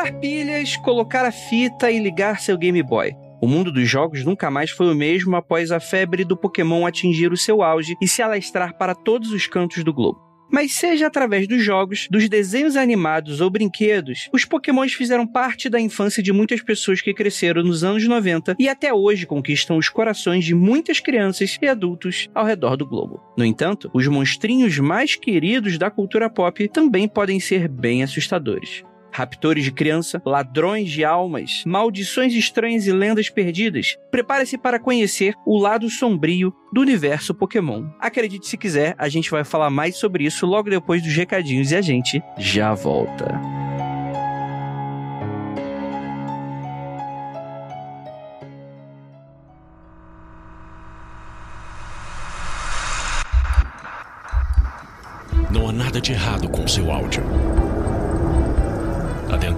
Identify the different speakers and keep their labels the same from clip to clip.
Speaker 1: Comprar pilhas, colocar a fita e ligar seu Game Boy. O mundo dos jogos nunca mais foi o mesmo após a febre do Pokémon atingir o seu auge e se alastrar para todos os cantos do globo. Mas seja através dos jogos, dos desenhos animados ou brinquedos, os Pokémons fizeram parte da infância de muitas pessoas que cresceram nos anos 90 e até hoje conquistam os corações de muitas crianças e adultos ao redor do globo. No entanto, os monstrinhos mais queridos da cultura pop também podem ser bem assustadores raptores de criança, ladrões de almas, maldições estranhas e lendas perdidas. Prepare-se para conhecer o lado sombrio do universo Pokémon. Acredite se quiser, a gente vai falar mais sobre isso logo depois dos recadinhos e a gente já volta.
Speaker 2: Não há nada de errado com seu áudio.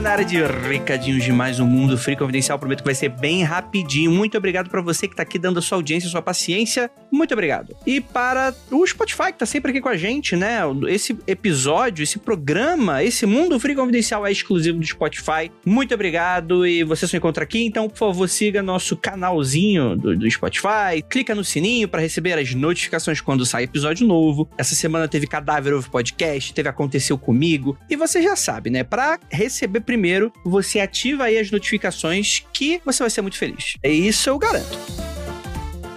Speaker 1: Agora na área de recadinhos de mais um Mundo Free Confidencial. Prometo que vai ser bem rapidinho. Muito obrigado para você que tá aqui dando a sua audiência, sua paciência. Muito obrigado. E para o Spotify, que tá sempre aqui com a gente, né? Esse episódio, esse programa, esse Mundo Free Confidencial é exclusivo do Spotify. Muito obrigado. E você se encontra aqui, então, por favor, siga nosso canalzinho do, do Spotify. Clica no sininho para receber as notificações quando sai episódio novo. Essa semana teve Cadáver Ovo Podcast, teve Aconteceu Comigo. E você já sabe, né? Pra receber primeiro, você ativa aí as notificações que você vai ser muito feliz. É isso eu garanto.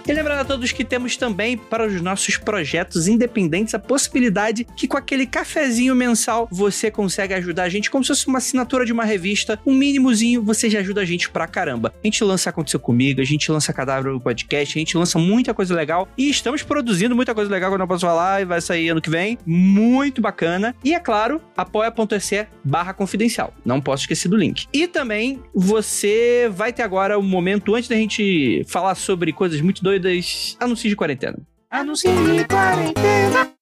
Speaker 1: E lembrando a todos que temos também para os nossos projetos independentes a possibilidade que com aquele cafezinho mensal você consegue ajudar a gente como se fosse uma assinatura de uma revista, um mínimozinho, você já ajuda a gente pra caramba. A gente lança Aconteceu Comigo, a gente lança Cadáver no Podcast, a gente lança muita coisa legal e estamos produzindo muita coisa legal que eu não posso falar e vai sair ano que vem. Muito bacana. E é claro, apoia.se barra confidencial. Não posso esquecer do link. E também você vai ter agora o um momento antes da gente falar sobre coisas muito doidas anúncios de quarentena. Anúncios de quarentena.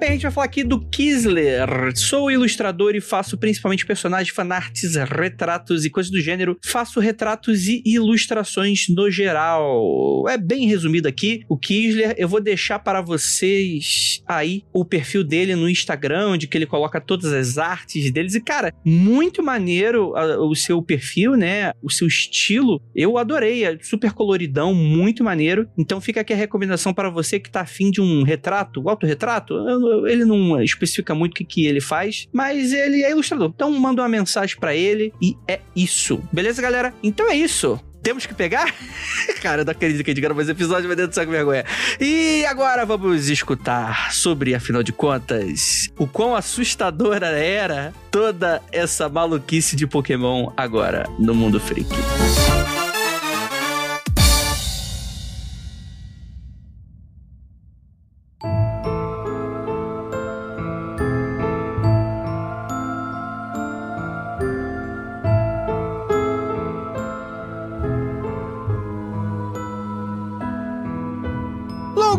Speaker 1: Bem, a gente vai falar aqui do Kisler. Sou ilustrador e faço principalmente personagens, fanarts, retratos e coisas do gênero. Faço retratos e ilustrações no geral. É bem resumido aqui. O Kisler, eu vou deixar para vocês aí o perfil dele no Instagram, onde que ele coloca todas as artes deles. E, cara, muito maneiro o seu perfil, né? O seu estilo. Eu adorei. É super coloridão, muito maneiro. Então fica aqui a recomendação para você que tá afim de um retrato, autorretrato. Eu ele não especifica muito o que, que ele faz, mas ele é ilustrador. Então manda uma mensagem para ele e é isso. Beleza, galera? Então é isso. Temos que pegar? Cara, eu não acredito que a gente gravou esse episódio, mas dentro do saco vergonha. E agora vamos escutar sobre, afinal de contas, o quão assustadora era toda essa maluquice de Pokémon agora no mundo freak.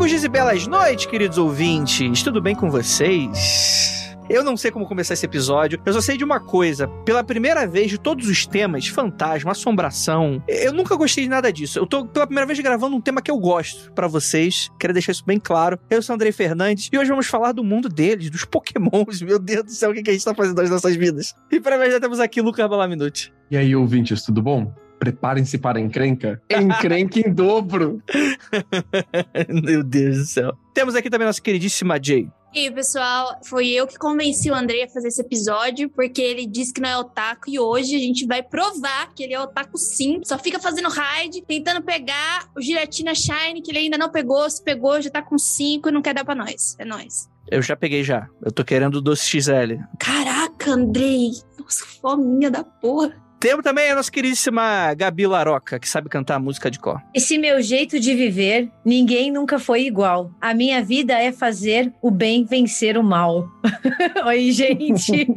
Speaker 1: Longos dias e belas noites, queridos ouvintes. Tudo bem com vocês? Eu não sei como começar esse episódio. Eu só sei de uma coisa. Pela primeira vez de todos os temas, fantasma, assombração, eu nunca gostei de nada disso. Eu tô pela primeira vez gravando um tema que eu gosto para vocês. Quero deixar isso bem claro. Eu sou Andrei Fernandes e hoje vamos falar do mundo deles, dos pokémons. Meu Deus do céu, o que a gente tá fazendo nas nossas vidas? E para mim já temos aqui Lucas Balaminute.
Speaker 3: E aí, ouvintes, tudo bom? Preparem-se para a encrenca. Encrenca em dobro.
Speaker 1: Meu Deus do céu. Temos aqui também nossa queridíssima Jay.
Speaker 4: E aí, pessoal, foi eu que convenci o André a fazer esse episódio, porque ele disse que não é otaku, e hoje a gente vai provar que ele é otaku sim. Só fica fazendo raid, tentando pegar o Giratina Shine, que ele ainda não pegou, se pegou, já tá com 5 e não quer dar pra nós. É nós.
Speaker 1: Eu já peguei já. Eu tô querendo o doce XL.
Speaker 4: Caraca, Andrei. Nossa, fominha da porra.
Speaker 1: Temos também a nossa queridíssima Gabi Laroca, que sabe cantar música de cor.
Speaker 5: Esse meu jeito de viver, ninguém nunca foi igual. A minha vida é fazer o bem vencer o mal. Oi, gente.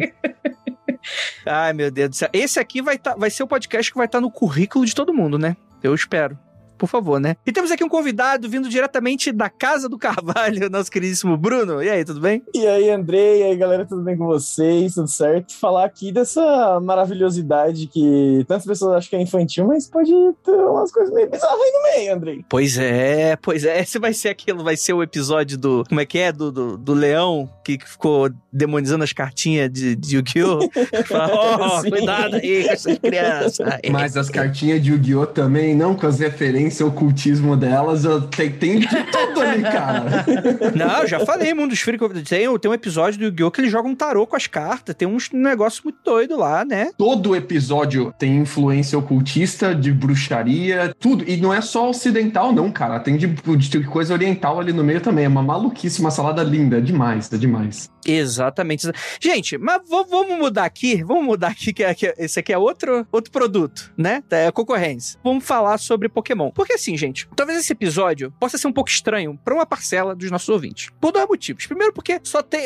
Speaker 1: Ai, meu Deus do céu. Esse aqui vai, tá, vai ser o podcast que vai estar tá no currículo de todo mundo, né? Eu espero por favor, né? E temos aqui um convidado vindo diretamente da casa do Carvalho, nosso queridíssimo Bruno. E aí, tudo bem?
Speaker 6: E aí, Andrei, e aí, galera, tudo bem com vocês? Tudo certo? Falar aqui dessa maravilhosidade que tantas pessoas acham que é infantil, mas pode ter umas coisas meio bizarras aí no meio, Andrei.
Speaker 1: Pois é, pois é. Esse vai ser aquilo, vai ser o episódio do. Como é que é? Do, do, do leão que ficou demonizando as cartinhas de, de Yu-Gi-Oh! Fala, oh, cuidado aí com essas crianças.
Speaker 3: Mas as cartinhas de Yu-Gi-Oh! também, não com as referências referência, ocultismo delas, eu tem, tem de tudo ali, cara.
Speaker 1: Não, eu já falei, Mundo dos Freak. Tem, tem um episódio do Yu-Gi-Oh! que ele joga um tarô com as cartas. Tem uns negócios muito doido lá, né?
Speaker 3: Todo episódio tem influência ocultista, de bruxaria, tudo. E não é só ocidental, não, cara. Tem de, de coisa oriental ali no meio também. É uma maluquice, uma salada linda. É demais, é demais.
Speaker 1: Exatamente. Gente, mas vamos mudar aqui. Vamos mudar aqui, que, é, que é, esse aqui é outro, outro produto, né? É concorrência. Vamos falar sobre Pokémon. Porque assim, gente, talvez esse episódio possa ser um pouco estranho para uma parcela dos nossos ouvintes. Por dois motivos. Primeiro, porque só tem.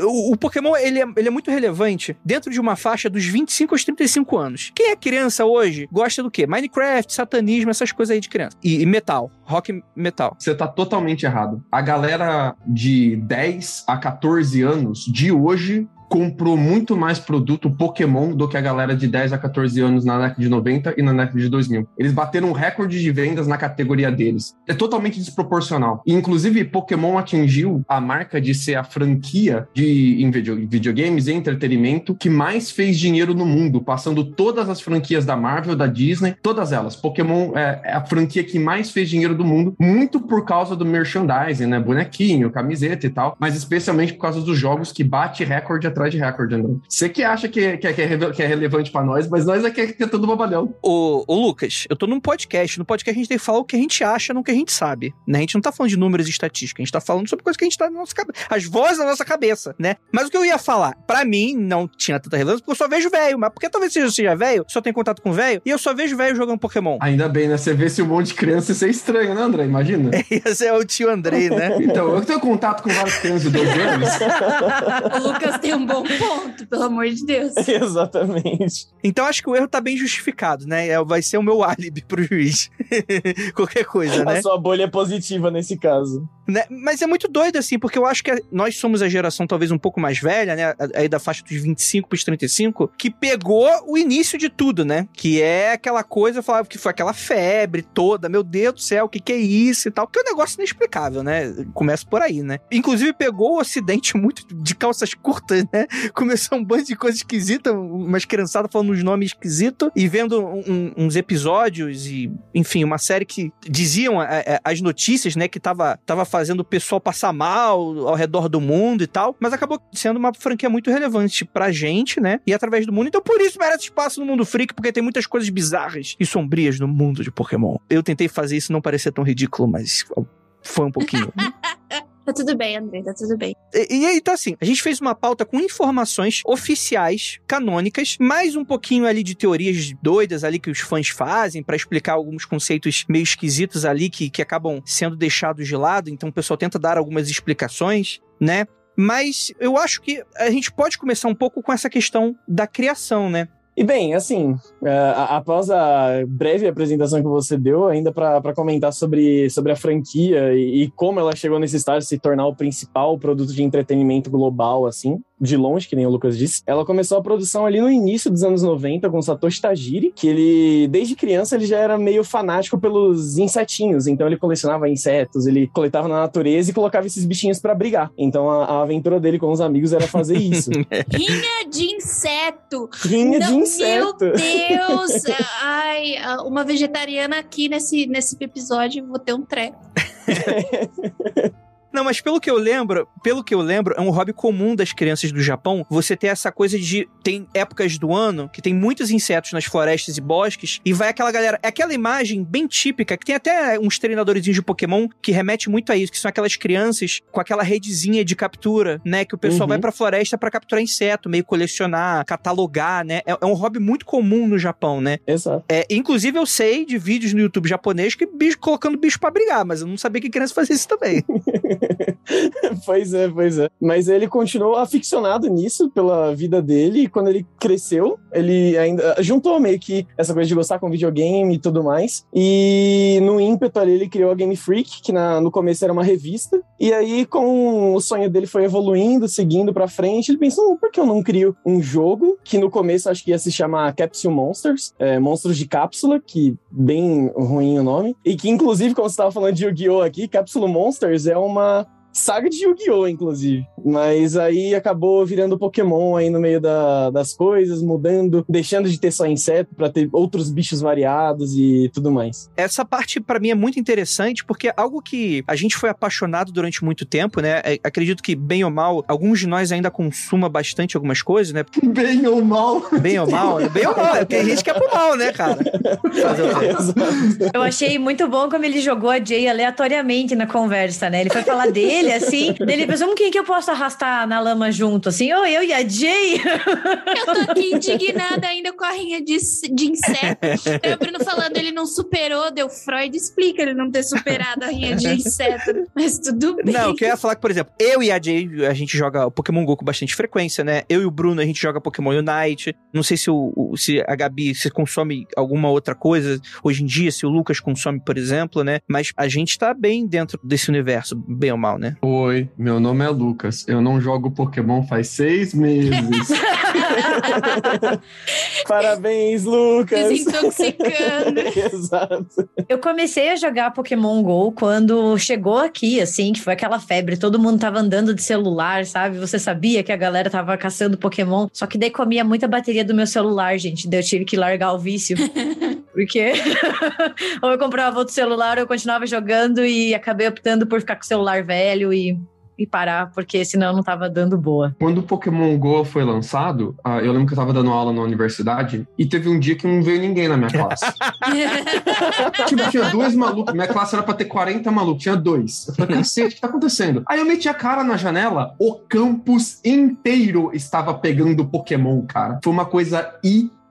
Speaker 1: O, o Pokémon ele é, ele é, muito relevante dentro de uma faixa dos 25 aos 35 anos. Quem é criança hoje gosta do quê? Minecraft, satanismo, essas coisas aí de criança. E, e metal, rock metal.
Speaker 3: Você tá totalmente errado. A galera de 10 a 14 anos de hoje comprou muito mais produto Pokémon do que a galera de 10 a 14 anos na década de 90 e na década de 2000. Eles bateram um recorde de vendas na categoria deles. É totalmente desproporcional. E, inclusive, Pokémon atingiu a marca de ser a franquia de em videogames e entretenimento que mais fez dinheiro no mundo, passando todas as franquias da Marvel, da Disney, todas elas. Pokémon é, é a franquia que mais fez dinheiro do mundo, muito por causa do merchandising, né? Bonequinho, camiseta e tal, mas especialmente por causa dos jogos que bate recorde atrás atrás de recorde, André. Você que acha que, que, que, é, que é relevante para nós, mas nós é que é, que é tudo babalhão.
Speaker 1: Ô, ô, Lucas, eu tô num podcast. No podcast a gente tem que falar o que a gente acha, não o que a gente sabe. Né? A gente não tá falando de números e estatísticas, a gente tá falando sobre coisas que a gente tá na nossa cabeça. As vozes da nossa cabeça, né? Mas o que eu ia falar, para mim, não tinha tanta relevância, porque eu só vejo velho. Mas porque talvez seja, seja velho, só tem contato com velho, e eu só vejo velho jogando Pokémon.
Speaker 3: Ainda bem, né? Você vê se um monte de criança, isso é estranho, né, André? Imagina.
Speaker 1: Esse é o tio Andrei, né?
Speaker 3: então, eu tenho contato com várias crianças de 12 anos.
Speaker 4: o Lucas tem um bom ponto, pelo amor de Deus.
Speaker 6: Exatamente.
Speaker 1: Então acho que o erro tá bem justificado, né? É, vai ser o meu álibi pro juiz. Qualquer coisa, né?
Speaker 6: A sua bolha é positiva nesse caso.
Speaker 1: Né? Mas é muito doido, assim, porque eu acho que nós somos a geração talvez um pouco mais velha, né? Aí da faixa dos 25 pros 35, que pegou o início de tudo, né? Que é aquela coisa, eu falava que foi aquela febre toda, meu Deus do céu, o que, que é isso e tal. Que é um negócio inexplicável, né? Começa por aí, né? Inclusive pegou o ocidente muito de calças curtas, né? Começou um bando de coisa esquisita, umas criançadas falando uns nomes esquisitos e vendo um, uns episódios e, enfim, uma série que diziam é, é, as notícias, né? Que tava, tava fazendo fazendo o pessoal passar mal ao redor do mundo e tal, mas acabou sendo uma franquia muito relevante pra gente, né? E através do mundo. Então por isso merece espaço no mundo freak, porque tem muitas coisas bizarras e sombrias no mundo de Pokémon. Eu tentei fazer isso não parecer tão ridículo, mas foi um pouquinho.
Speaker 4: Tá tudo bem, André, tá tudo bem.
Speaker 1: E, e aí, então assim, a gente fez uma pauta com informações oficiais, canônicas, mais um pouquinho ali de teorias doidas ali que os fãs fazem para explicar alguns conceitos meio esquisitos ali que, que acabam sendo deixados de lado. Então o pessoal tenta dar algumas explicações, né? Mas eu acho que a gente pode começar um pouco com essa questão da criação, né?
Speaker 6: E bem, assim, uh, após a breve apresentação que você deu, ainda para comentar sobre, sobre a franquia e, e, como ela chegou nesse estágio de se tornar o principal produto de entretenimento global, assim, de longe, que nem o Lucas disse. Ela começou a produção ali no início dos anos 90 com Satoshi Tajiri, que ele, desde criança, ele já era meio fanático pelos insetinhos. Então ele colecionava insetos, ele coletava na natureza e colocava esses bichinhos para brigar. Então a, a, aventura dele com os amigos era fazer isso.
Speaker 4: Rinha de inseto!
Speaker 6: Rinha Não, de inseto!
Speaker 4: Meu Deus! Ai, uma vegetariana aqui nesse, nesse episódio, vou ter um treco.
Speaker 1: Não, mas pelo que eu lembro, pelo que eu lembro, é um hobby comum das crianças do Japão. Você ter essa coisa de tem épocas do ano que tem muitos insetos nas florestas e bosques e vai aquela galera, é aquela imagem bem típica que tem até uns treinadores de Pokémon que remete muito a isso, que são aquelas crianças com aquela redezinha de captura, né, que o pessoal
Speaker 6: Uhum.
Speaker 1: vai pra floresta pra capturar inseto, meio colecionar, catalogar, né? É, é um hobby muito comum no Japão, né?
Speaker 6: Exato.
Speaker 1: É, inclusive eu sei de vídeos no YouTube japonês que bicho colocando bicho pra brigar, mas eu não sabia que criança fazia isso também.
Speaker 6: pois é, pois é. Mas ele continuou aficionado nisso pela vida dele. E quando ele cresceu, ele ainda juntou meio que essa coisa de gostar com videogame e tudo mais. E no ímpeto ali, ele criou a Game Freak, que na- no começo era uma revista. E aí, com o sonho dele foi evoluindo, seguindo pra frente, ele pensou: "Hum, por que eu não crio um jogo que no começo acho que ia se chamar Capsule Monsters, é, Monstros de Cápsula, que bem ruim o nome. E que, inclusive, como você estava falando de Yu-Gi-Oh! aqui, Capsule Monsters é uma saga de Yu-Gi-Oh! inclusive. Mas aí acabou virando Pokémon aí no meio da- das coisas, mudando, deixando de ter só inseto pra ter outros bichos variados e tudo mais.
Speaker 1: Essa parte pra mim é muito interessante porque é algo que a gente foi apaixonado durante muito tempo, né? É, acredito que bem ou mal, alguns de nós ainda consuma bastante algumas coisas, né?
Speaker 3: Bem ou mal.
Speaker 1: Bem ou mal, né? bem ou mal, tem gente que é pro mal, né, cara?
Speaker 5: Eu achei muito bom como ele jogou a Jay aleatoriamente na conversa, né? Ele foi falar dele, assim, daí ele pensou, "Hum, quem que eu posso arrastar na lama junto? Assim, ou eu e a Jay?
Speaker 4: Eu tô aqui indignada ainda com a rinha de, de inseto. Daí o Bruno falando, ele não superou, deu Freud explica ele não ter superado a rinha de inseto. Mas tudo bem.
Speaker 1: Não, eu queria falar que, por exemplo, eu e a Jay, a gente joga o Pokémon GO com bastante frequência, né? Eu e o Bruno, a gente joga Pokémon Unite. Não sei se, o, o- se a Gabi se consome alguma outra coisa hoje em dia, se o Lucas consome, por exemplo, né? Mas a gente tá bem dentro desse universo, bem ou mal, né?
Speaker 3: Oi, meu nome é Lucas. Eu não jogo Pokémon faz seis meses.
Speaker 6: Parabéns, Lucas!
Speaker 4: Desintoxicando.
Speaker 6: Exato.
Speaker 5: Eu comecei a jogar Pokémon GO quando chegou aqui, assim, que foi aquela febre. Todo mundo tava andando de celular, sabe? Você sabia que a galera tava caçando Pokémon. Só que daí comia muita bateria do meu celular, gente. Daí eu tive que largar o vício. Porque ou eu comprava outro celular, ou eu continuava jogando e acabei optando por ficar com o celular velho e, e parar, porque senão eu não tava dando boa.
Speaker 3: Quando o Pokémon GO foi lançado, ah, eu lembro que eu tava dando aula na universidade e teve um dia que não veio ninguém na minha classe. tipo, tinha dois malucos. Minha classe era pra ter 40 malucos, tinha dois. Eu falei, cacete, o que tá acontecendo? Aí eu meti a cara na janela, o campus inteiro estava pegando Pokémon, cara. Foi uma coisa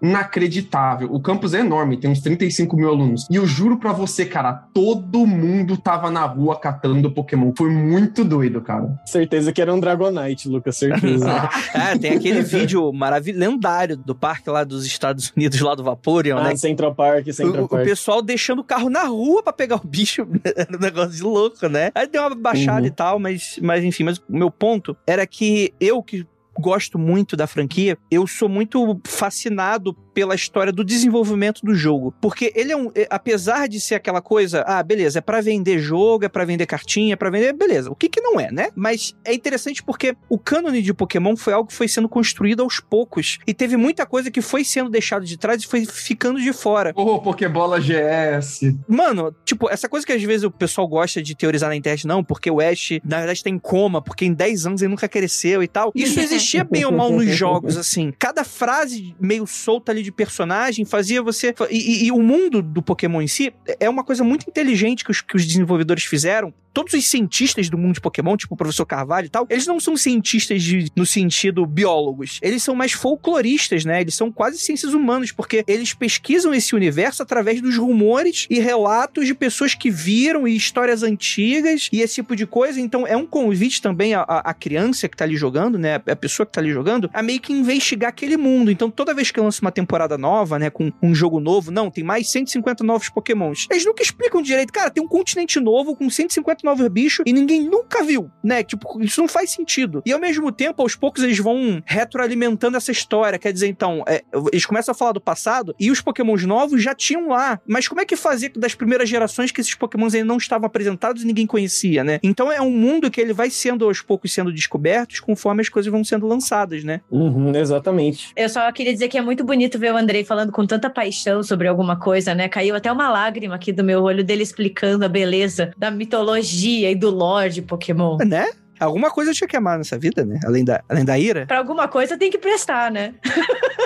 Speaker 3: inacreditável. O campus é enorme, tem uns 35 mil alunos. E eu juro pra você, cara, todo mundo tava na rua catando Pokémon. Foi muito doido, cara.
Speaker 6: Certeza que era um Dragonite, Lucas, certeza.
Speaker 1: É, tem aquele vídeo maravilhoso, lendário do parque lá dos Estados Unidos, lá do Vaporeon,
Speaker 6: ah,
Speaker 1: né?
Speaker 6: Central Park, Central
Speaker 1: O, o
Speaker 6: Park.
Speaker 1: pessoal deixando o carro na rua pra pegar o bicho. Era um negócio de louco, né? Aí deu uma baixada
Speaker 6: Uhum.
Speaker 1: e tal, mas, mas enfim. Mas o meu ponto era que eu que gosto muito da franquia, eu sou muito fascinado pela história do desenvolvimento do jogo. Porque ele é um. é- apesar de ser aquela coisa, ah, beleza, é pra vender jogo, é pra vender cartinha, é pra vender. Beleza. O que que não é, né? Mas é interessante porque o cânone de Pokémon foi algo que foi sendo construído aos poucos. E teve muita coisa que foi sendo deixado de trás e foi ficando de fora.
Speaker 3: Ô, Pokébola GS.
Speaker 1: Mano, tipo, essa coisa que às vezes o pessoal gosta de teorizar na internet, não, porque o Ash, na verdade, tá em coma, porque em 10 anos ele nunca cresceu e tal. Isso existia bem ou mal nos jogos, assim. Cada frase meio solta ali de personagem fazia você. E, e- e o mundo do Pokémon em si é uma coisa muito inteligente que os, que os desenvolvedores fizeram. Todos os cientistas do mundo de Pokémon, tipo o professor Carvalho e tal, eles não são cientistas de- no sentido biólogos. Eles são mais folcloristas, né? Eles são quase ciências humanas, porque eles pesquisam esse universo através dos rumores e relatos de pessoas que viram e histórias antigas e esse tipo de coisa. Então é um convite também à, à- criança que tá ali jogando, né? A pessoa que tá ali jogando, a meio que investigar aquele mundo. Então toda vez que lança uma temporada nova, né? Com um jogo novo, não, tem mais 150 novos Pokémons. Eles nunca explicam direito. Cara, tem um continente novo com 150 novos bichos e ninguém nunca viu, né? Tipo, isso não faz sentido. E ao mesmo tempo, aos poucos, eles vão retroalimentando essa história. Quer dizer, então, é, eles começam a falar do passado e os Pokémons novos já tinham lá. Mas como é que fazer das primeiras gerações que esses Pokémons ainda não estavam apresentados e ninguém conhecia, né? Então é um mundo que ele vai sendo aos poucos sendo descobertos conforme as coisas vão sendo lançadas, né?
Speaker 6: Uhum, exatamente.
Speaker 5: Eu só queria dizer que é muito bonito ver o Andrei falando com tanta paixão sobre alguma coisa, né? Caiu até uma lágrima aqui do meu olho dele explicando a beleza da mitologia e do lore de Pokémon.
Speaker 1: Né? Alguma coisa eu tinha que amar nessa vida, né? Além da, além da ira.
Speaker 5: Pra alguma coisa tem que prestar, né?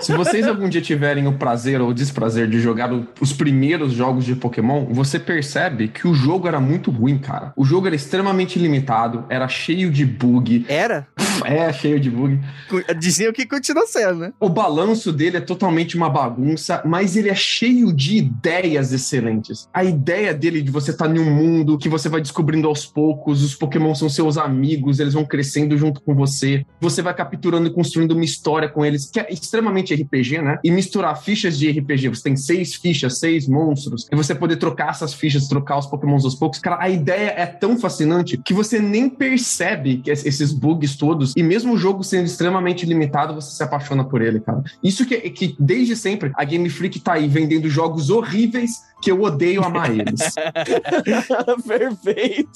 Speaker 3: Se vocês algum dia tiverem o prazer ou o desprazer de jogar os primeiros jogos de Pokémon, você percebe que o jogo era muito ruim, cara. O jogo era extremamente limitado, era cheio de bug.
Speaker 1: Era?
Speaker 3: É, cheio de bug.
Speaker 1: Diziam que continua sendo, né?
Speaker 3: O balanço dele é totalmente uma bagunça, mas ele é cheio de ideias excelentes. A ideia dele de você estar em um mundo que você vai descobrindo aos poucos, os Pokémon são seus amigos, eles vão crescendo junto com você. Você vai capturando e construindo uma história com eles, que é extremamente RPG, né? E misturar fichas de RPG. Você tem seis fichas, seis monstros, e você poder trocar essas fichas, trocar os Pokémons aos poucos. Cara, a ideia é tão fascinante que você nem percebe que es- esses bugs todos, e mesmo o jogo sendo extremamente limitado, você se apaixona por ele, cara. Isso que, que desde sempre a Game Freak tá aí vendendo jogos horríveis que eu odeio amar eles.
Speaker 6: Perfeito.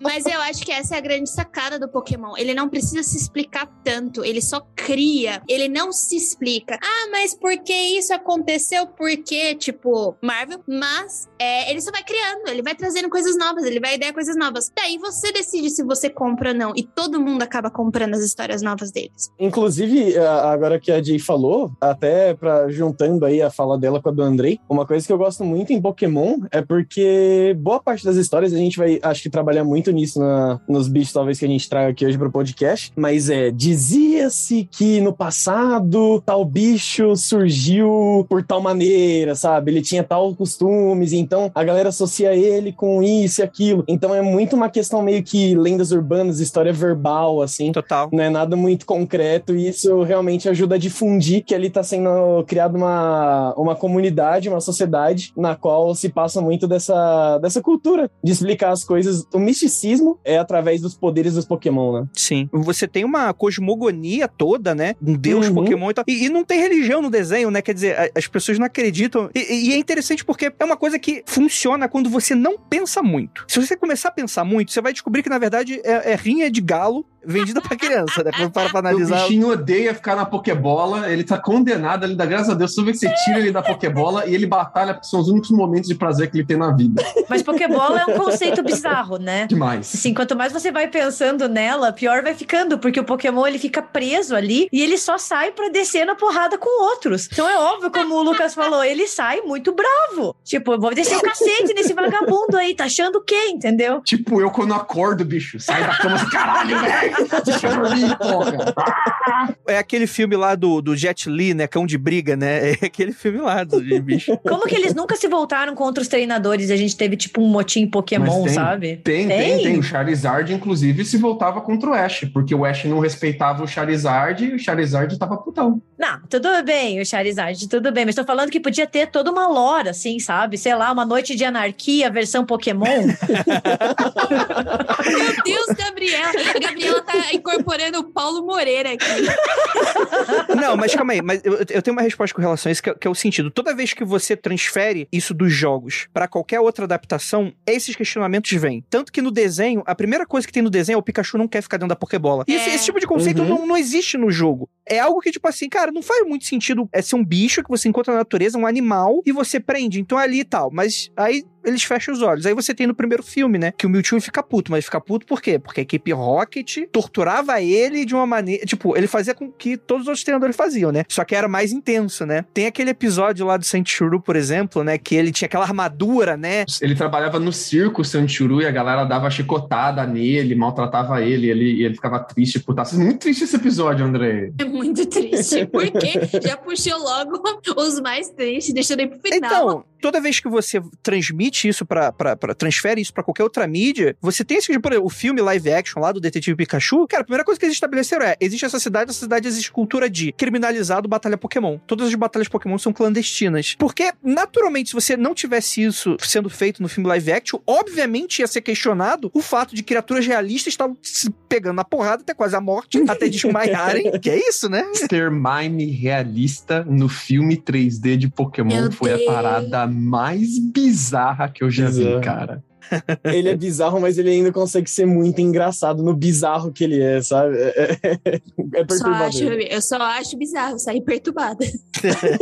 Speaker 4: Mas eu acho que essa é a grande sacada do Pokémon. Ele não precisa se explicar tanto, ele só cria. Ele não se explica. Ah, mas por que isso aconteceu? Por quê? Tipo, Marvel. Mas é, ele só vai criando, ele vai trazendo coisas novas, ele vai idear coisas novas. Daí você decide se você compra ou não. E todo mundo acaba comprando as histórias novas deles.
Speaker 6: Inclusive, agora que a Jay falou, até para juntando aí a fala dela com a do Andrei, uma coisa que eu gosto muito em Pokémon é porque boa parte das histórias a gente vai, acho que trabalhar muito nisso na- nos bichos talvez que a gente traga aqui hoje pro podcast, mas é, dizia-se que no passado tal bicho surgiu por tal maneira, sabe? Ele tinha tal costumes, então a galera associa ele com isso e aquilo. Então é muito uma questão meio que lendas urbanas, história verbal, assim
Speaker 1: Total.
Speaker 6: não é nada muito concreto e isso realmente ajuda a difundir que ali está sendo criada uma, uma comunidade, uma sociedade na qual se passa muito dessa, dessa cultura de explicar as coisas. O misticismo é através dos poderes dos Pokémon, né?
Speaker 1: Sim. Você tem uma cosmogonia toda, né? Um deus
Speaker 6: Uhum.
Speaker 1: Pokémon e tal. E, e não tem religião no desenho, né? Quer dizer, a- as pessoas não acreditam. E, e é interessante porque é uma coisa que funciona quando você não pensa muito. Se você começar a pensar muito, você vai descobrir que, na verdade, é, é rinha de galo vendida pra criança, né? Para pra
Speaker 3: O
Speaker 1: analisar.
Speaker 3: bichinho odeia ficar na Pokébola, ele tá condenado ali, dá graças a Deus, vez que você tira ele da Pokébola e ele batalha, porque são os únicos momentos de prazer que ele tem na vida.
Speaker 5: Mas Pokébola é um conceito bizarro, né?
Speaker 3: Demais.
Speaker 5: Assim, quanto mais você vai pensando nela, pior vai ficando, porque o Pokémon ele fica preso ali e ele só sai pra descer na porrada com outros. Então é óbvio, como o Lucas falou, ele sai muito bravo. Tipo, eu vou descer o cacete nesse vagabundo aí, tá achando o quê, entendeu?
Speaker 3: Tipo, eu quando acordo, bicho, sai da cama assim, caralho, velho! Deixa eu dormir, porra!
Speaker 1: É aquele filme lá do, do Jet Li, né? Cão de briga, né? É aquele filme lá do bicho.
Speaker 5: Como que eles nunca se voltaram contra os treinadores e a gente teve tipo um motim Pokémon,
Speaker 3: tem.
Speaker 5: sabe?
Speaker 3: Tem, tem, tem. O Charizard, inclusive, se voltava contra o Ash, porque o Ash não respeitava o Charizard e o Charizard tava putão.
Speaker 5: Não, tudo bem, o Charizard, tudo bem, mas tô falando que podia ter toda uma lore, assim, sabe? Sei lá, uma noite de anarquia, versão Pokémon.
Speaker 4: Meu Deus, Gabriela! A Gabriela tá incorporando o Paulo Moreira aqui.
Speaker 1: Não, mas calma aí. Mas eu, eu tenho uma resposta com relação a isso, que é, que é o sentido. Toda vez que você transfere isso dos jogos pra qualquer outra adaptação, esses questionamentos vêm. Tanto que no desenho, a primeira coisa que tem no desenho é o Pikachu não quer ficar dentro da Pokébola. E esse,
Speaker 4: É.
Speaker 1: esse tipo de conceito
Speaker 6: Uhum.
Speaker 1: não, não existe no jogo. É algo que, tipo assim, cara, não faz muito sentido é ser um bicho que você encontra na natureza, um animal, e você prende. Então é ali e tal. Mas aí eles fecham os olhos. Aí você tem no primeiro filme, né? Que o Mewtwo fica puto. Mas fica puto por quê? Porque a equipe Rocket torturava ele de uma maneira. Tipo, ele fazia com que todos os outros treinadores faziam, né? Só que era mais intenso, né? Tem aquele episódio lá do Saint Churu, por exemplo, né? Que ele tinha aquela armadura, né?
Speaker 3: Ele trabalhava no circo Sanchuru e a galera dava chicotada nele, maltratava ele, ele e ele ficava triste, putaço. Muito triste esse episódio, André.
Speaker 4: É muito triste, porque já puxou logo os mais tristes, deixando aí pro final.
Speaker 1: Então, toda vez que você transmite isso pra- transfere isso pra qualquer outra mídia, você tem esse, por exemplo, o filme live action lá do Detetive Pikachu, cara, a primeira coisa que eles estabeleceram é, existe essa cidade, essa cidade existe cultura de criminalizado batalha Pokémon. Todas as batalhas Pokémon são clandestinas. Porque, naturalmente, se você não tivesse isso sendo feito no filme live action, obviamente ia ser questionado o fato de criaturas realistas estavam se pegando na porrada até quase a morte, até desmaiarem. que é isso, né?
Speaker 3: Ter mime realista no filme 3D de Pokémon
Speaker 4: Meu
Speaker 3: foi
Speaker 4: Deus.
Speaker 3: a parada mais bizarra que eu já vi,
Speaker 6: Bizarro.
Speaker 3: cara.
Speaker 6: Ele é bizarro, mas ele ainda consegue ser muito engraçado no bizarro que ele é, sabe? É, é, é
Speaker 4: só
Speaker 6: perturbador.
Speaker 4: acho, eu só acho bizarro sair perturbada.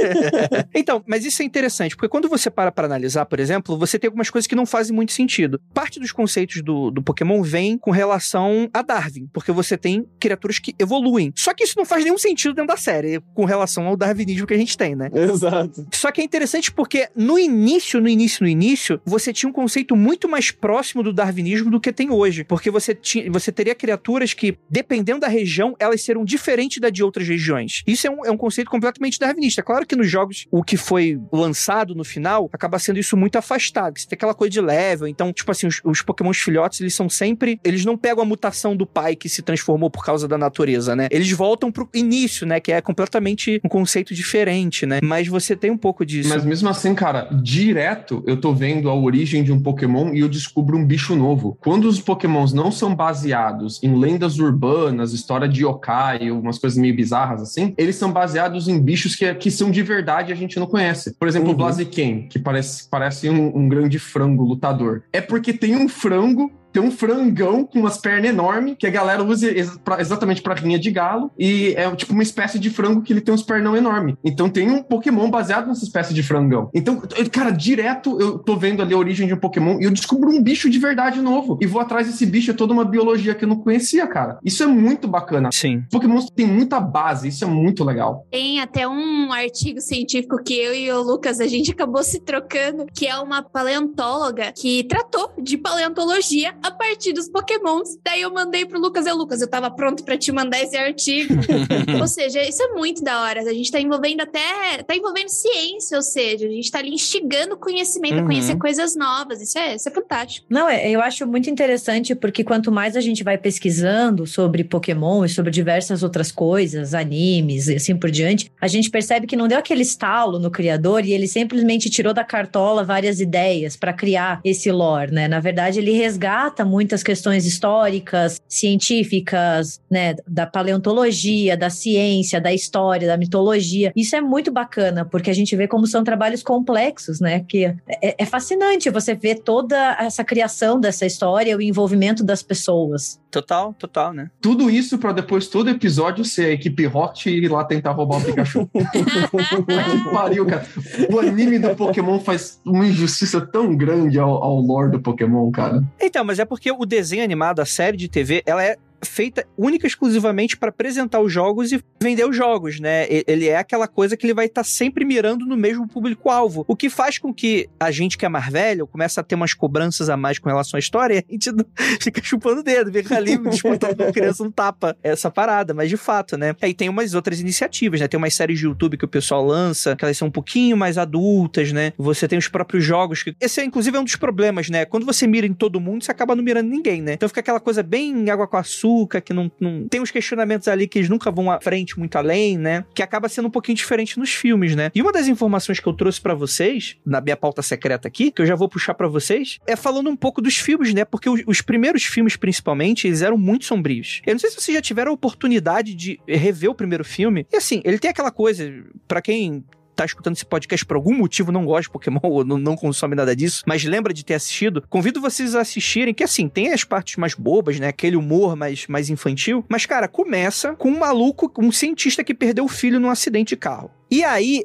Speaker 1: então, mas isso é interessante, porque quando você para para analisar, por exemplo, você tem algumas coisas que não fazem muito sentido. Parte dos conceitos do, do Pokémon vem com relação a Darwin, porque você tem criaturas que evoluem. Só que isso não faz nenhum sentido dentro da série, com relação ao darwinismo que a gente tem, né?
Speaker 6: Exato.
Speaker 1: Só que é interessante porque no início, no início, no início, você tinha um conceito muito mais próximo do darwinismo do que tem hoje. Porque você, tinha, você teria criaturas que, dependendo da região, elas serão diferentes da de outras regiões. Isso é um, é um conceito completamente darwinista. Claro que nos jogos, o que foi lançado no final, acaba sendo isso muito afastado. Você tem aquela coisa de level. Então, tipo assim, os, os pokémons filhotes, eles são sempre... Eles não pegam a mutação do pai que se transformou por causa da natureza, né? Eles voltam pro início, né? Que é completamente um conceito diferente, né? Mas você tem um pouco disso.
Speaker 3: Mas mesmo assim, cara, direto eu tô vendo a origem de um Pokémon e eu descubro um bicho novo. Quando os Pokémons não são baseados em lendas urbanas, história de yokai, umas coisas meio bizarras assim, eles são baseados em bichos que, que são de verdade e a gente não conhece. Por exemplo, uhum. o Blaziken, que parece, parece um, um grande frango lutador. É porque tem um frango tem um frangão com umas pernas enormes que a galera usa ex pra, exatamente para rinha de galo e é tipo uma espécie de frango que ele tem uns pernão enorme. Então tem um Pokémon baseado nessa espécie de frangão. Então, cara, direto eu tô vendo ali a origem de um Pokémon e eu descubro um bicho de verdade novo e vou atrás desse bicho, é toda uma biologia que eu não conhecia, cara. Isso é muito bacana.
Speaker 1: Sim.
Speaker 3: Pokémon tem muita base, isso é muito legal.
Speaker 4: Tem até um artigo científico que eu e o Lucas a gente acabou se trocando, que é uma paleontóloga que tratou de paleontologia a partir dos pokémons. Daí eu mandei pro Lucas, eu, Lucas, eu tava pronto para te mandar esse artigo. ou seja, isso é muito da hora. A gente tá envolvendo até, tá envolvendo ciência, ou seja, a gente tá ali instigando conhecimento, uhum. a conhecer coisas novas. Isso é, isso é fantástico.
Speaker 5: Não, é, eu acho muito interessante porque quanto mais a gente vai pesquisando sobre Pokémon e sobre diversas outras coisas, animes e assim por diante, a gente percebe que não deu aquele estalo no criador e ele simplesmente tirou da cartola várias ideias para criar esse lore, né? Na verdade, ele resgata muitas questões históricas, científicas, né, da paleontologia, da ciência, da história, da mitologia. Isso é muito bacana, porque a gente vê como são trabalhos complexos, né? Que é, é fascinante você ver toda essa criação dessa história, o envolvimento das pessoas.
Speaker 1: Total, total, né?
Speaker 3: Tudo isso para depois todo episódio ser a equipe Rocket e ir lá tentar roubar o Pikachu. que pariu, cara. O anime do Pokémon faz uma injustiça tão grande ao, ao lore do Pokémon, cara.
Speaker 1: Então, mas é porque o desenho animado, a série de TV, ela é feita única e exclusivamente para apresentar os jogos e vender os jogos, né? Ele é aquela coisa que ele vai estar tá sempre mirando no mesmo público-alvo. O que faz com que a gente que é mais velho começa a ter umas cobranças a mais com relação à história e a gente fica chupando o dedo, fica ali disputando com criança não tapa essa parada, mas de fato, né? Aí tem umas outras iniciativas, né? Tem umas séries de YouTube que o pessoal lança, que elas são um pouquinho mais adultas, né? Você tem os próprios jogos que... Esse, é, inclusive, é um dos problemas, né? Quando você mira em todo mundo, você acaba não mirando ninguém, né? Então fica aquela coisa bem água com açúcar, que não, não, tem uns questionamentos ali que eles nunca vão à frente muito além, né? Que acaba sendo um pouquinho diferente nos filmes, né? E uma das informações que eu trouxe para vocês, na minha pauta secreta aqui, que eu já vou puxar para vocês, é falando um pouco dos filmes, né? Porque os, os, primeiros filmes, principalmente, eles eram muito sombrios. Eu não sei se vocês já tiveram a oportunidade de rever o primeiro filme. E assim, ele tem aquela coisa, para quem tá escutando esse podcast por algum motivo, não gosta de Pokémon ou não, não, consome nada disso, mas lembra de ter assistido, convido vocês a assistirem, que assim, tem as partes mais bobas, né? Aquele humor mais, mais infantil. Mas, cara, começa com um maluco, um cientista que perdeu o filho num acidente de carro. E aí,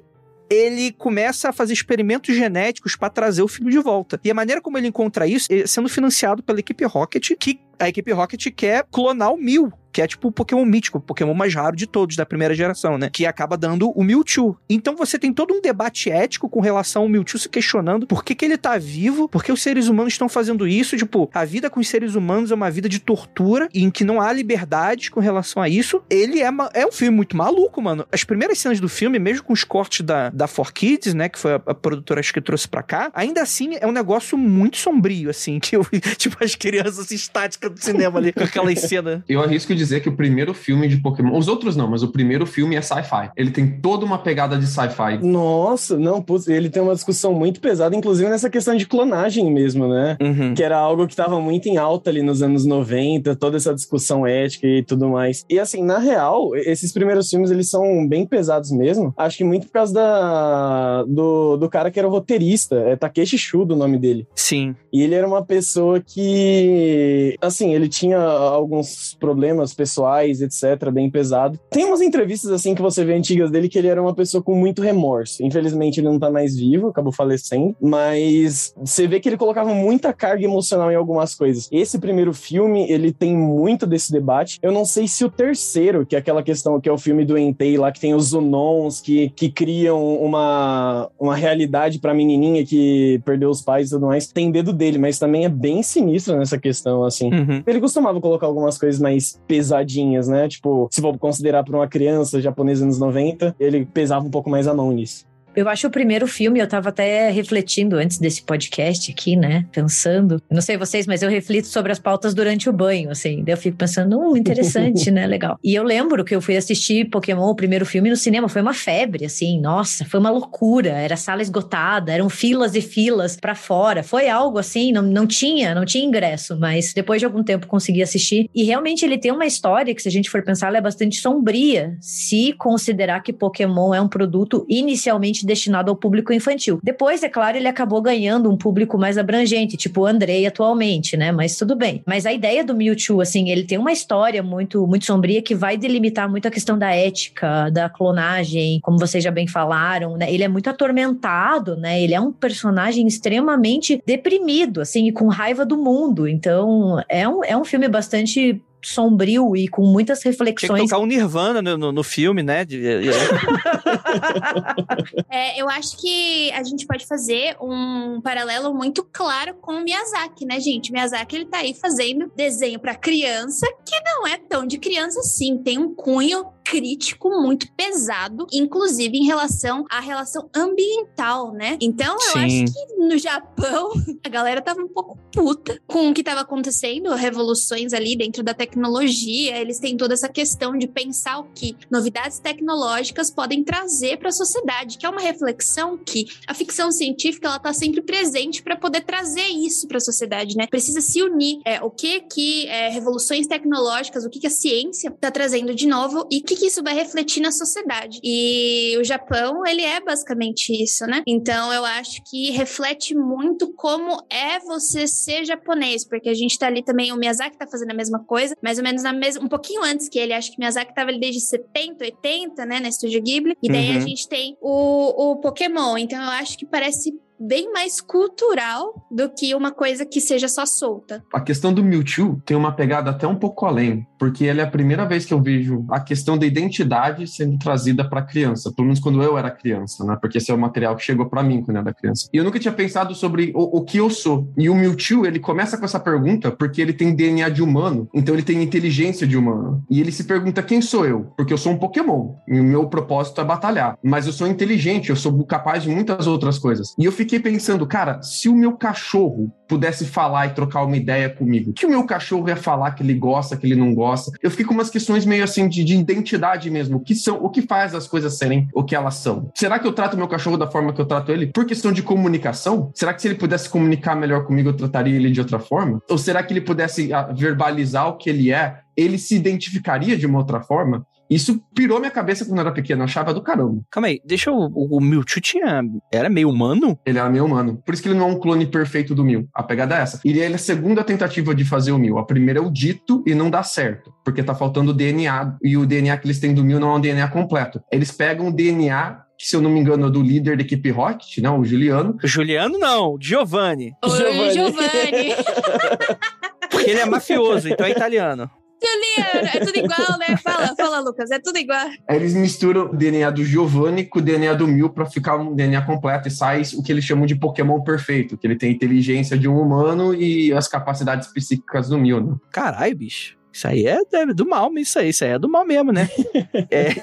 Speaker 1: ele começa a fazer experimentos genéticos para trazer o filho de volta. E a maneira como ele encontra isso é sendo financiado pela equipe Rocket, que a equipe Rocket quer clonar o Mil, que é tipo o Pokémon mítico, o Pokémon mais raro de todos da primeira geração, né? Que acaba dando o Mewtwo. Então você tem todo um debate ético com relação ao Mewtwo se questionando por que, que ele tá vivo, por que os seres humanos estão fazendo isso. Tipo, a vida com os seres humanos é uma vida de tortura em que não há liberdades com relação a isso. Ele é, é um filme muito maluco, mano. As primeiras cenas do filme, mesmo com os cortes da, da 4Kids, né? Que foi a, a produtora acho que trouxe pra cá, ainda assim é um negócio muito sombrio, assim. Que eu, tipo, as crianças estáticas do cinema ali, com aquela cena.
Speaker 3: Eu arrisco dizer que o primeiro filme de Pokémon, os outros não, mas o primeiro filme é sci-fi. Ele tem toda uma pegada de sci-fi.
Speaker 6: Nossa, não, putz, ele tem uma discussão muito pesada, inclusive nessa questão de clonagem mesmo, né?
Speaker 1: Uhum.
Speaker 6: Que era algo que estava muito em alta ali nos anos 90, toda essa discussão ética e tudo mais. E assim, na real, esses primeiros filmes, eles são bem pesados mesmo. Acho que muito por causa da, do, do cara que era o roteirista, é Takeshi Shudo o nome dele.
Speaker 1: Sim.
Speaker 6: E ele era uma pessoa que, assim, ele tinha alguns problemas pessoais, etc, bem pesado. Tem umas entrevistas, assim, que você vê antigas dele, que ele era uma pessoa com muito remorso. Infelizmente, ele não tá mais vivo, acabou falecendo, mas você vê que ele colocava muita carga emocional em algumas coisas. Esse primeiro filme, ele tem muito desse debate. Eu não sei se o terceiro, que é aquela questão que é o filme do Entei lá, que tem os Zunons que, que criam uma, uma realidade pra menininha que perdeu os pais e tudo mais, tem dedo dele, mas também é bem sinistro nessa questão, assim.
Speaker 1: Uhum.
Speaker 6: Ele costumava colocar algumas coisas mais pesadinhas, né? Tipo, se for considerar pra uma criança japonesa anos 90, ele pesava um pouco mais a mão nisso.
Speaker 5: Eu acho o primeiro filme, eu tava até refletindo antes desse podcast aqui, né? Pensando. Não sei vocês, mas eu reflito sobre as pautas durante o banho, assim. Daí eu fico pensando, hum, interessante, né? Legal. E eu lembro que eu fui assistir Pokémon, o primeiro filme, no cinema. Foi uma febre, assim. Nossa, foi uma loucura. Era sala esgotada, eram filas e filas pra fora. Foi algo assim, não, não tinha, não tinha ingresso, mas depois de algum tempo consegui assistir. E realmente ele tem uma história que, se a gente for pensar, ela é bastante sombria, se considerar que Pokémon é um produto inicialmente destinado ao público infantil. Depois, é claro, ele acabou ganhando um público mais abrangente, tipo o Andrei atualmente, né? Mas tudo bem. Mas a ideia do Mewtwo, assim, ele tem uma história muito, muito sombria que vai delimitar muito a questão da ética, da clonagem, como vocês já bem falaram, né? Ele é muito atormentado, né? Ele é um personagem extremamente deprimido, assim, e com raiva do mundo. Então, é um, é um filme bastante sombrio e com muitas
Speaker 1: Tinha que
Speaker 5: reflexões.
Speaker 1: tocar um Nirvana no, no, no filme, né? De- de-
Speaker 4: É, eu acho que a gente pode fazer um paralelo muito claro com o Miyazaki, né, gente? Miyazaki, ele tá aí fazendo desenho pra criança, que não é tão de criança assim, tem um cunho crítico muito pesado, inclusive em relação à relação ambiental, né? Então eu
Speaker 1: Sim.
Speaker 4: acho que no Japão a galera tava um pouco puta com o que tava acontecendo, revoluções ali dentro da tecnologia, eles têm toda essa questão de pensar o que novidades tecnológicas podem trazer para a sociedade, que é uma reflexão que a ficção científica ela tá sempre presente para poder trazer isso para a sociedade, né? Precisa se unir. É, o que que é, revoluções tecnológicas, o que que a ciência tá trazendo de novo e que que isso vai refletir na sociedade. E o Japão, ele é basicamente isso, né? Então eu acho que reflete muito como é você ser japonês, porque a gente tá ali também, o Miyazaki tá fazendo a mesma coisa, mais ou menos na mesma, um pouquinho antes que ele, acho que Miyazaki tava ali desde 70, 80, né, na Estúdio Ghibli, e daí a
Speaker 1: Uhum.
Speaker 4: gente tem o, o Pokémon, então eu acho que parece bem mais cultural do que uma coisa que seja só solta.
Speaker 3: A questão do Mewtwo tem uma pegada até um pouco além, porque ela é a primeira vez que eu vejo a questão da identidade sendo trazida para criança, pelo menos quando eu era criança, né? Porque esse é o material que chegou para mim quando eu era criança. E eu nunca tinha pensado sobre o, o que eu sou. E o Mewtwo, ele começa com essa pergunta porque ele tem DNA de humano, então ele tem inteligência de humano. E ele se pergunta quem sou eu? Porque eu sou um Pokémon e o meu propósito é batalhar, mas eu sou inteligente, eu sou capaz de muitas outras coisas. E eu fiquei pensando, cara, se o meu cachorro pudesse falar e trocar uma ideia comigo, o que o meu cachorro ia falar que ele gosta, que ele não gosta? Eu fiquei com umas questões meio assim de, de identidade mesmo. O que são, o que faz as coisas serem o que elas são? Será que eu trato meu cachorro da forma que eu trato ele por questão de comunicação? Será que se ele pudesse comunicar melhor comigo, eu trataria ele de outra forma? Ou será que ele pudesse ah, verbalizar o que ele é? Ele se identificaria de uma outra forma? Isso pirou minha cabeça quando eu era pequeno, eu achava do caramba.
Speaker 1: Calma aí, deixa eu. O, o Mewtwo tinha. Era meio humano?
Speaker 3: Ele era meio humano. Por isso que ele não é um clone perfeito do Mil. A pegada é essa. E ele é a segunda tentativa de fazer o Mil. A primeira é o dito e não dá certo. Porque tá faltando o DNA. E o DNA que eles têm do Mil não é um DNA completo. Eles pegam o DNA, que se eu não me engano é do líder da equipe Rocket, né? O Juliano.
Speaker 1: Juliano não, Giovanni.
Speaker 4: Oi,
Speaker 6: Giovanni.
Speaker 4: Giovanni.
Speaker 1: Porque ele é mafioso, então é italiano.
Speaker 4: Juliano, é tudo igual, né? Fala, fala, Lucas, é tudo igual.
Speaker 3: Aí eles misturam o DNA do Giovanni com o DNA do Mil para ficar um DNA completo e sai o que eles chamam de Pokémon perfeito, que ele tem a inteligência de um humano e as capacidades psíquicas do Mil, né?
Speaker 1: Caralho, bicho. Isso aí é, é do mal, isso aí, isso aí é do mal mesmo, né? é,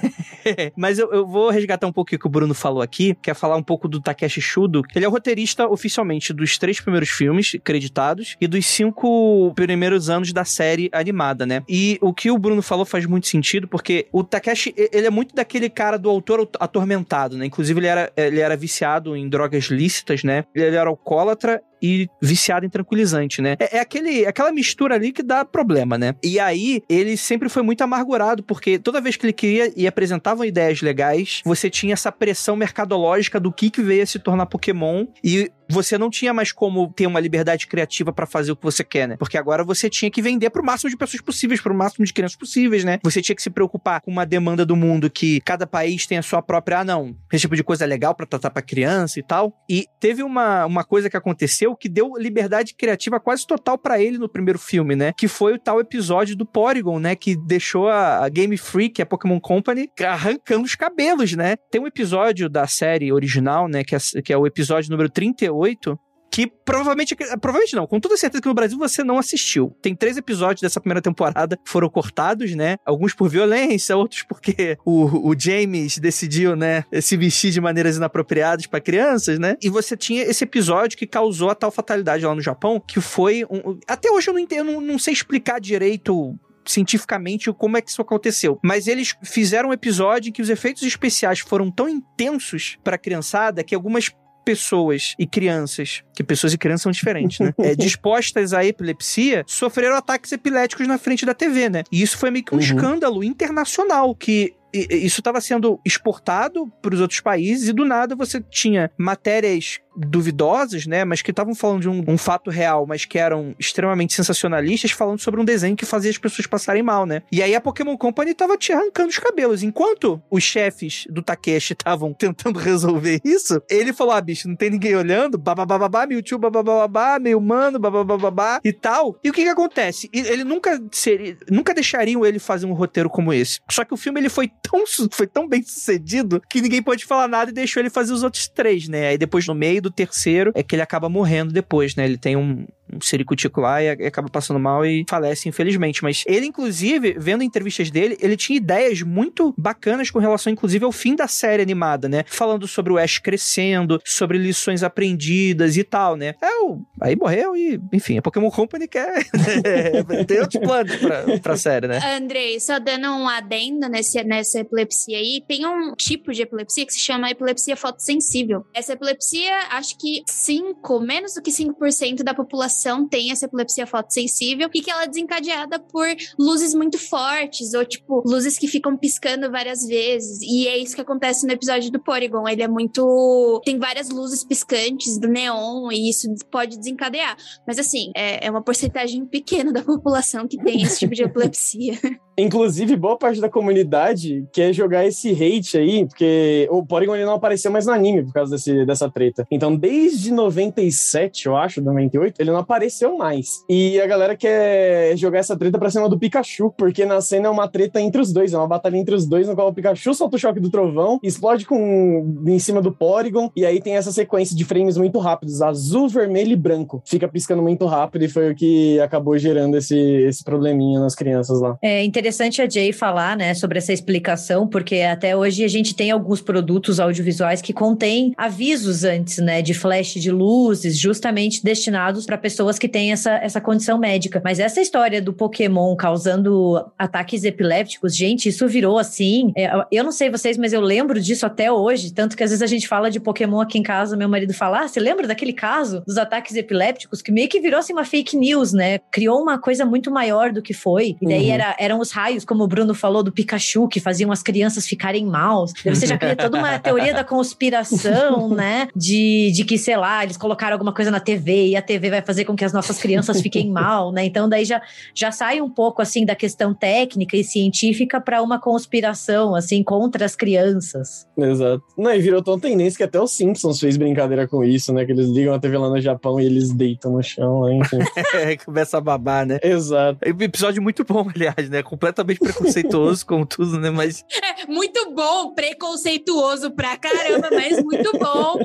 Speaker 1: mas eu, eu, vou resgatar um pouco o que o Bruno falou aqui, que é falar um pouco do Takeshi Shudo. Ele é o roteirista oficialmente dos três primeiros filmes creditados e dos cinco primeiros anos da série animada, né? E o que o Bruno falou faz muito sentido, porque o Takeshi, ele é muito daquele cara do autor atormentado, né? Inclusive, ele era, ele era viciado em drogas lícitas, né? Ele era alcoólatra e viciado em tranquilizante, né? É, é, aquele, aquela mistura ali que dá problema, né? E aí, ele sempre foi muito amargurado, porque toda vez que ele queria e apresentava ideias legais, você tinha essa pressão mercadológica do que, que veio a se tornar Pokémon, e você não tinha mais como ter uma liberdade criativa para fazer o que você quer, né? Porque agora você tinha que vender pro máximo de pessoas possíveis, pro máximo de crianças possíveis, né? Você tinha que se preocupar com uma demanda do mundo que cada país tem a sua própria, ah, não, esse tipo de coisa é legal para tratar para criança e tal. E teve uma, uma coisa que aconteceu que deu liberdade criativa quase total para ele no primeiro filme, né? Que foi o tal episódio do Porygon, né? Que deixou a, Game Freak, a Pokémon Company, arrancando os cabelos, né? Tem um episódio da série original, né? Que é, que é o episódio número 38 98, que provavelmente, provavelmente não, com toda certeza que no Brasil você não assistiu. Tem três episódios dessa primeira temporada foram cortados, né? Alguns por violência, outros porque o, o James decidiu, né, se vestir de maneiras inapropriadas para crianças, né? E você tinha esse episódio que causou a tal fatalidade lá no Japão, que foi um, até hoje eu não entendo, não, não sei explicar direito cientificamente como é que isso aconteceu. Mas eles fizeram um episódio em que os efeitos especiais foram tão intensos para a criançada que algumas pessoas e crianças, que pessoas e crianças são diferentes, né? é, dispostas à epilepsia, sofreram ataques epiléticos na frente da TV, né? E isso foi meio que um uhum. escândalo internacional que isso estava sendo exportado para os outros países e do nada você tinha matérias duvidosas, né? Mas que estavam falando de um, um, fato real, mas que eram extremamente sensacionalistas, falando sobre um desenho que fazia as pessoas passarem mal, né? E aí a Pokémon Company tava te arrancando os cabelos. Enquanto os chefes do Takeshi estavam tentando resolver isso, ele falou: ah, bicho, não tem ninguém olhando, babababá, Mewtwo, babababá, meio humano, babababá e tal. E o que que acontece? Ele nunca seria, nunca deixariam ele fazer um roteiro como esse. Só que o filme ele foi tão, foi tão bem sucedido que ninguém pode falar nada e deixou ele fazer os outros três, né? Aí depois no meio do terceiro é que ele acaba morrendo depois, né? Ele tem um, ciricutico lá e acaba passando mal e falece, infelizmente. Mas ele, inclusive, vendo entrevistas dele, ele tinha ideias muito bacanas com relação, inclusive, ao fim da série animada, né? Falando sobre o Ash crescendo, sobre lições aprendidas e tal, né? É, o... aí morreu e, enfim, a Pokémon Company quer né? tem outros planos pra, pra série, né?
Speaker 4: Andrei, só dando um adendo nesse, nessa epilepsia aí, tem um tipo de epilepsia que se chama epilepsia fotossensível. Essa epilepsia, acho que 5, menos do que 5% da população tem essa epilepsia fotossensível e que ela é desencadeada por luzes muito fortes ou, tipo, luzes que ficam piscando várias vezes. E é isso que acontece no episódio do Porygon. Ele é muito. Tem várias luzes piscantes do neon e isso pode desencadear. Mas, assim, é, é uma porcentagem pequena da população que tem esse tipo de epilepsia.
Speaker 6: Inclusive, boa parte da comunidade quer jogar esse hate aí, porque o Porygon ele não apareceu mais no anime por causa desse, dessa treta. Então, desde 97, eu acho, 98, ele não apareceu mais. E a galera quer jogar essa treta pra cima do Pikachu, porque na cena é uma treta entre os dois, é uma batalha entre os dois, no qual o Pikachu solta o choque do trovão, explode com em cima do Porygon, e aí tem essa sequência de frames muito rápidos, azul, vermelho e branco. Fica piscando muito rápido e foi o que acabou gerando esse, esse probleminha nas crianças lá.
Speaker 5: É interessante a Jay falar, né, sobre essa explicação, porque até hoje a gente tem alguns produtos audiovisuais que contêm avisos antes, né, de flash de luzes, justamente destinados para pessoas que têm essa, essa condição médica. Mas essa história do Pokémon causando ataques epilépticos, gente, isso virou assim. É, eu não sei vocês, mas eu lembro disso até hoje. Tanto que às vezes a gente fala de Pokémon aqui em casa, meu marido fala: ah, você lembra daquele caso dos ataques epilépticos? Que meio que virou assim uma fake news, né? Criou uma coisa muito maior do que foi. E daí uhum. era, eram os raios, como o Bruno falou, do Pikachu, que faziam as crianças ficarem maus. Você já cria toda uma teoria da conspiração, né? De, de que, sei lá, eles colocaram alguma coisa na TV e a TV vai fazer com que as nossas crianças fiquem mal, né? Então daí já, já sai um pouco, assim, da questão técnica e científica para uma conspiração, assim, contra as crianças.
Speaker 6: Exato. Não, e virou tão tendência que até os Simpsons fez brincadeira com isso, né? Que eles ligam a TV lá no Japão e eles deitam no chão, enfim.
Speaker 1: é, começa a babar, né?
Speaker 6: Exato.
Speaker 1: É um episódio muito bom, aliás, né? Completamente preconceituoso, como tudo, né? Mas.
Speaker 4: É, muito bom, preconceituoso pra caramba, mas muito bom.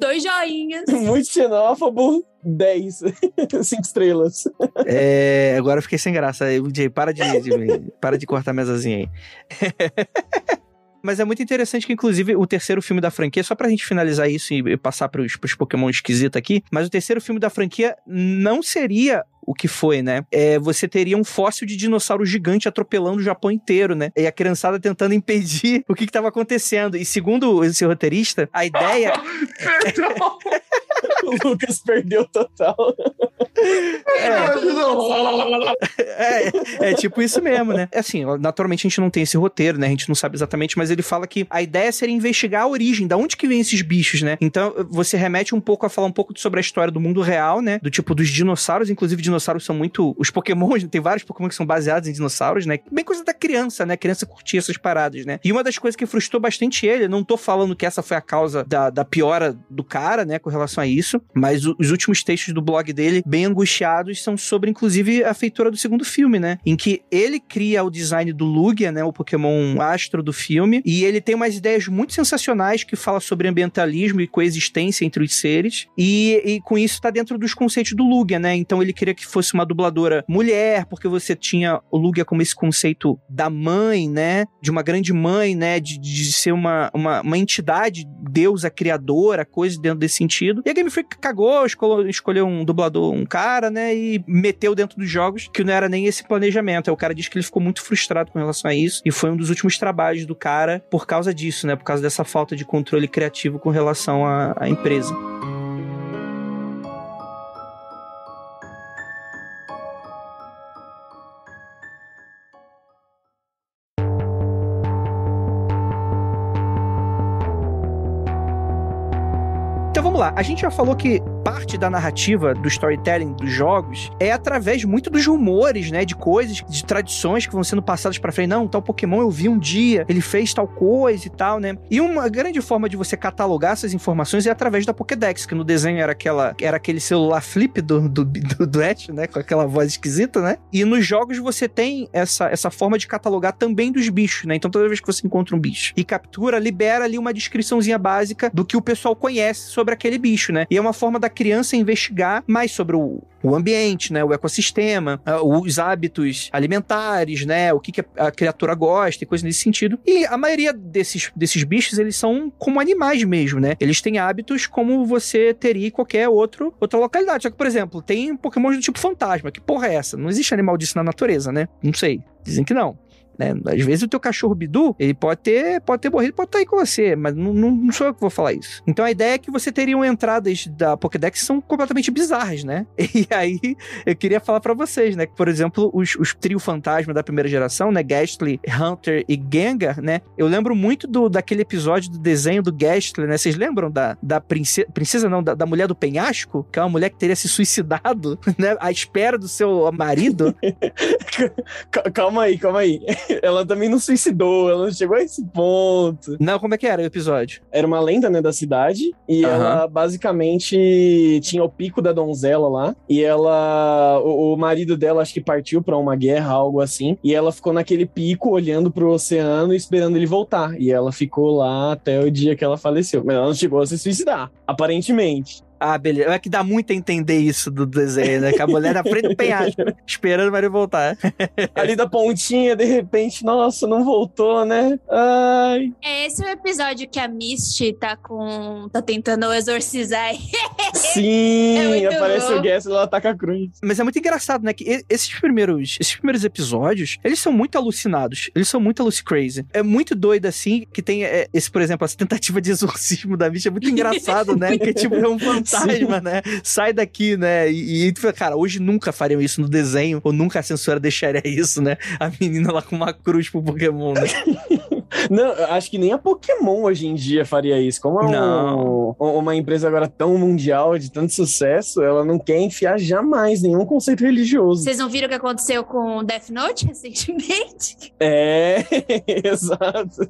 Speaker 4: Dois joinhas.
Speaker 6: Muito xenófobo. 10. 5 estrelas.
Speaker 1: É, agora eu fiquei sem graça. Jay, para de, de, para de cortar minhas asinhas aí. Mas é muito interessante que, inclusive, o terceiro filme da franquia, só pra gente finalizar isso e passar pros, pros Pokémon esquisitos aqui, mas o terceiro filme da franquia não seria o que foi, né? É, você teria um fóssil de dinossauro gigante atropelando o Japão inteiro, né? E a criançada tentando impedir o que estava acontecendo. E segundo esse roteirista, a ideia.
Speaker 6: o Lucas perdeu total.
Speaker 1: É, é, é, tipo isso mesmo, né? Assim, naturalmente a gente não tem esse roteiro, né? A gente não sabe exatamente, mas ele fala que a ideia seria investigar a origem, da onde que vem esses bichos, né? Então você remete um pouco a falar um pouco sobre a história do mundo real, né? Do tipo dos dinossauros, inclusive dinossauros são muito. Os Pokémons, tem vários Pokémon que são baseados em dinossauros, né? Bem coisa da criança, né? A criança curtia essas paradas, né? E uma das coisas que frustrou bastante ele, não tô falando que essa foi a causa da, da piora do cara, né? Com relação a isso, mas o, os últimos textos do blog dele, bem angustiados, são sobre, inclusive, a feitura do segundo filme, né? Em que ele cria o design do Lugia, né? O Pokémon astro do filme, e ele tem umas ideias muito sensacionais que fala sobre ambientalismo e coexistência entre os seres, e, e com isso tá dentro dos conceitos do Lugia, né? Então ele queria que fosse uma dubladora mulher, porque você tinha o Lugia como esse conceito da mãe, né? De uma grande mãe, né? De, de ser uma, uma, uma entidade, deusa criadora, coisa dentro desse sentido. E a Game Freak cagou, escolheu, escolheu um dublador, um cara, né? E meteu dentro dos jogos que não era nem esse planejamento. Aí o cara diz que ele ficou muito frustrado com relação a isso. E foi um dos últimos trabalhos do cara por causa disso, né? Por causa dessa falta de controle criativo com relação à, à empresa. Lá. A gente já falou que parte da narrativa do storytelling dos jogos é através muito dos rumores, né, de coisas, de tradições que vão sendo passadas para frente. Não, tal Pokémon eu vi um dia, ele fez tal coisa e tal, né? E uma grande forma de você catalogar essas informações é através da Pokédex, que no desenho era aquela era aquele celular flip do do, do, do Ash, né, com aquela voz esquisita, né? E nos jogos você tem essa essa forma de catalogar também dos bichos, né? Então toda vez que você encontra um bicho e captura, libera ali uma descriçãozinha básica do que o pessoal conhece sobre aquele bicho, né? E é uma forma da criança investigar mais sobre o, o ambiente, né, o ecossistema, os hábitos alimentares, né, o que, a criatura gosta e coisas nesse sentido. E a maioria desses, desses bichos, eles são como animais mesmo, né? Eles têm hábitos como você teria em qualquer outro, outra localidade. Só que, por exemplo, tem Pokémon do tipo fantasma. Que porra é essa? Não existe animal disso na natureza, né? Não sei. Dizem que não. Né? Às vezes o teu cachorro Bidu, ele pode ter, pode ter morrido, pode estar aí com você, mas não, não, não, sou eu que vou falar isso. Então a ideia é que você teriam entradas da Pokédex que são completamente bizarras, né? E aí eu queria falar para vocês, né? Que, por exemplo, os, os trio fantasma da primeira geração, né? Gastly, Hunter e Gengar, né? Eu lembro muito do, daquele episódio do desenho do Gastly, né? Vocês lembram da, da princesa, princesa não, da, da mulher do penhasco? Que é uma mulher que teria se suicidado, né? À espera do seu marido.
Speaker 6: calma aí, calma aí. ela também não suicidou, ela não chegou a esse ponto.
Speaker 1: Não, como é que era o episódio?
Speaker 6: Era uma lenda, né, da cidade, e uhum. ela basicamente tinha o pico da donzela lá, e ela. O, o marido dela acho que partiu para uma guerra, algo assim, e ela ficou naquele pico olhando pro oceano esperando ele voltar. E ela ficou lá até o dia que ela faleceu. Mas ela não chegou a se suicidar, aparentemente.
Speaker 1: Ah, beleza. É que dá muito a entender isso do desenho, né? Que a mulher na frente do penhasco, esperando o marido voltar.
Speaker 6: Ali da pontinha, de repente, nossa, não voltou, né? Ai.
Speaker 4: É esse o episódio que a Misty tá com. tá tentando exorcizar.
Speaker 6: Sim, é aparece bom. o Guess e ela ataca a cruz.
Speaker 1: Mas é muito engraçado, né? Que esses primeiros, esses primeiros episódios, eles são muito alucinados. Eles são muito Lucy Crazy. É muito doido, assim, que tem é, esse, por exemplo, essa tentativa de exorcismo da Misty é muito engraçado, né? Porque, tipo, é um fantasma, Sim. né? Sai daqui, né? E, e cara, hoje nunca fariam isso no desenho, ou nunca a censura deixaria isso, né? A menina lá com uma cruz pro Pokémon, né?
Speaker 6: Não, acho que nem a Pokémon hoje em dia faria isso. Como é um, uma empresa agora tão mundial, de tanto sucesso, ela não quer enfiar jamais nenhum conceito religioso.
Speaker 4: Vocês não viram o que aconteceu com Death Note recentemente?
Speaker 6: É, exato.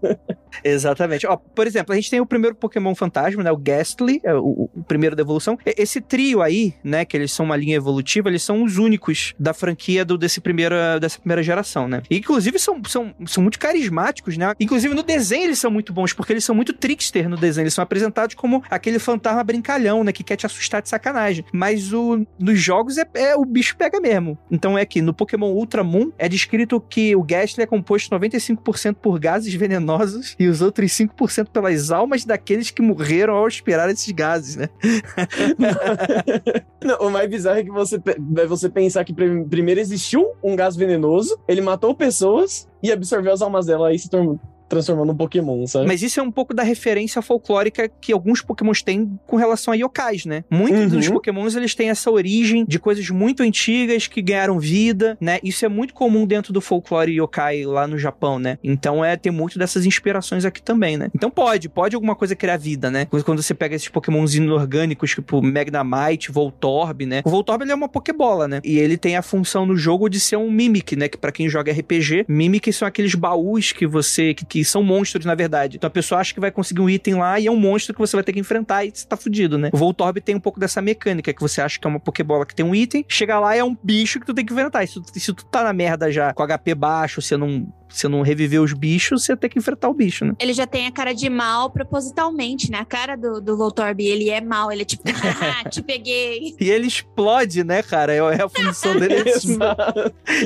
Speaker 1: Exatamente. Ó, por exemplo, a gente tem o primeiro Pokémon fantasma, né? O Ghastly, é o, o primeiro da evolução. Esse trio aí, né? Que eles são uma linha evolutiva, eles são os únicos da franquia do, desse primeira, dessa primeira geração, né? E, inclusive, são, são, são muito carismáticos, né? Inclusive, no desenho eles são muito bons, porque eles são muito trickster no desenho. Eles são apresentados como aquele fantasma brincalhão, né? Que quer te assustar de sacanagem. Mas o, nos jogos é, é o bicho pega mesmo. Então é que no Pokémon Ultra Moon é descrito que o Ghastly é composto 95% por gases venenosos e os outros 5% pelas almas daqueles que morreram ao aspirar esses gases, né?
Speaker 6: Não, o mais bizarro é que você, é você pensar que primeiro existiu um gás venenoso, ele matou pessoas e absorveu as almas dela e se tornou transformando num Pokémon, sabe?
Speaker 1: Mas isso é um pouco da referência folclórica que alguns Pokémons têm com relação a yokais, né? Muitos uhum. dos Pokémons, eles têm essa origem de coisas muito antigas que ganharam vida, né? Isso é muito comum dentro do folclore yokai lá no Japão, né? Então é tem muito dessas inspirações aqui também, né? Então pode, pode alguma coisa criar vida, né? Quando você pega esses Pokémons inorgânicos, tipo Magnemite, Voltorb, né? O Voltorb ele é uma Pokébola, né? E ele tem a função no jogo de ser um Mimic, né? Que para quem joga RPG, Mimic são aqueles baús que você que, que que são monstros, na verdade. Então a pessoa acha que vai conseguir um item lá e é um monstro que você vai ter que enfrentar e você tá fudido, né? O Voltorb tem um pouco dessa mecânica, que você acha que é uma Pokébola que tem um item, chega lá e é um bicho que tu tem que enfrentar. E se, se tu tá na merda já, com HP baixo, você não você não reviver os bichos, você tem que enfrentar o bicho, né?
Speaker 4: Ele já tem a cara de mal propositalmente, né? A cara do, do Voltorb, ele é mal, ele é tipo, ah, te peguei.
Speaker 1: E ele explode, né, cara? É, é a função dele é se,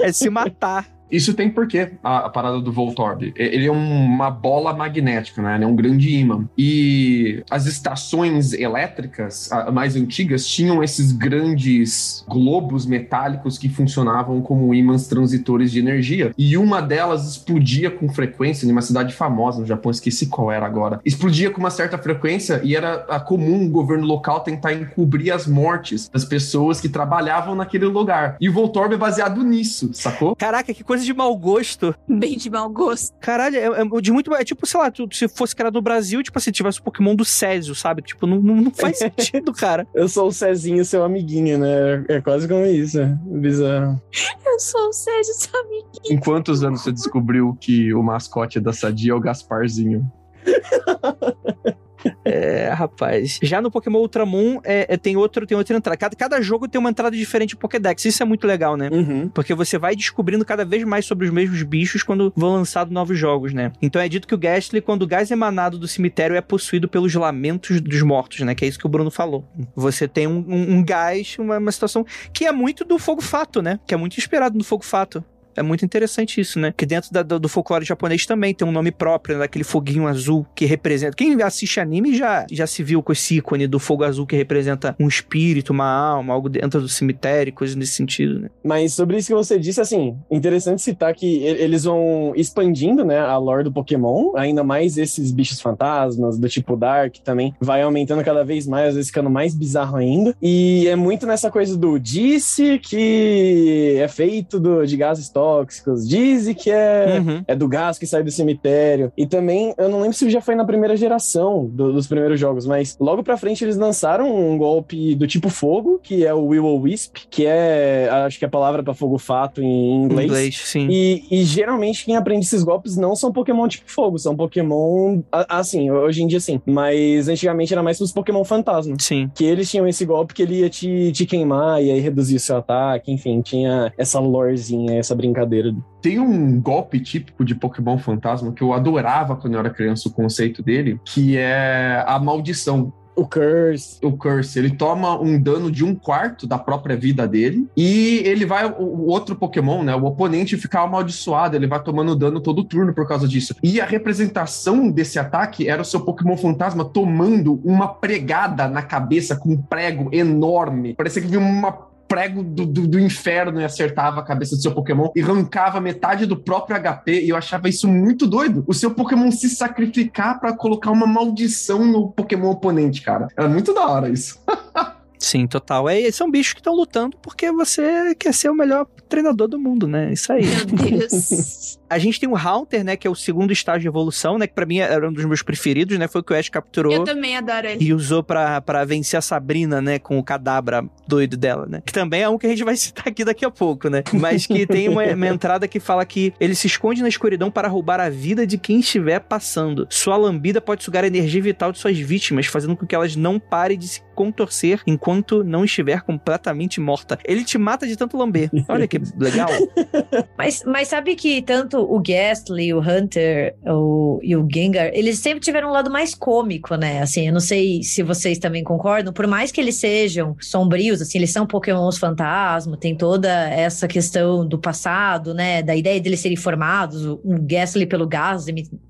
Speaker 1: é se matar.
Speaker 3: Isso tem porquê, a, a, parada do Voltorb. Ele é uma bola magnética, né? Ele é um grande ímã. E as estações elétricas mais antigas tinham esses grandes globos metálicos que funcionavam como ímãs transitores de energia. E uma delas explodia com frequência em uma cidade famosa no Japão, esqueci qual era agora. Explodia com uma certa frequência e era comum o governo local tentar encobrir as mortes das pessoas que trabalhavam naquele lugar. E o Voltorb é baseado nisso, sacou?
Speaker 1: Caraca, que coisa de mau gosto.
Speaker 4: Bem de mau gosto.
Speaker 1: Caralho, é, é de muito. É tipo, sei lá, tu, se fosse criado no Brasil, tipo assim, tivesse o Pokémon do Césio, sabe? Tipo, não, não, não faz sentido, cara.
Speaker 6: Eu sou o Cezinho, seu amiguinho, né? É quase como isso. É bizarro.
Speaker 4: Eu sou o Césio, seu amiguinho.
Speaker 3: Em quantos anos você descobriu que o mascote da Sadia é o Gasparzinho?
Speaker 1: É, rapaz. Já no Pokémon Ultramon é, é, tem, outro, tem outra entrada. Cada, cada jogo tem uma entrada diferente de Pokédex. Isso é muito legal, né?
Speaker 6: Uhum.
Speaker 1: Porque você vai descobrindo cada vez mais sobre os mesmos bichos quando vão lançados novos jogos, né? Então é dito que o Gastly, quando o gás emanado do cemitério é possuído pelos lamentos dos mortos, né? Que é isso que o Bruno falou. Você tem um, um, um gás, uma, uma situação que é muito do Fogo Fato, né? Que é muito inspirado no Fogo Fato. É muito interessante isso, né? Que dentro da, do folclore japonês também tem um nome próprio, né? daquele foguinho azul que representa. Quem assiste anime já, já se viu com esse ícone do fogo azul que representa um espírito, uma alma, algo dentro do cemitério, coisas nesse sentido, né?
Speaker 6: Mas sobre isso que você disse, assim, interessante citar que eles vão expandindo, né, a lore do Pokémon, ainda mais esses bichos fantasmas do tipo Dark também, vai aumentando cada vez mais, às vezes ficando mais bizarro ainda. E é muito nessa coisa do disse que é feito do, de gases tóxicos tóxicos, dizem que é, uhum. é do gás que sai do cemitério. E também, eu não lembro se já foi na primeira geração do, dos primeiros jogos, mas logo pra frente eles lançaram um golpe do tipo fogo, que é o Will o Wisp, que é, acho que é a palavra para fogo fato em inglês.
Speaker 1: inglês sim.
Speaker 6: E, e, geralmente quem aprende esses golpes não são Pokémon tipo fogo, são Pokémon, assim, hoje em dia sim. Mas antigamente era mais os Pokémon fantasma.
Speaker 1: Sim.
Speaker 6: Que eles tinham esse golpe que ele ia te, te queimar e aí reduzir o seu ataque, enfim, tinha essa lorezinha, essa brincadeira brincadeira.
Speaker 3: Tem um golpe típico de Pokémon Fantasma que eu adorava quando eu era criança, o conceito dele, que é a maldição.
Speaker 6: O Curse.
Speaker 3: O Curse. Ele toma um dano de um quarto da própria vida dele. E ele vai. O outro Pokémon, né? O oponente ficar amaldiçoado. Ele vai tomando dano todo turno por causa disso. E a representação desse ataque era o seu Pokémon fantasma tomando uma pregada na cabeça com um prego enorme. Parecia que vinha uma prego do, do, do, inferno e acertava a cabeça do seu Pokémon e arrancava metade do próprio HP. E eu achava isso muito doido. O seu Pokémon se sacrificar para colocar uma maldição no Pokémon oponente, cara. Era muito da hora isso.
Speaker 1: Sim, total. É, são bichos que estão lutando porque você quer ser o melhor treinador do mundo, né? Isso aí.
Speaker 4: Meu Deus.
Speaker 1: A gente tem o Haunter, né? Que é o segundo estágio de evolução, né? Que pra mim era um dos meus preferidos, né? Foi o que o Ash capturou.
Speaker 4: Eu também adoro ele.
Speaker 1: E usou pra, pra vencer a Sabrina, né? Com o cadabra doido dela, né? Que também é um que a gente vai citar aqui daqui a pouco, né? Mas que tem uma, uma entrada que fala que ele se esconde na escuridão para roubar a vida de quem estiver passando. Sua lambida pode sugar a energia vital de suas vítimas, fazendo com que elas não parem de se contorcer enquanto não estiver completamente morta. Ele te mata de tanto lamber. Olha que legal.
Speaker 5: Mas, mas sabe que tanto o Ghastly, o Hunter o, e o Gengar, eles sempre tiveram um lado mais cômico, né? Assim, eu não sei se vocês também concordam, por mais que eles sejam sombrios, assim, eles são pokémons fantasma, tem toda essa questão do passado, né? Da ideia deles serem formados, o Ghastly pelo gás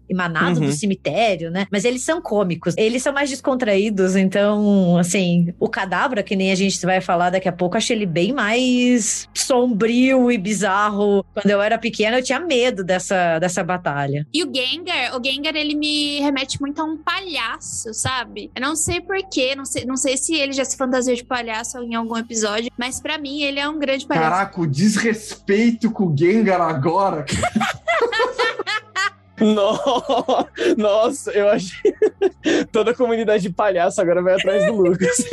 Speaker 5: emanado
Speaker 1: Uhum.
Speaker 5: do cemitério, né? Mas eles são cômicos, eles são mais descontraídos, então, assim, o Cadabra, que nem a gente vai falar daqui a pouco, achei ele bem mais sombrio e bizarro. Quando eu era pequena, eu tinha medo dessa, dessa batalha.
Speaker 4: E o Gengar, o Gengar, ele me remete muito a um palhaço, sabe? Eu não sei porquê, não sei, não sei se ele já se fantasiou de palhaço em algum episódio, mas pra mim ele é um grande palhaço.
Speaker 3: Caraca, o desrespeito com o Gengar agora.
Speaker 6: No- Nossa, eu achei. Toda a comunidade de palhaço agora vai atrás do Lucas.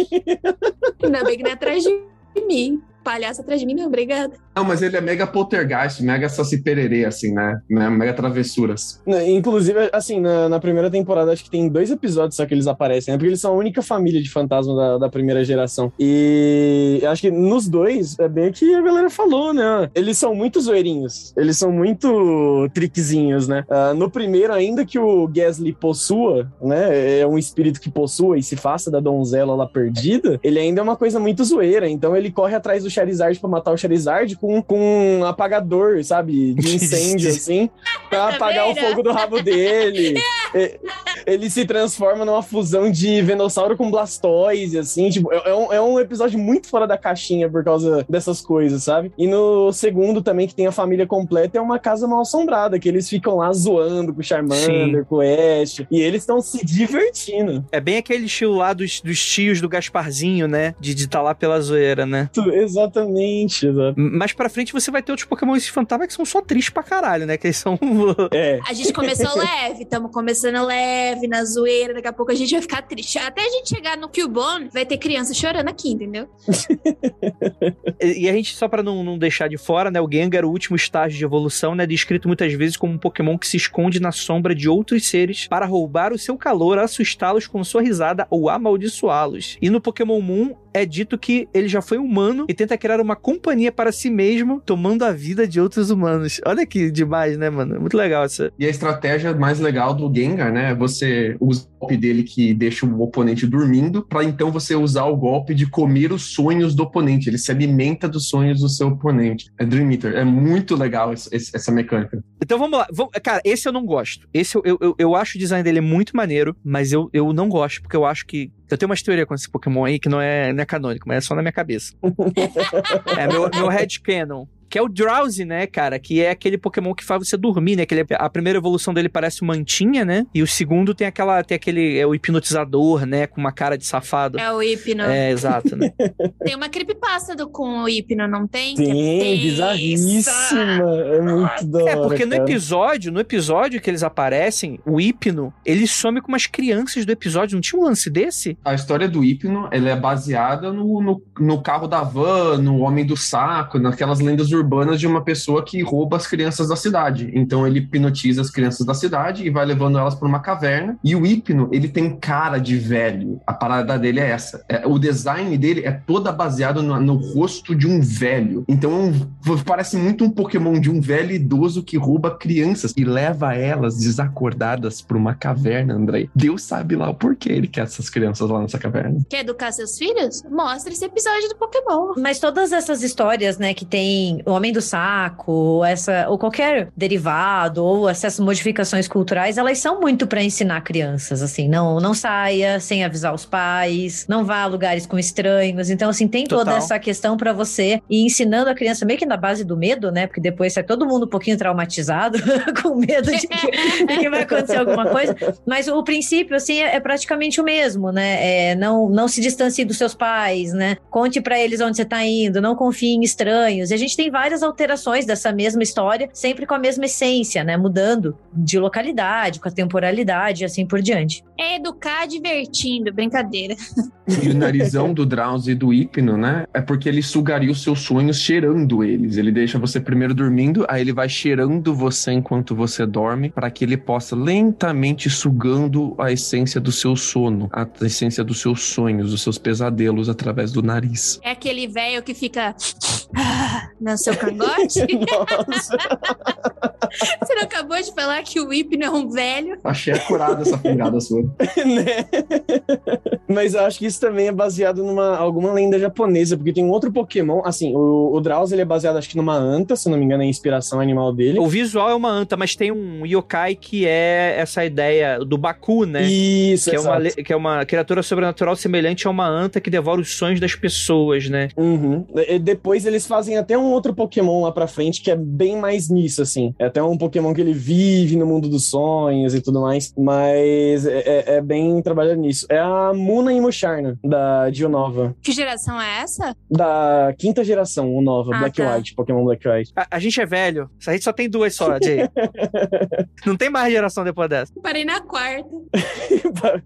Speaker 4: Ainda bem que não é atrás de mim. Palhaço atrás de mim, não, obrigada.
Speaker 3: Não, mas ele é mega poltergeist, mega saci pererê, assim, né? né? Mega travessuras.
Speaker 6: Inclusive, assim, na, na primeira temporada, acho que tem dois episódios só que eles aparecem, né? Porque eles são a única família de fantasma da, da primeira geração. E acho que nos dois, é bem o que a galera falou, né? Eles são muito zoeirinhos. Eles são muito triquezinhos, né? Ah, no primeiro, ainda que o Gasly possua, né? É um espírito que possua e se faça da donzela lá perdida, ele ainda é uma coisa muito zoeira. Então ele corre atrás do Charizard pra matar o Charizard com, com um apagador, sabe? De incêndio, assim, pra apagar o fogo do rabo dele. E- Ele se transforma numa fusão de Venossauro com Blastoise, assim, tipo, é, é um, é um episódio muito fora da caixinha por causa dessas coisas, sabe? E no segundo também, que tem a família completa, é uma casa mal assombrada, que eles ficam lá zoando com o Charmander,
Speaker 1: Sim.
Speaker 6: com o Ash, e eles estão se divertindo.
Speaker 1: É bem aquele estilo lá dos, dos tios do Gasparzinho, né? De estar lá pela zoeira, né?
Speaker 6: Tu- Exatamente, exato.
Speaker 1: Mais pra frente você vai ter outros Pokémon fantasma que são só tristes pra caralho, né? Que eles são.
Speaker 6: É.
Speaker 4: A gente começou leve, estamos começando leve, na zoeira, daqui a pouco a gente vai ficar triste. Até a gente chegar no Cubone, vai ter criança chorando aqui, entendeu?
Speaker 1: E e a gente, só pra não, não deixar de fora, né? O Gengar, o último estágio de evolução, né? Descrito muitas vezes como um Pokémon que se esconde na sombra de outros seres para roubar o seu calor, assustá-los com sua risada ou amaldiçoá-los. E no Pokémon Moon é dito que ele já foi humano e tenta criar uma companhia para si mesmo, tomando a vida de outros humanos. Olha que demais, né, mano? Muito legal essa.
Speaker 3: E a estratégia mais legal do Gengar, né? Você usa golpe dele que deixa o oponente dormindo, pra então você usar o golpe de comer os sonhos do oponente. Ele se alimenta dos sonhos do seu oponente. É Dream Eater. É muito legal esse- esse- essa mecânica.
Speaker 1: Então vamos lá. Vamos- Cara, esse eu não gosto. Esse eu, eu, eu, eu acho o design dele muito maneiro, mas eu, eu não gosto, porque eu acho que. Eu tenho uma teoria com esse Pokémon aí que não é, não é canônico, mas é só na minha cabeça. é meu, meu headcanon. Que é o Drowsy, né, cara? Que é aquele Pokémon que faz você dormir, né? Que ele- a primeira evolução dele parece uma mantinha, né? E o segundo tem aquela. Tem aquele. É o hipnotizador, né? Com uma cara de safado.
Speaker 4: É o Hipno.
Speaker 1: É, exato, né?
Speaker 4: Tem uma creepypasta do, com o Hipno, não tem? É
Speaker 6: Tem,
Speaker 4: tensa.
Speaker 6: bizarríssima. É muito da hora.
Speaker 1: É, porque no
Speaker 6: cara.
Speaker 1: episódio, no episódio que eles aparecem, o Hipno, ele some com umas crianças do episódio. Não tinha um lance desse?
Speaker 3: A história do Hipno, ela é baseada no, no, no carro da van, no Homem do Saco, naquelas lendas urbanas de uma pessoa que rouba as crianças da cidade. Então ele hipnotiza as crianças da cidade e vai levando elas para uma caverna. E o Hipno, ele tem cara de velho. A parada dele é essa. É, o design dele é toda baseado no, no rosto de um velho. Então é parece muito um Pokémon de um velho idoso que rouba crianças e leva elas desacordadas para uma caverna, André. Deus sabe lá o porquê ele quer essas crianças lá nessa caverna.
Speaker 4: Quer educar seus filhos? Mostra esse episódio do Pokémon.
Speaker 5: Mas todas essas histórias, né, que tem o Homem do Saco, ou, essa, ou qualquer derivado, ou essas modificações culturais, elas são muito para ensinar crianças, assim, não, não saia sem avisar os pais, não vá a lugares com estranhos. Então, assim, tem toda
Speaker 1: Total.
Speaker 5: essa questão para você ir ensinando a criança meio que na base do medo, né? Porque depois sai todo mundo um pouquinho traumatizado, com medo de que, de que vai acontecer alguma coisa. Mas o princípio, assim, é, é praticamente o mesmo, né? É, não, não se distancie dos seus pais, né? Conte para eles onde você tá indo, não confie em estranhos. E a gente tem várias alterações dessa mesma história, sempre com a mesma essência, né? Mudando de localidade, com a temporalidade e assim por diante.
Speaker 4: É educar divertindo, brincadeira.
Speaker 3: E o narizão do Drowsy e do Hipno, né? É porque ele sugaria os seus sonhos cheirando eles. Ele deixa você primeiro dormindo, aí ele vai cheirando você enquanto você dorme, para que ele possa lentamente sugando a essência do seu sono, a essência dos seus sonhos, dos seus pesadelos através do nariz.
Speaker 4: É aquele velho que fica no seu cangote.
Speaker 6: Nossa.
Speaker 4: Você não acabou de falar que o Whip não é um velho?
Speaker 3: Achei acurada essa fungada sua.
Speaker 6: né? Mas eu acho que isso também é baseado numa alguma lenda japonesa, porque tem um outro Pokémon, assim, o, o Drowsy ele é baseado acho que numa anta, se não me engano, é a inspiração animal dele.
Speaker 1: O visual é uma anta, mas tem um yokai que é essa ideia do Baku, né?
Speaker 6: Isso,
Speaker 1: Que é, uma, que é uma criatura sobrenatural semelhante a uma anta que devora os sonhos das pessoas, né?
Speaker 6: Uhum. E depois eles fazem até um outro Pokémon lá pra frente que é bem mais nisso, assim. É até um Pokémon que ele vive no mundo dos sonhos e tudo mais. Mas é, é- é bem trabalhado nisso. É a Muna Imusharna, da Dionova.
Speaker 4: Que geração é essa?
Speaker 6: Da quinta geração, o Nova,
Speaker 4: Ah,
Speaker 6: Black
Speaker 4: tá.
Speaker 6: White, Pokémon Black White.
Speaker 1: A, a gente é velho. A gente só tem duas só, Jay. Não tem mais geração depois dessa.
Speaker 4: Parei na quarta.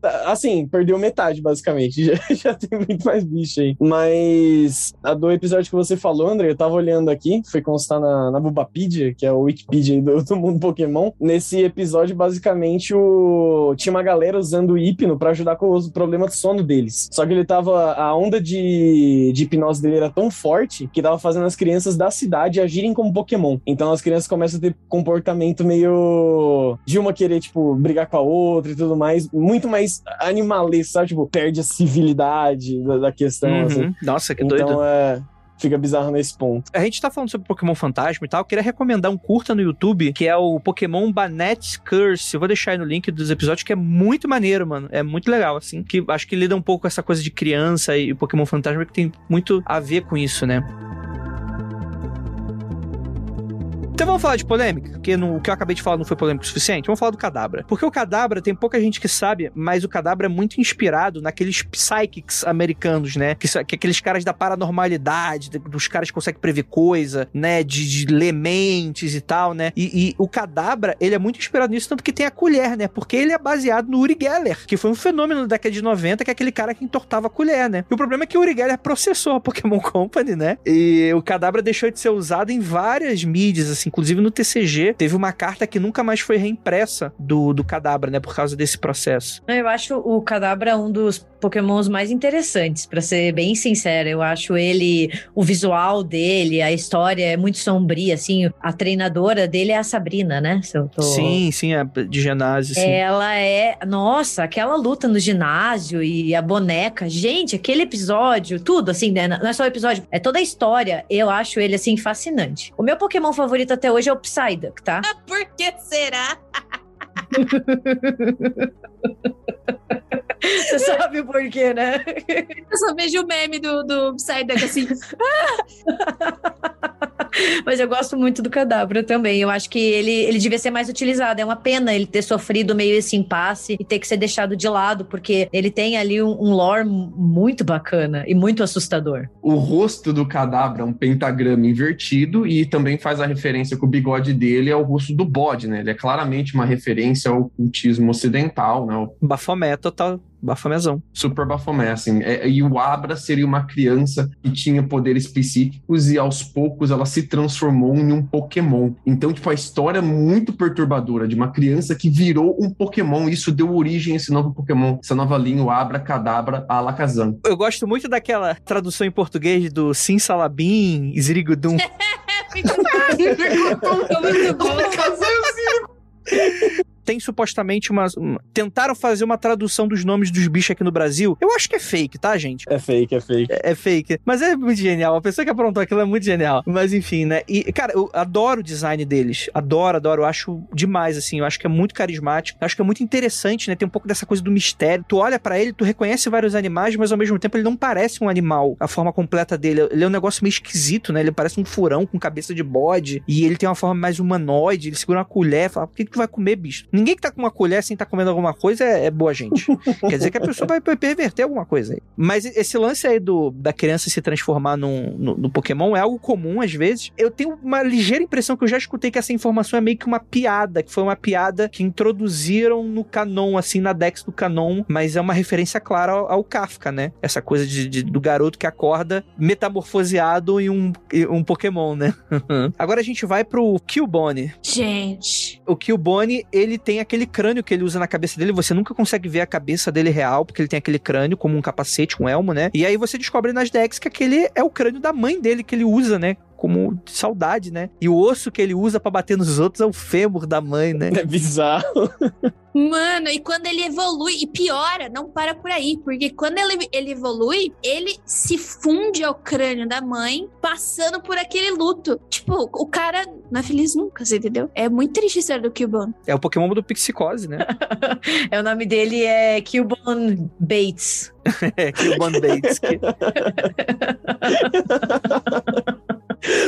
Speaker 6: assim, perdeu metade, basicamente. Já, já tem muito mais bicho aí. Mas a do episódio que você falou, André, eu tava olhando aqui, foi constar na, na Bubapedia, que é o Wikipedia aí do, do mundo Pokémon. Nesse episódio, basicamente, o... tinha uma galera usando o hipno pra ajudar com os problemas de sono deles. Só que ele tava. A onda de, de hipnose dele era tão forte que tava fazendo as crianças da cidade agirem como Pokémon. Então as crianças começam a ter comportamento meio. de uma querer, tipo, brigar com a outra e tudo mais. Muito mais animalesco, sabe? Tipo, perde a civilidade da, da questão, assim.
Speaker 1: Uhum. Nossa, que
Speaker 6: Então
Speaker 1: doido.
Speaker 6: é. Fica bizarro nesse ponto.
Speaker 1: A gente tá falando sobre Pokémon Fantasma e tal. Eu queria recomendar um curta no YouTube que é o Pokémon Banet's Curse. Eu vou deixar aí no link dos episódios, que é muito maneiro, mano. É muito legal, assim. Que acho que lida um pouco com essa coisa de criança e Pokémon Fantasma, que tem muito a ver com isso, né? Então vamos falar de polêmica, porque no, o que eu acabei de falar não foi polêmico o suficiente. Vamos falar do Cadabra. Porque o Cadabra tem pouca gente que sabe, mas o Cadabra é muito inspirado naqueles psychics americanos, né? Que, que aqueles caras da paranormalidade, de- dos caras que conseguem prever coisa, né? De, de ler mentes e tal, né? E, e o Cadabra, ele é muito inspirado nisso, tanto que tem a colher, né? Porque ele é baseado no Uri Geller, que foi um fenômeno da década de 90, que é aquele cara que entortava a colher, né? E o problema é que o Uri Geller processou a Pokémon Company, né? E o Cadabra deixou de ser usado em várias mídias, assim, inclusive no TCG. Teve uma carta que nunca mais foi reimpressa do, do Cadabra, né? Por causa desse processo.
Speaker 5: Eu acho o Kadabra um dos pokémons mais interessantes, pra ser bem sincera. Eu acho ele, o visual dele, a história é muito sombria, assim. A treinadora dele é a Sabrina, né? Se eu tô...
Speaker 1: Sim, sim, é de ginásio, sim.
Speaker 5: Ela é. Nossa, aquela luta no ginásio e a boneca. Gente, aquele episódio, tudo assim, né? Não é só o episódio, é toda a história. Eu acho ele, assim, fascinante. O meu Pokémon favorito até hoje é o Psyduck, tá?
Speaker 4: Por que será?
Speaker 5: Você sabe por quê, né?
Speaker 4: Eu só vejo o meme do, do Psyduck assim.
Speaker 5: Mas eu gosto muito do Cadabra também. Eu acho que ele, ele devia ser mais utilizado. É uma pena ele ter sofrido meio esse impasse e ter que ser deixado de lado, porque ele tem ali um, um lore muito bacana e muito assustador.
Speaker 3: O rosto do cadabra é um pentagrama invertido e também faz a referência que o bigode dele é o rosto do bode, né? Ele é claramente uma referência ao cultismo ocidental, né? O
Speaker 1: Bafomé total. Bafomézão.
Speaker 3: Super Baphomet, assim. É, e o Abra seria uma criança que tinha poderes psíquicos e aos poucos ela se transformou em um Pokémon. Então, tipo, a história é muito perturbadora de uma criança que virou um Pokémon. Isso deu origem a esse novo Pokémon, essa nova linha, o Abra Cadabra Alakazam.
Speaker 1: Eu gosto muito daquela tradução em português do Sim Salabim, Zirigudum.
Speaker 4: Ficou muito bom.
Speaker 1: tem supostamente uma, uma- Tentaram fazer uma tradução dos nomes dos bichos aqui no Brasil. Eu acho que é fake, tá, gente?
Speaker 6: É fake, é fake.
Speaker 1: É, é fake. Mas é muito genial. A pessoa que aprontou aquilo é muito genial. Mas enfim, né? E, cara, eu adoro o design deles. Adoro, adoro. Eu acho demais, assim. Eu acho que é muito carismático. Eu acho que é muito interessante, né? Tem um pouco dessa coisa do mistério. Tu olha pra ele, tu reconhece vários animais, mas ao mesmo tempo ele não parece um animal. A forma completa dele. Ele é um negócio meio esquisito, né? Ele parece um furão com cabeça de bode. E ele tem uma forma mais humanoide. Ele segura uma colher. Fala, por que, que tu vai comer, bicho? Ninguém que tá com uma colher sem tá comendo alguma coisa é, é boa gente. Quer dizer que a pessoa vai perverter alguma coisa aí. Mas esse lance aí do, da criança se transformar num, no, no Pokémon é algo comum às vezes. Eu tenho uma ligeira impressão que eu já escutei que essa informação é meio que uma piada, que foi uma piada que introduziram no canon, assim, na Dex do canon, mas é uma referência clara ao, ao Kafka, né? Essa coisa de, de- do garoto que acorda metamorfoseado em um, em um Pokémon, né? Agora a gente vai pro Killbone.
Speaker 4: Gente.
Speaker 1: O Killbone, ele tem aquele crânio que ele usa na cabeça dele. Você nunca consegue ver a cabeça dele real, porque ele tem aquele crânio como um capacete, um elmo, né? E aí você descobre nas decks que aquele é o crânio da mãe dele que ele usa, né? Como saudade, né? E o osso que ele usa pra bater nos outros é o fêmur da mãe, né?
Speaker 6: É bizarro.
Speaker 4: Mano, e quando ele evolui, e piora, não para por aí, porque quando ele, ele evolui, ele se funde ao crânio da mãe, passando por aquele luto. Tipo, o cara não é feliz nunca, você entendeu? É muito triste a história do Cubone.
Speaker 1: É o Pokémon do Pixicose, né?
Speaker 5: É, o nome dele é Cubone Bates.
Speaker 1: É, Killbone Bates. que-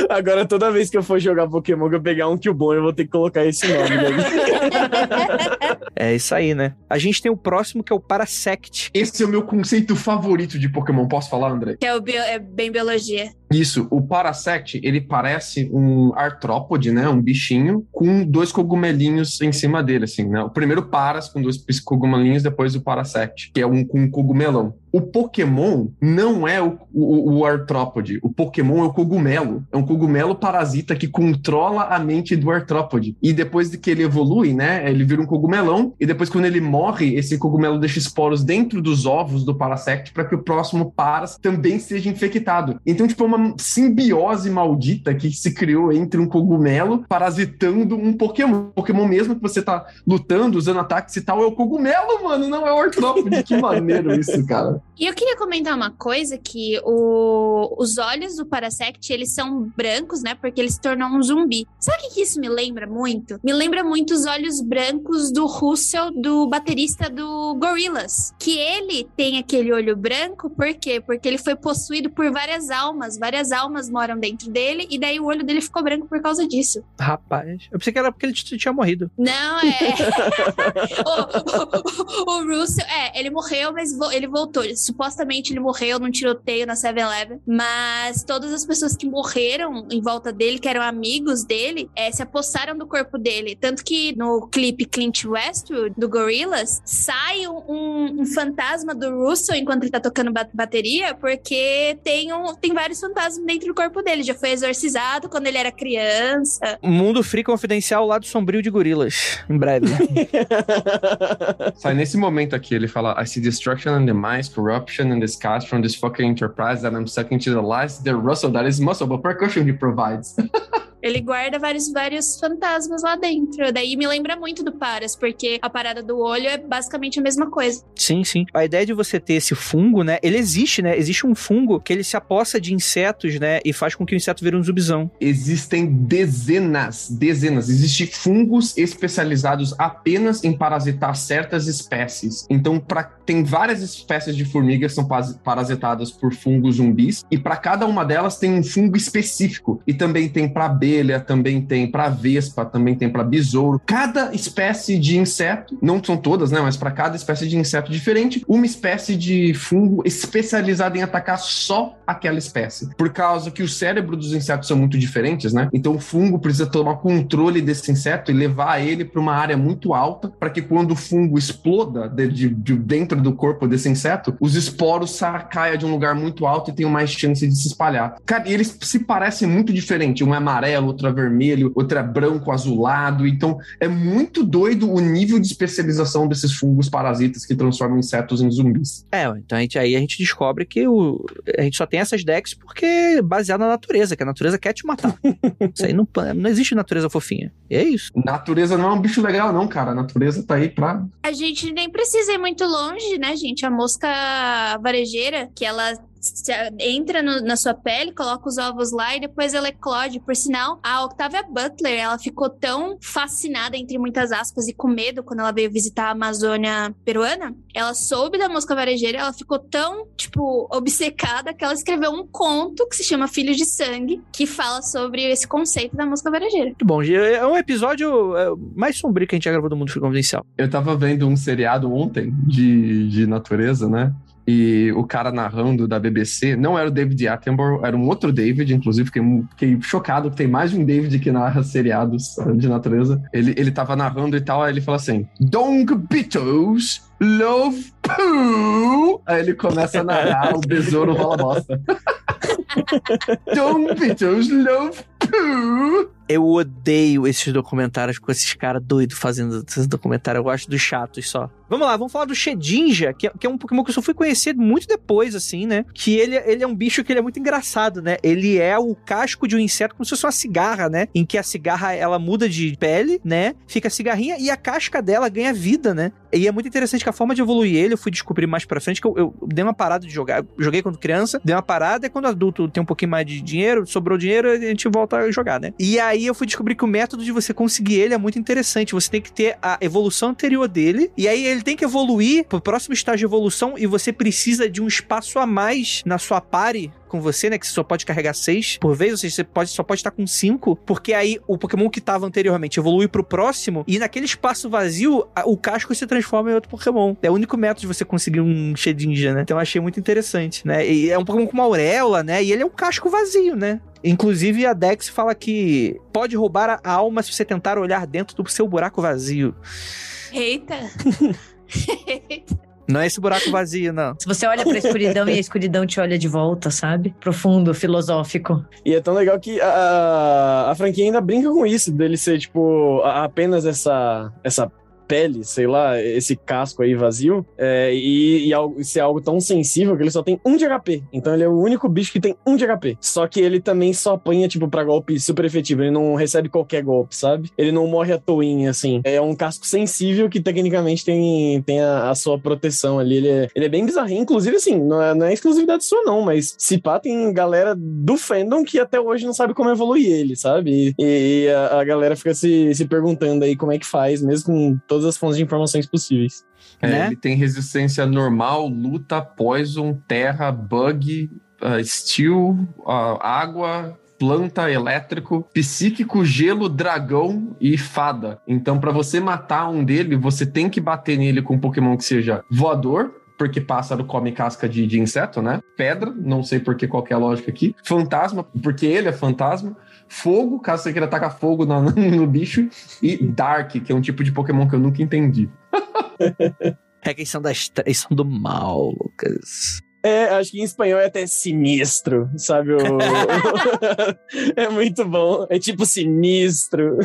Speaker 6: Agora, toda vez que eu for jogar Pokémon, que eu pegar um Cubone, eu vou ter que colocar esse nome. Né?
Speaker 1: É isso aí, né? A gente tem o próximo que é o Parasect.
Speaker 3: Esse é o meu conceito favorito de Pokémon. Posso falar, André?
Speaker 4: Que é, o bio- é bem biologia.
Speaker 3: Isso, o Parasect, ele parece um artrópode, né? Um bichinho com dois cogumelinhos em cima dele, assim, né? O primeiro Paras com dois cogumelinhos, depois o Parasect, que é um com um cogumelão. O Pokémon não é o, o, o artrópode. O Pokémon é o cogumelo. É um cogumelo parasita que controla a mente do artrópode. E depois de que ele evolui, né? Ele vira um cogumelão. E depois, quando ele morre, esse cogumelo deixa esporos dentro dos ovos do Parasect para que o próximo Paras também seja infectado. Então, tipo, é uma simbiose maldita que se criou entre um cogumelo parasitando um Pokémon. Pokémon mesmo que você tá lutando, usando ataques e tal, é o cogumelo, mano, não é o artrópode. que maneiro isso, cara.
Speaker 4: E eu queria comentar uma coisa que o- os olhos do Parasect, eles são brancos, né? Porque ele se tornou um zumbi. Sabe o que que isso me lembra muito? Me lembra muito os olhos brancos do Russell, do baterista do Gorillaz. Que ele tem aquele olho branco, por quê? Porque ele foi possuído por várias almas. Várias almas moram dentro dele, e daí o olho dele ficou branco por causa disso.
Speaker 1: Rapaz, eu pensei que era porque ele tinha morrido.
Speaker 4: Não, é. o, o- o Russell, é, ele morreu, mas vo- ele voltou. Supostamente ele morreu num tiroteio na 7-Eleven. Mas todas as pessoas que morreram em volta dele, que eram amigos dele, é, se apossaram do corpo dele. Tanto que no clipe Clint Westwood, do Gorillaz, sai um, um- um fantasma do Russell enquanto ele tá tocando ba- bateria, porque tem, um, tem vários fantasmas dentro do corpo dele. Já foi exorcizado quando ele era criança.
Speaker 1: Mundo Free Confidencial, lado sombrio de gorilas. Em breve.
Speaker 3: Sai nesse momento aqui, ele fala: I see destruction and demise, corruption and disgust from this fucking enterprise that I'm sucking to the lies, the Russell that is muscle, but percussion he provides.
Speaker 4: Ele guarda vários, vários fantasmas lá dentro. Daí me lembra muito do Paras, porque a parada do olho é basicamente a mesma coisa.
Speaker 1: Sim, sim. A ideia de você ter esse fungo, né? Ele existe, né? Existe um fungo que ele se apossa de insetos, né? E faz com que o inseto vire um zubizão.
Speaker 3: Existem dezenas, dezenas. Existem fungos especializados apenas em parasitar certas espécies. Então, pra, tem várias espécies de formigas são parasitadas por fungos zumbis, e para cada uma delas tem um fungo específico. E também tem para abelha, também tem para vespa, também tem para besouro. Cada espécie de inseto, não são todas, né? Mas para cada espécie de inseto diferente, uma espécie de fungo especializado em atacar só aquela espécie. Por causa que o cérebro dos insetos são muito diferentes, né? Então o fungo precisa tomar controle desse inseto e levar ele para uma área muito alta, para que quando o fungo exploda de, de- de dentro do corpo desse inseto, os esporos sa- caia de um lugar muito alto e tenham mais chance de se espalhar. Cara, e eles se parecem muito diferente. Um é amarelo, amarelo, outra vermelho, outra branco azulado. Então é muito doido o nível de especialização desses fungos parasitas que transformam insetos em zumbis.
Speaker 1: É, então a gente, aí a gente descobre que o, a gente só tem essas decks porque é baseado na natureza, que a natureza quer te matar. isso aí não, não existe natureza fofinha. E é isso.
Speaker 3: Natureza não é um bicho legal, não, cara. A natureza tá aí pra.
Speaker 4: A gente nem precisa ir muito longe, né, gente? A mosca varejeira, que ela entra no, na sua pele, coloca os ovos lá e depois ela eclode. Por sinal, a Octavia Butler, ela ficou tão fascinada, entre muitas aspas, e com medo quando ela veio visitar a Amazônia peruana. Ela soube da mosca varejeira, ela ficou tão, tipo, obcecada que ela escreveu um conto que se chama Filhos de Sangue, que fala sobre esse conceito da mosca varejeira.
Speaker 1: Muito bom, é um episódio é, mais sombrio que a gente já gravou do Mundo Confidencial.
Speaker 3: Eu tava vendo um seriado ontem de, de natureza, né? E o cara narrando da BBC não era o David Attenborough, era um outro David, inclusive fiquei, fiquei chocado que tem mais de um David que narra seriados de natureza. Ele, ele tava narrando e tal, aí ele fala assim: Dong Beatles love poo. Aí ele começa a narrar o besouro rola bosta. Dong Beatles love poo.
Speaker 1: Eu odeio esses documentários com esses caras doidos fazendo esses documentários. Eu gosto dos chatos só. Vamos lá, vamos falar do Shedinja, que é, que é, um Pokémon que eu só fui conhecer muito depois, assim, né? Que ele, ele é um bicho que ele é muito engraçado, né? Ele é o casco de um inseto como se fosse uma cigarra, né? Em que a cigarra, ela muda de pele, né? Fica cigarrinha e a casca dela ganha vida, né? E é muito interessante que a forma de evoluir ele, eu fui descobrir mais pra frente, que eu, eu dei uma parada de jogar. Eu joguei quando criança, dei uma parada, e quando adulto tem um pouquinho mais de dinheiro, sobrou dinheiro, a gente volta a jogar, né? E aí eu fui descobrir que o método de você conseguir ele é muito interessante. Você tem que ter a evolução anterior dele, e aí ele tem que evoluir pro próximo estágio de evolução, e você precisa de um espaço a mais na sua pare com você, né? Que você só pode carregar seis por vez, ou seja, você pode, só pode estar com cinco, porque aí o Pokémon que estava anteriormente evolui pro próximo, e naquele espaço vazio, o casco se transforma em outro Pokémon. É o único método de você conseguir um Shedinja, né? Então eu achei muito interessante, né? E é um Pokémon com uma auréola, né? E ele é um casco vazio, né? Inclusive, a Dex fala que pode roubar a alma se você tentar olhar dentro do seu buraco vazio.
Speaker 4: Eita!
Speaker 1: Eita! Não é esse buraco vazio, não.
Speaker 5: Se você olha pra escuridão e a escuridão te olha de volta, sabe? Profundo, filosófico.
Speaker 6: E é tão legal que a, a franquia ainda brinca com isso, dele ser, tipo, apenas essa, essa pele, sei lá, esse casco aí vazio, é, e, e, ser algo tão sensível que ele só tem um de HP. Então ele é o único bicho que tem um de HP. Só que ele também só apanha, tipo, pra golpe super efetivo. Ele não recebe qualquer golpe, sabe? Ele não morre à toinha, assim. É um casco sensível que tecnicamente tem, tem a, a sua proteção ali. Ele é, ele é bem bizarrinho. Inclusive, assim, não é, não é exclusividade sua, não, mas se pá, tem galera do fandom que até hoje não sabe como evoluir ele, sabe? E, e a, a, galera fica se, se perguntando aí como é que faz, mesmo com todo todas as fontes de informações possíveis.
Speaker 3: É, né? Ele tem resistência normal, luta, poison, terra, bug, uh, steel, uh, água, planta, elétrico, psíquico, gelo, dragão e fada. Então, para você matar um dele, você tem que bater nele com um Pokémon que seja voador, porque pássaro come casca de, de inseto, né? Pedra, não sei por que qual é a lógica aqui. Fantasma, porque ele é fantasma. Fogo, caso você queira tacar fogo no, no bicho. E Dark, que é um tipo de Pokémon que eu nunca entendi.
Speaker 1: é que são, das, eles são do mal, Lucas.
Speaker 6: É, acho que em espanhol é até sinistro, sabe? O... é muito bom. É tipo sinistro.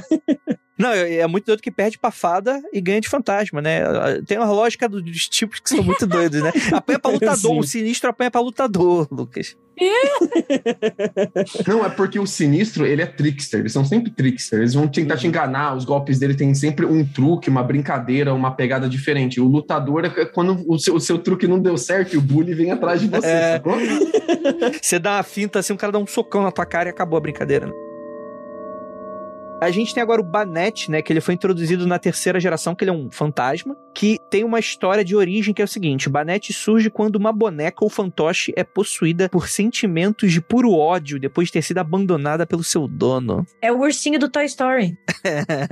Speaker 1: Não, é, é muito doido que perde pra fada e ganha de fantasma, né? Tem uma lógica dos tipos que são muito doidos, né? Apanha pra lutador, o sinistro apanha pra lutador, Lucas.
Speaker 3: Não, é porque o sinistro, ele é trickster, eles são sempre trickster, eles vão tentar te enganar, os golpes dele tem sempre um truque, uma brincadeira, uma pegada diferente. O lutador é quando o seu, o seu truque não deu certo e o bully vem atrás de você, é...
Speaker 1: Você dá uma finta assim, o cara dá um socão na tua cara e acabou a brincadeira, né? A gente tem agora o Banette, né? Que ele foi introduzido na terceira geração, que ele é um fantasma, que tem uma história de origem que é o seguinte: Banette surge quando uma boneca ou fantoche é possuída por sentimentos de puro ódio depois de ter sido abandonada pelo seu dono.
Speaker 5: É o ursinho do Toy Story.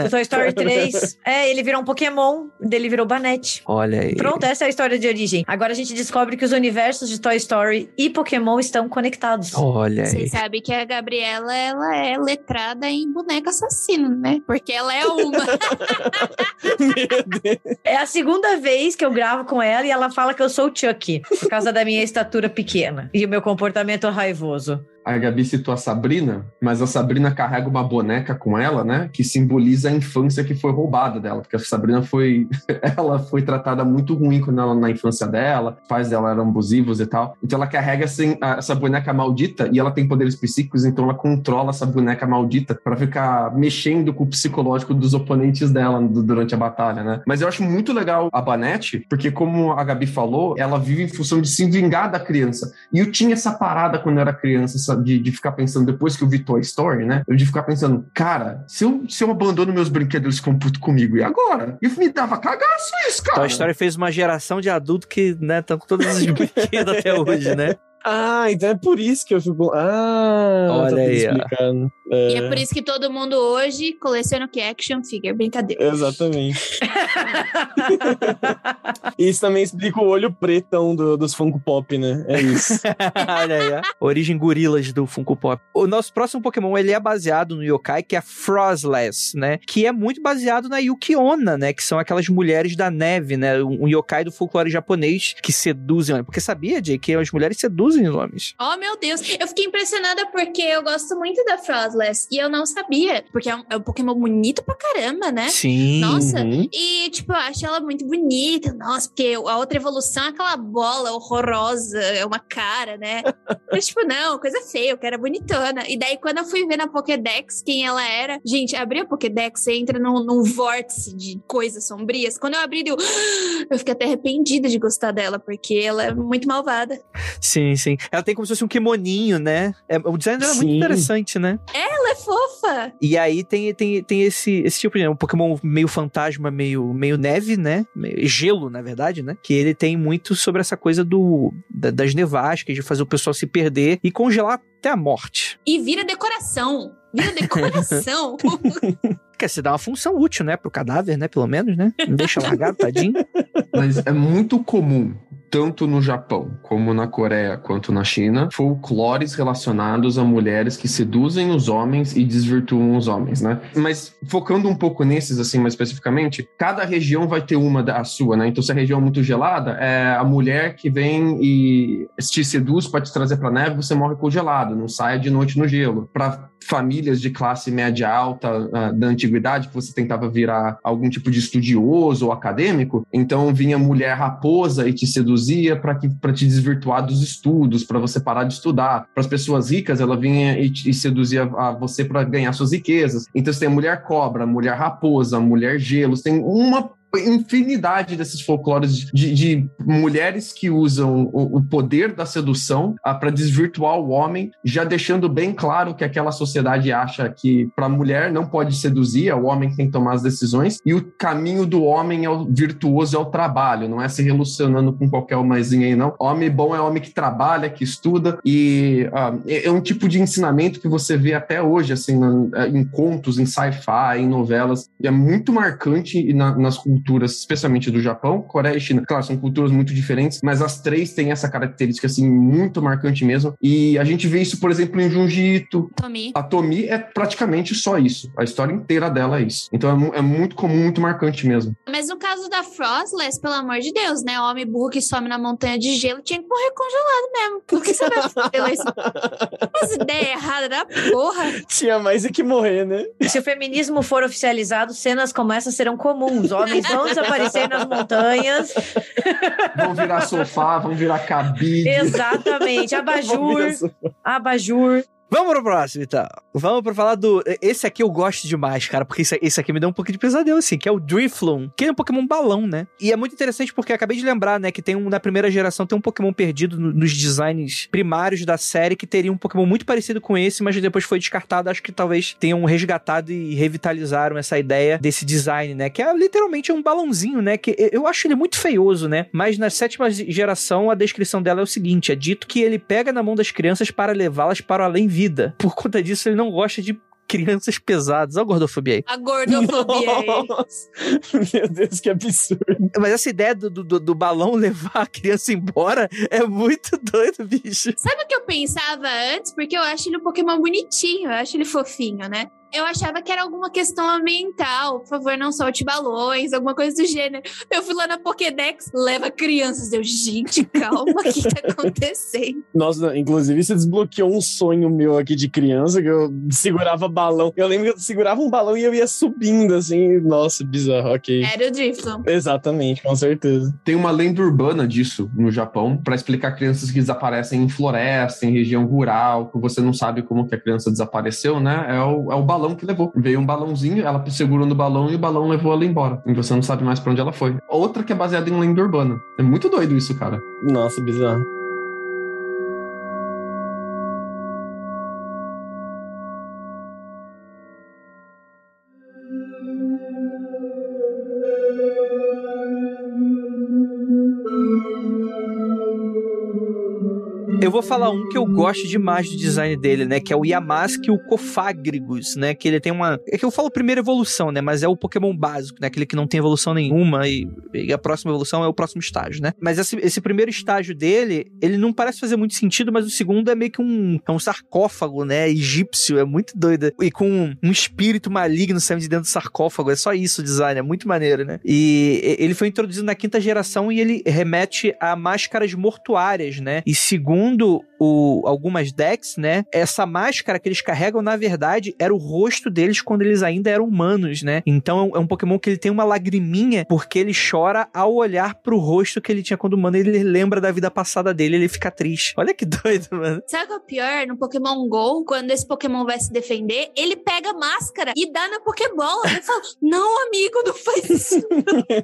Speaker 5: do Toy Story 3. É, ele virou um Pokémon, dele virou Banette.
Speaker 1: Olha aí.
Speaker 5: Pronto, essa é a história de origem. Agora a gente descobre que os universos de Toy Story e Pokémon estão conectados.
Speaker 1: Olha aí.
Speaker 4: Você sabe que a Gabriela, ela é letrada em boneca assassina assassino, né? Porque ela é uma.
Speaker 5: é a segunda vez que eu gravo com ela e ela fala que eu sou o Chuck, por causa da minha estatura pequena e o meu comportamento raivoso.
Speaker 3: A Gabi citou a Sabrina, mas a Sabrina carrega uma boneca com ela, né? Que simboliza a infância que foi roubada dela, porque a Sabrina foi. ela foi tratada muito ruim quando ela, na infância dela, os pais dela eram abusivos e tal. Então ela carrega assim, essa boneca maldita e ela tem poderes psíquicos, então ela controla essa boneca maldita para ficar mexendo com o psicológico dos oponentes dela durante a batalha, né? Mas eu acho muito legal a Banette, porque como a Gabi falou, ela vive em função de se vingar da criança. E eu tinha essa parada quando eu era criança, de, de ficar pensando, depois que eu vi Toy Story, né? Eu de ficar pensando, cara, se eu, se eu abandono meus brinquedos, eles ficam puto comigo, e agora? E me dava cagaço isso, cara.
Speaker 1: Toy Story fez uma geração de adulto que, né, estão com todos os brinquedos até hoje, né?
Speaker 6: Ah, então é por isso que eu fico. Ah,
Speaker 1: Olha
Speaker 6: tá
Speaker 1: aí,
Speaker 6: explicando.
Speaker 4: É. E é por isso que todo mundo hoje coleciona o que action figure, brincadeira.
Speaker 6: Exatamente. isso também explica o olho pretão do, dos Funko Pop, né? É isso.
Speaker 1: Olha aí, ó. Origem gorilas do Funko Pop. O nosso próximo Pokémon, ele é baseado no yokai, que é Frostless, né? Que é muito baseado na Yukiona, né? Que são aquelas mulheres da neve, né? Um yokai do folclore japonês que seduzem. Porque sabia, Jay, que as mulheres seduzem os homens.
Speaker 4: Oh, meu Deus. Eu fiquei impressionada porque eu gosto muito da Frostless e eu não sabia. Porque é um, é um Pokémon bonito pra caramba, né?
Speaker 1: Sim.
Speaker 4: Nossa. Uhum. E, tipo, eu acho ela muito bonita. Nossa, porque a outra evolução é aquela bola horrorosa, é uma cara, né? Mas, tipo, não, coisa feia, eu quero bonitona. E daí, quando eu fui ver na Pokédex quem ela era, gente, abri a Pokédex, você entra num, num vórtice de coisas sombrias. Quando eu abri, eu, eu fiquei até arrependida de gostar dela, porque ela é muito malvada.
Speaker 1: Sim, sim. Ela tem como se fosse um kimoninho, né? É, o design dela é muito interessante, né?
Speaker 4: Ela é fofa!
Speaker 1: E aí tem, tem, tem esse, esse tipo de um Pokémon meio fantasma, meio, meio neve, né? Meio gelo, na verdade, né? Que ele tem muito sobre essa coisa do da, das nevascas, de fazer o pessoal se perder e congelar até a morte.
Speaker 4: E vira decoração. Vira decoração.
Speaker 1: Quer se dá uma função útil, né? Pro cadáver, né? Pelo menos, né? Não deixa largado, tadinho.
Speaker 3: Mas é muito comum tanto no Japão como na Coreia quanto na China, folclores relacionados a mulheres que seduzem os homens e desvirtuam os homens, né? Mas focando um pouco nesses, assim, mais especificamente, cada região vai ter uma da sua, né? Então, se a região é muito gelada, é a mulher que vem e te seduz para te trazer para neve, você morre congelado, não saia de noite no gelo. Para famílias de classe média alta uh, da antiguidade, que você tentava virar algum tipo de estudioso ou acadêmico, então vinha mulher raposa e te seduzia para te desvirtuar dos estudos, para você parar de estudar. Para as pessoas ricas, ela vinha e, e seduzia a você para ganhar suas riquezas. Então você tem mulher cobra, mulher raposa, mulher gelo, você tem uma infinidade desses folclores de, de mulheres que usam o, o poder da sedução ah, para desvirtuar o homem, já deixando bem claro que aquela sociedade acha que para a mulher não pode seduzir, é o homem que tem que tomar as decisões, e o caminho do homem é o virtuoso, é o trabalho, não é se relacionando com qualquer homenzinha aí, não. Homem bom é homem que trabalha, que estuda, e ah, é, é um tipo de ensinamento que você vê até hoje, assim, na, em contos, em sci-fi, em novelas, é muito marcante na, nas culturas culturas, especialmente do Japão, Coreia e China. Claro, são culturas muito diferentes, mas as três têm essa característica assim muito marcante mesmo. E a gente vê isso, por exemplo, em Junji Ito.
Speaker 4: Tomi.
Speaker 3: A Tomi é praticamente só isso. A história inteira dela é isso. Então é, é muito comum, muito marcante mesmo.
Speaker 4: Mas no caso da Frostless, pelo amor de Deus, né? O homem burro que some na montanha de gelo tinha que morrer congelado mesmo. Por que você vai fazer isso? Umas ideias erradas da porra.
Speaker 6: Tinha mais do que morrer, né?
Speaker 5: Se o feminismo for oficializado, cenas como essa serão comuns. Homens vão desaparecer nas montanhas.
Speaker 3: Vão virar sofá, vão virar cabide.
Speaker 5: Exatamente. Abajur. Abajur.
Speaker 1: Vamos pro próximo, então. Vamos pra falar do. Esse aqui eu gosto demais, cara, porque esse, aqui me dá um pouco de pesadelo, assim, que é o Drifloon, que é um Pokémon balão, né? E é muito interessante porque acabei de lembrar, né, que tem um, na primeira geração, tem um Pokémon perdido no, nos designs primários da série que teria um Pokémon muito parecido com esse, mas depois foi descartado. Acho que talvez tenham resgatado e revitalizaram essa ideia desse design, né? Que é literalmente um balãozinho, né? Que eu acho ele muito feioso, né? Mas na sétima geração, a descrição dela é o seguinte: é dito que ele pega na mão das crianças para levá-las para o além vida. Por conta disso, ele não gosta de crianças pesadas. Olha a gordofobia aí.
Speaker 4: A gordofobia aí.
Speaker 6: Meu Deus, que absurdo.
Speaker 1: Mas essa ideia do, do, do, balão levar a criança embora é muito doido, bicho.
Speaker 4: Sabe o que eu pensava antes? Porque eu acho ele um Pokémon bonitinho, eu acho ele fofinho, né? Eu achava que era alguma questão ambiental. Por favor, não solte balões, alguma coisa do gênero. Eu fui lá na Pokédex, leva crianças. Eu, gente, calma, o que tá acontecendo?
Speaker 6: Nossa, inclusive você desbloqueou um sonho meu aqui de criança, que eu segurava balão. Eu lembro que eu segurava um balão e eu ia subindo, assim. Nossa, bizarro, ok.
Speaker 4: Era o Drifton.
Speaker 6: Exatamente, com certeza.
Speaker 3: Tem uma lenda urbana disso no Japão para explicar crianças que desaparecem em floresta, em região rural, que você não sabe como que a criança desapareceu, né? É o, é o balão que levou. Veio um balãozinho, ela segurou no balão e o balão levou ela embora. E você não sabe mais para onde ela foi. Outra que é baseada em lenda urbana. É muito doido isso, cara.
Speaker 6: Nossa, bizarro.
Speaker 1: Eu vou falar um que eu gosto demais do design dele, né? Que é o Yamask o Cofagrigus, né? Que ele tem uma. É que eu falo primeira evolução, né? Mas é o Pokémon básico, né? Aquele que não tem evolução nenhuma e, e a próxima evolução é o próximo estágio, né? Mas esse, esse, primeiro estágio dele, ele não parece fazer muito sentido, mas o segundo é meio que um, é um sarcófago, né? Egípcio, é muito doido. E com um, um espírito maligno saindo de dentro do sarcófago. É só isso o design, é muito maneiro, né? E ele foi introduzido na quinta geração e ele remete a máscaras mortuárias, né? E segundo segundo o, algumas decks, né? Essa máscara que eles carregam, na verdade, era o rosto deles quando eles ainda eram humanos, né? Então é um Pokémon que ele tem uma lagriminha porque ele chora ao olhar pro rosto que ele tinha quando humano. Ele lembra da vida passada dele, ele fica triste. Olha que doido, mano.
Speaker 4: Sabe o que é o pior? No Pokémon GO, quando esse Pokémon vai se defender, ele pega a máscara e dá na Pokébola. Eu falo, não, amigo, não faz isso.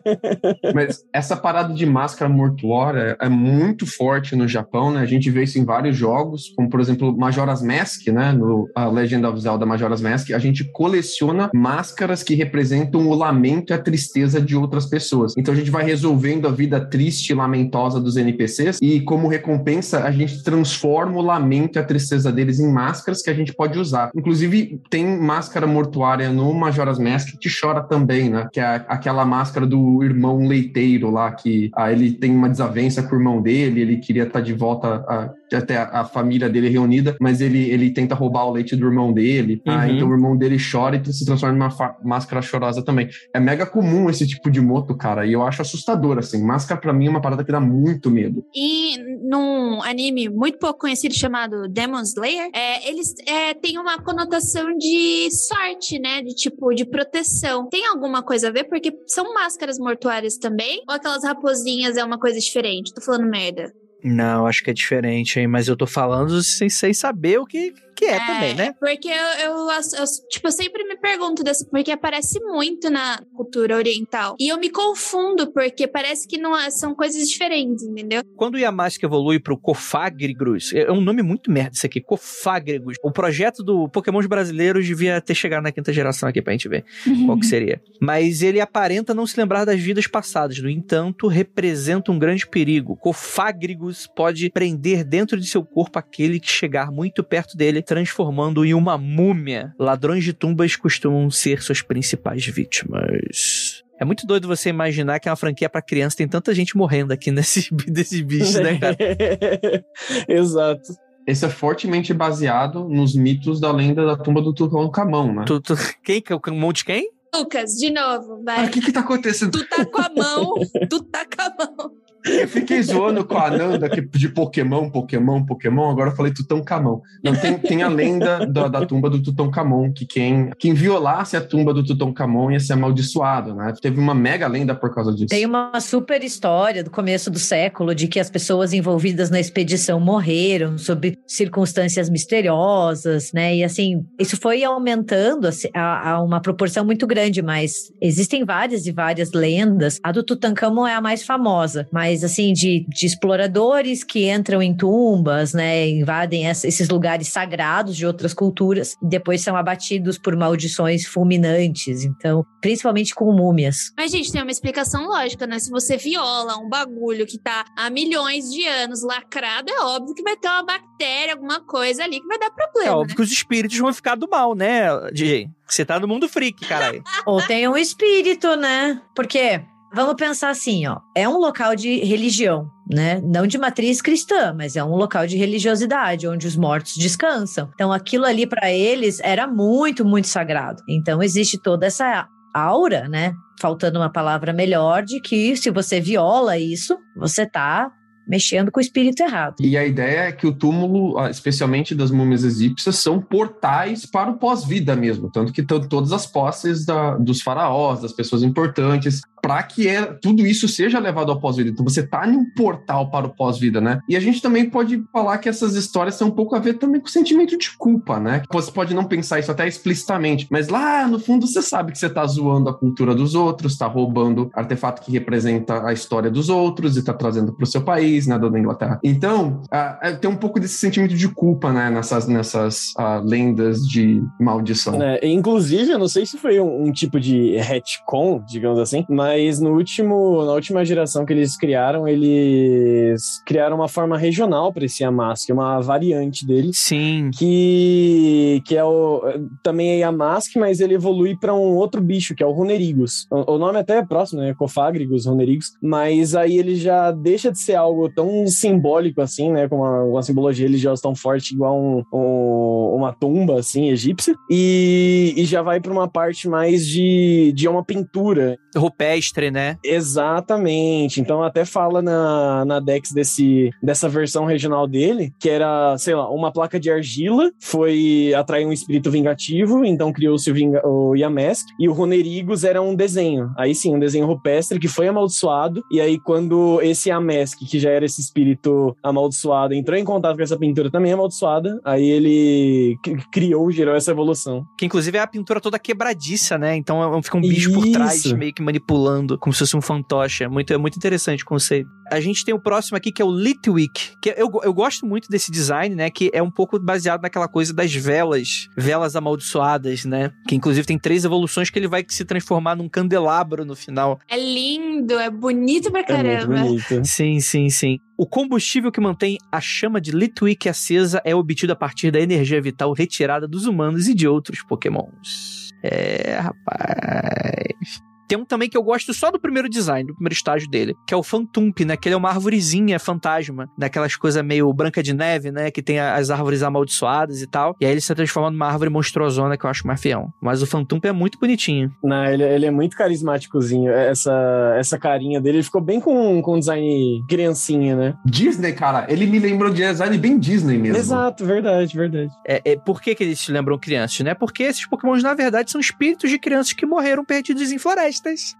Speaker 3: Mas essa parada de máscara mortuária é muito forte no Japão, né? A gente isso em vários jogos, como por exemplo Majora's Mask, né? No a Legend of Zelda Majora's Mask, a gente coleciona máscaras que representam o lamento e a tristeza de outras pessoas. Então a gente vai resolvendo a vida triste e lamentosa dos NPCs e como recompensa a gente transforma o lamento e a tristeza deles em máscaras que a gente pode usar. Inclusive tem máscara mortuária no Majora's Mask que chora também, né? Que é aquela máscara do irmão leiteiro lá que ah, ele tem uma desavença com o irmão dele, ele queria estar tá de volta a, até a, a, família dele reunida, mas ele, ele tenta roubar o leite do irmão dele. Tá? Uhum. Ah, então o irmão dele chora e se transforma numa máscara chorosa também. É mega comum esse tipo de moto, cara, e eu acho assustador, assim. Máscara para mim é uma parada que dá muito medo.
Speaker 4: E num anime muito pouco conhecido chamado Demon Slayer, é, eles é, têm uma conotação de sorte, né? De tipo, de proteção. Tem alguma coisa a ver? Porque são máscaras mortuárias também? Ou aquelas raposinhas é uma coisa diferente? Tô falando merda.
Speaker 1: Não, acho que é diferente, hein? Mas eu tô falando sem, sem saber o que, que é, é também, né?
Speaker 4: Porque eu, eu, eu, tipo, eu sempre me pergunto dessa, porque aparece muito na cultura oriental. E eu me confundo, porque parece que não é, são coisas diferentes, entendeu?
Speaker 1: Quando o Yamask evolui pro Cofagrigus, é um nome muito merda isso aqui, Cofagrigus. O projeto do Pokémon brasileiros devia ter chegado na quinta geração aqui pra gente ver qual que seria. Mas ele aparenta não se lembrar das vidas passadas, no entanto, representa um grande perigo. Cofagrigus pode prender dentro de seu corpo aquele que chegar muito perto dele transformando em uma múmia. Ladrões de tumbas costumam ser suas principais vítimas. É muito doido você imaginar que é uma franquia para criança, tem tanta gente morrendo aqui nesses, desses bichos, né, cara?
Speaker 6: Exato.
Speaker 3: Esse é fortemente baseado nos mitos da lenda da tumba do Tutankhamon, né?
Speaker 1: Tu, tu, quem? O monte quem?
Speaker 4: Lucas, de novo, vai.
Speaker 3: O que que tá acontecendo?
Speaker 4: Tu tá com a mão, tu tá com a mão.
Speaker 3: Eu fiquei zoando com a Ananda de Pokémon, Pokémon, Pokémon, agora eu falei Tutankhamon. Não, tem, tem a lenda da, da tumba do Tutankhamon, que quem, quem violasse a tumba do Tutankhamon ia ser amaldiçoado, né? Teve uma mega lenda por causa disso.
Speaker 5: Tem uma super história do começo do século de que as pessoas envolvidas na expedição morreram sob circunstâncias misteriosas, né? E assim, isso foi aumentando assim, a, a uma proporção muito grande, mas existem várias e várias lendas. A do Tutankhamon é a mais famosa, mas mais assim de, de exploradores que entram em tumbas, né, invadem essa, esses lugares sagrados de outras culturas e depois são abatidos por maldições fulminantes. Então, principalmente com múmias.
Speaker 4: Mas gente, tem uma explicação lógica, né? Se você viola um bagulho que tá há milhões de anos lacrado, é óbvio que vai ter uma bactéria, alguma coisa ali que vai dar problema.
Speaker 1: É óbvio
Speaker 4: né?
Speaker 1: que os espíritos vão ficar do mal, né, DJ? Você tá no mundo freak, caralho.
Speaker 5: Ou tem um espírito, né? Porque Vamos pensar assim, ó. É um local de religião, né? Não de matriz cristã, mas é um local de religiosidade, onde os mortos descansam. Então, aquilo ali para eles era muito, muito sagrado. Então, existe toda essa aura, né? Faltando uma palavra melhor, de que se você viola isso, você tá mexendo com o espírito errado.
Speaker 3: E a ideia é que o túmulo, ah, especialmente das múmias egípcias, são portais para o pós-vida mesmo. Tanto que todas as posses da, dos faraós, das pessoas importantes, para que é, tudo isso seja levado ao pós-vida. Então você tá em um portal para o pós-vida, né? E a gente também pode falar que essas histórias têm um pouco a ver também com o sentimento de culpa, né? Você pode não pensar isso até explicitamente, mas lá no fundo você sabe que você tá zoando a cultura dos outros, tá roubando artefato que representa a história dos outros e tá trazendo para o seu país, né, da Inglaterra. Então, uh, tem um pouco desse sentimento de culpa, né, nessas, nessas uh, lendas de maldição.
Speaker 6: É, inclusive, eu não sei se foi um, um tipo de retcon, digamos assim, mas mas no último, na última geração que eles criaram, eles criaram uma forma regional para esse Yamask, uma variante dele.
Speaker 1: Sim.
Speaker 6: Que, que é o. Também é Yamask, mas ele evolui para um outro bicho, que é o Runerigus. O, o nome até é próximo, né? Cofágrigos, Runerigus. Mas aí ele já deixa de ser algo tão simbólico assim, né? Com uma, uma simbologia religiosa tão forte, igual um, um, uma tumba, assim, egípcia. E, e já vai para uma parte mais de, de uma pintura.
Speaker 1: Rupestre, né?
Speaker 6: Exatamente. Então até fala na, na Dex desse, dessa versão regional dele, que era, sei lá, uma placa de argila, foi atrair um espírito vingativo, então criou-se o, Vinga, o Yamask, e o Ronerigos era um desenho. Aí sim, um desenho rupestre que foi amaldiçoado, e aí quando esse Yamask, que já era esse espírito amaldiçoado, entrou em contato com essa pintura também amaldiçoada, aí ele criou, gerou essa evolução.
Speaker 1: Que inclusive é a pintura toda quebradiça, né? Então é fica um bicho Isso. por trás, meio que manipulando pulando como se fosse um fantoche. É muito, é muito interessante o conceito. A gente tem o próximo aqui que é o Litwick, que eu, eu gosto muito desse design, né? Que é um pouco baseado naquela coisa das velas, velas amaldiçoadas, né? Que inclusive tem três evoluções que ele vai se transformar num candelabro no final.
Speaker 4: É lindo, é bonito pra caramba. É bonito.
Speaker 1: Sim, sim, sim. O combustível que mantém a chama de Litwick acesa é obtido a partir da energia vital retirada dos humanos e de outros pokémons. É, rapaz. Tem um também que eu gosto só do primeiro design, do primeiro estágio dele, que é o Fantump, né? Que ele é uma árvorezinha fantasma, daquelas coisas meio branca de neve, né? Que tem as árvores amaldiçoadas e tal. E aí ele se transforma numa árvore monstruosona que eu acho mais fiel. Mas o Fantump é muito bonitinho.
Speaker 6: Não, ele, ele é muito carismáticozinho. Essa, essa carinha dele, ele ficou bem com, com design criancinha, né?
Speaker 3: Disney, cara, ele me lembrou de design bem Disney mesmo.
Speaker 6: Exato, verdade, verdade.
Speaker 1: É, é, por que, que eles se lembram crianças, né? Porque esses pokémons, na verdade, são espíritos de crianças que morreram perdidos em florestas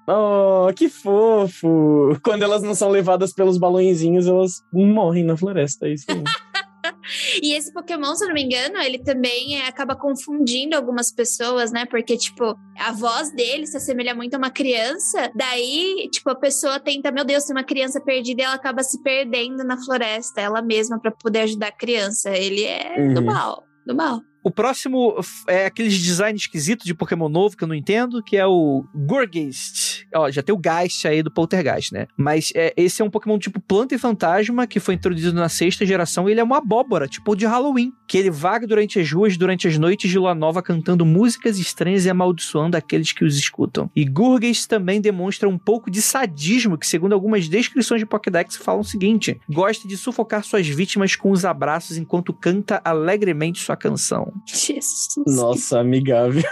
Speaker 6: Oh, que fofo! Quando elas não são levadas pelos balõezinhos, elas morrem na floresta, é isso aí.
Speaker 4: E esse Pokémon, se eu não me engano, ele também é, acaba confundindo algumas pessoas, né? Porque, tipo, a voz dele se assemelha muito a uma criança. Daí, tipo, a pessoa tenta, meu Deus, tem uma criança perdida e ela acaba se perdendo na floresta, ela mesma, para poder ajudar a criança. Ele é uhum. do mal, do mal.
Speaker 1: O próximo é aqueles design esquisito de Pokémon novo que eu não entendo, que é o Gorgeist. Ó, já tem o Geist aí do Poltergeist, né? Mas é, esse é um Pokémon tipo planta e fantasma que foi introduzido na sexta geração e ele é uma abóbora, tipo de Halloween, que ele vaga durante as ruas durante as noites de lua nova cantando músicas estranhas e amaldiçoando aqueles que os escutam. E Gorgeist também demonstra um pouco de sadismo, que segundo algumas descrições de Pokédex falam o seguinte: gosta de sufocar suas vítimas com os abraços enquanto canta alegremente sua canção.
Speaker 4: Jesus.
Speaker 6: Nossa, amigável.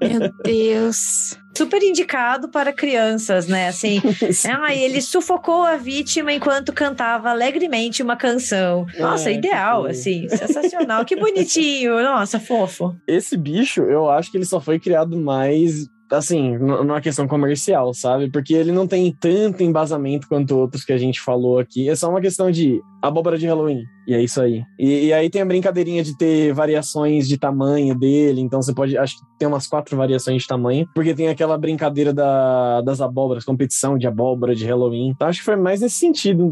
Speaker 4: Meu Deus.
Speaker 5: Super indicado para crianças, né? Assim, ah, ele sufocou a vítima enquanto cantava alegremente uma canção. Nossa, é, ideal, assim, sensacional. que bonitinho, nossa, fofo.
Speaker 6: Esse bicho, eu acho que ele só foi criado mais assim, numa questão comercial, sabe? Porque ele não tem tanto embasamento quanto outros que a gente falou aqui. É só uma questão de abóbora de Halloween. E é isso aí. E, e, aí tem a brincadeirinha de ter variações de tamanho dele. Então você pode. Acho que tem umas quatro variações de tamanho. Porque tem aquela brincadeira da, das abóboras, competição de abóbora de Halloween. Então acho que foi mais nesse sentido.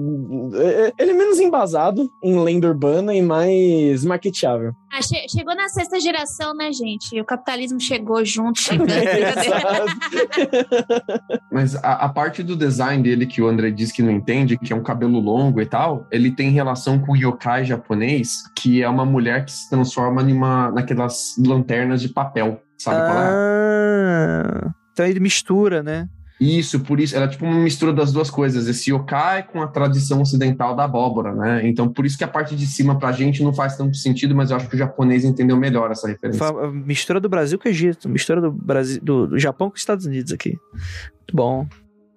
Speaker 6: É, é, ele é menos embasado em lenda urbana e mais marketeável.
Speaker 4: Ah, che chegou na sexta geração, né, gente? O capitalismo chegou junto.
Speaker 3: Mas a, a parte do design dele que o André disse que não entende, que é um cabelo longo e tal, ele tem relação com o yokai yokai japonês, que é uma mulher que se transforma numa, naquelas lanternas de papel, sabe
Speaker 1: ah, qual é? Então ele mistura, né?
Speaker 3: Isso, por isso, era tipo uma mistura das duas coisas, esse yokai com a tradição ocidental da abóbora, né? Então, por isso que a parte de cima pra gente não faz tanto sentido, mas eu acho que o japonês entendeu melhor essa referência.
Speaker 1: Fa- Mistura do Brasil com o Egito, mistura do, Brasil, do, do Japão com os Estados Unidos aqui. Muito bom.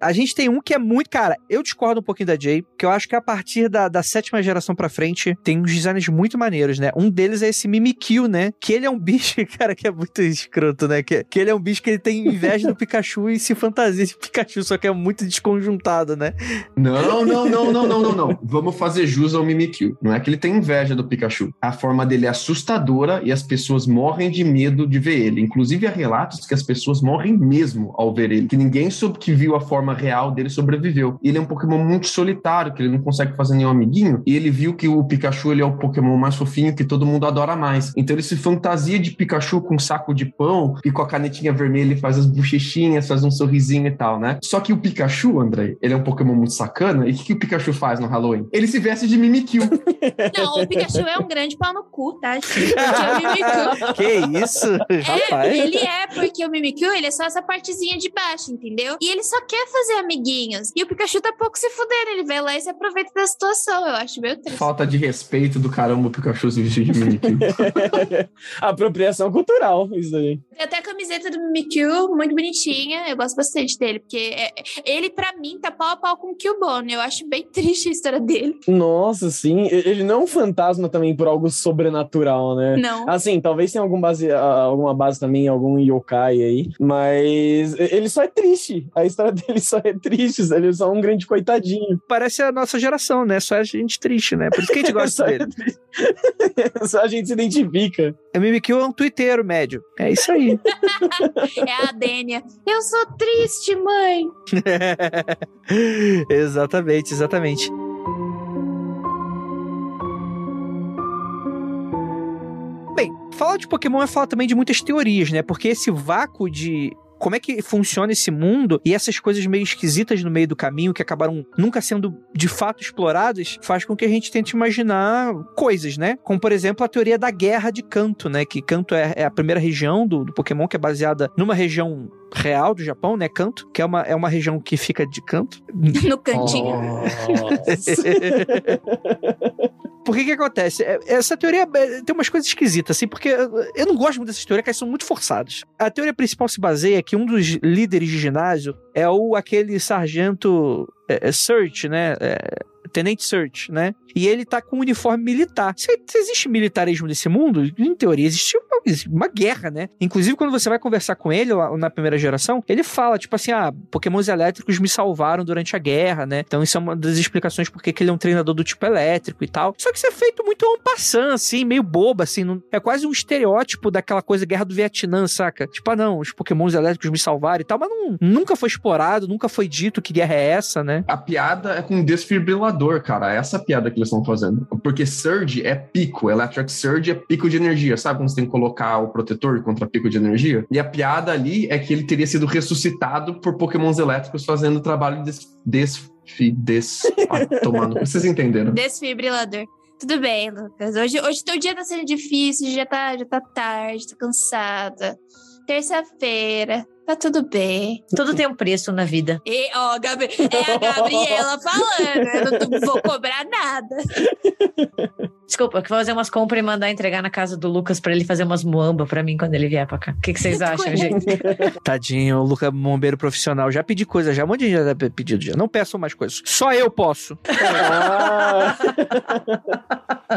Speaker 1: A gente tem um que é muito. Cara, eu discordo um pouquinho da Jay, porque eu acho que a partir da, da sétima geração pra frente tem uns designs muito maneiros, né? Um deles é esse Mimikyu, né? Que ele é um bicho, cara, que é muito escroto, né? Que, que ele é um bicho que ele tem inveja do Pikachu e se fantasia de Pikachu, só que é muito desconjuntado, né?
Speaker 3: Não, não, não, não, não, não, não. Vamos fazer jus ao Mimikyu. Não é que ele tem inveja do Pikachu. A forma dele é assustadora e as pessoas morrem de medo de ver ele. Inclusive, há relatos que as pessoas morrem mesmo ao ver ele. Que ninguém soube que viu a forma real dele sobreviveu. E ele é um Pokémon muito solitário, que ele não consegue fazer nenhum amiguinho. E ele viu que o Pikachu ele é o Pokémon mais fofinho que todo mundo adora mais. Então ele se fantasia de Pikachu com um saco de pão e com a canetinha vermelha ele faz as bochechinhas, faz um sorrisinho e tal, né? Só que o Pikachu, André, ele é um Pokémon muito sacana. E o que, que o Pikachu faz no Halloween? Ele se veste de Mimikyu.
Speaker 4: Não, o Pikachu é um grande pau no cu, tá? gente? Mimikyu.
Speaker 1: Que isso, rapaz.
Speaker 4: É, ele é, porque o Mimikyu, ele é só essa partezinha de baixo, entendeu? E ele só quer fazer amiguinhos. E o Pikachu tá pouco se fudendo, ele vai lá e se aproveita da situação. Eu acho meio triste.
Speaker 3: Falta de respeito do caramba o Pikachu se vestir de Mimikyu.
Speaker 6: Apropriação cultural, isso daí.
Speaker 4: Tem até a camiseta do Mimikyu, muito bonitinha. Eu gosto bastante dele, porque é- ele, pra mim, tá pau a pau com o Cubone. Eu acho bem triste a história dele.
Speaker 6: Nossa, sim. Ele não é um fantasma também por algo sobrenatural, né?
Speaker 4: Não.
Speaker 6: Assim, talvez tenha algum base, alguma base também, algum yokai aí, mas ele só é triste. A história dele só é triste, ele é só um grande coitadinho.
Speaker 1: Parece a nossa geração, né? Só é gente triste, né? Por isso que a gente gosta
Speaker 6: Só é
Speaker 1: dele.
Speaker 6: triste. só a gente se identifica.
Speaker 1: O Mimikyu é um twitteiro médio. É isso aí.
Speaker 4: É a Dênia. Eu sou triste, mãe.
Speaker 1: exatamente, exatamente. Bem, falar de Pokémon é falar também de muitas teorias, né? Porque esse vácuo de como é que funciona esse mundo e essas coisas meio esquisitas no meio do caminho que acabaram nunca sendo de fato exploradas, faz com que a gente tente imaginar coisas, né? Como, por exemplo, a teoria da guerra de Kanto, né? Que Kanto é, é a primeira região do, do Pokémon que é baseada numa região real do Japão, né? Kanto, que é uma, é uma região que fica de canto.
Speaker 4: No cantinho.
Speaker 1: Por que que acontece? É, Essa teoria é, tem umas coisas esquisitas, assim, porque eu não gosto muito dessas teorias, que elas são muito forçadas. A teoria principal se baseia que um dos líderes de ginásio é o aquele sargento é, é, Search, né? É, Tenente Search, né? E ele tá com um uniforme militar. Se, existe militarismo nesse mundo, em teoria existe uma, uma guerra, né? Inclusive, quando você vai conversar com ele lá na primeira geração, ele fala, tipo assim, ah, pokémons elétricos me salvaram durante a guerra, né? Então isso é uma das explicações porque que ele é um treinador do tipo elétrico e tal. Só que isso é feito muito en passant, assim, meio bobo, assim. não- é quase um estereótipo daquela coisa guerra do Vietnã, saca? Tipo, ah, não, os pokémons elétricos me salvaram e tal, mas não, nunca foi explorado, nunca foi dito que guerra é essa, né?
Speaker 3: A piada é com um cara. Essa é a piada que eles estão fazendo. Porque Surge é pico. Electric Surge é pico de energia. Sabe quando você tem que colocar o protetor contra pico de energia? E a piada ali é que ele teria sido ressuscitado por pokémons elétricos fazendo o trabalho des... des... des... Ah, tomando. Vocês entenderam?
Speaker 4: Desfibrilador. Tudo bem, Lucas. Hoje, hoje teu dia tá sendo difícil, já tá, já tá tarde, tô cansada. Terça-feira, tá tudo bem.
Speaker 5: Tudo tem um preço na vida.
Speaker 4: E, ó, Gabri- é a Gabriela falando, eu não vou cobrar nada.
Speaker 5: Desculpa, eu vou fazer umas compras e mandar entregar na casa do Lucas pra ele fazer umas muamba pra mim quando ele vier pra cá. O que, que vocês acham, gente?
Speaker 1: Tadinho, o Luca Bombeiro profissional. Já pedi coisa, já. Um monte de gente já deve ter pedido já. Não peçam mais coisas. Só eu posso.
Speaker 6: Ah,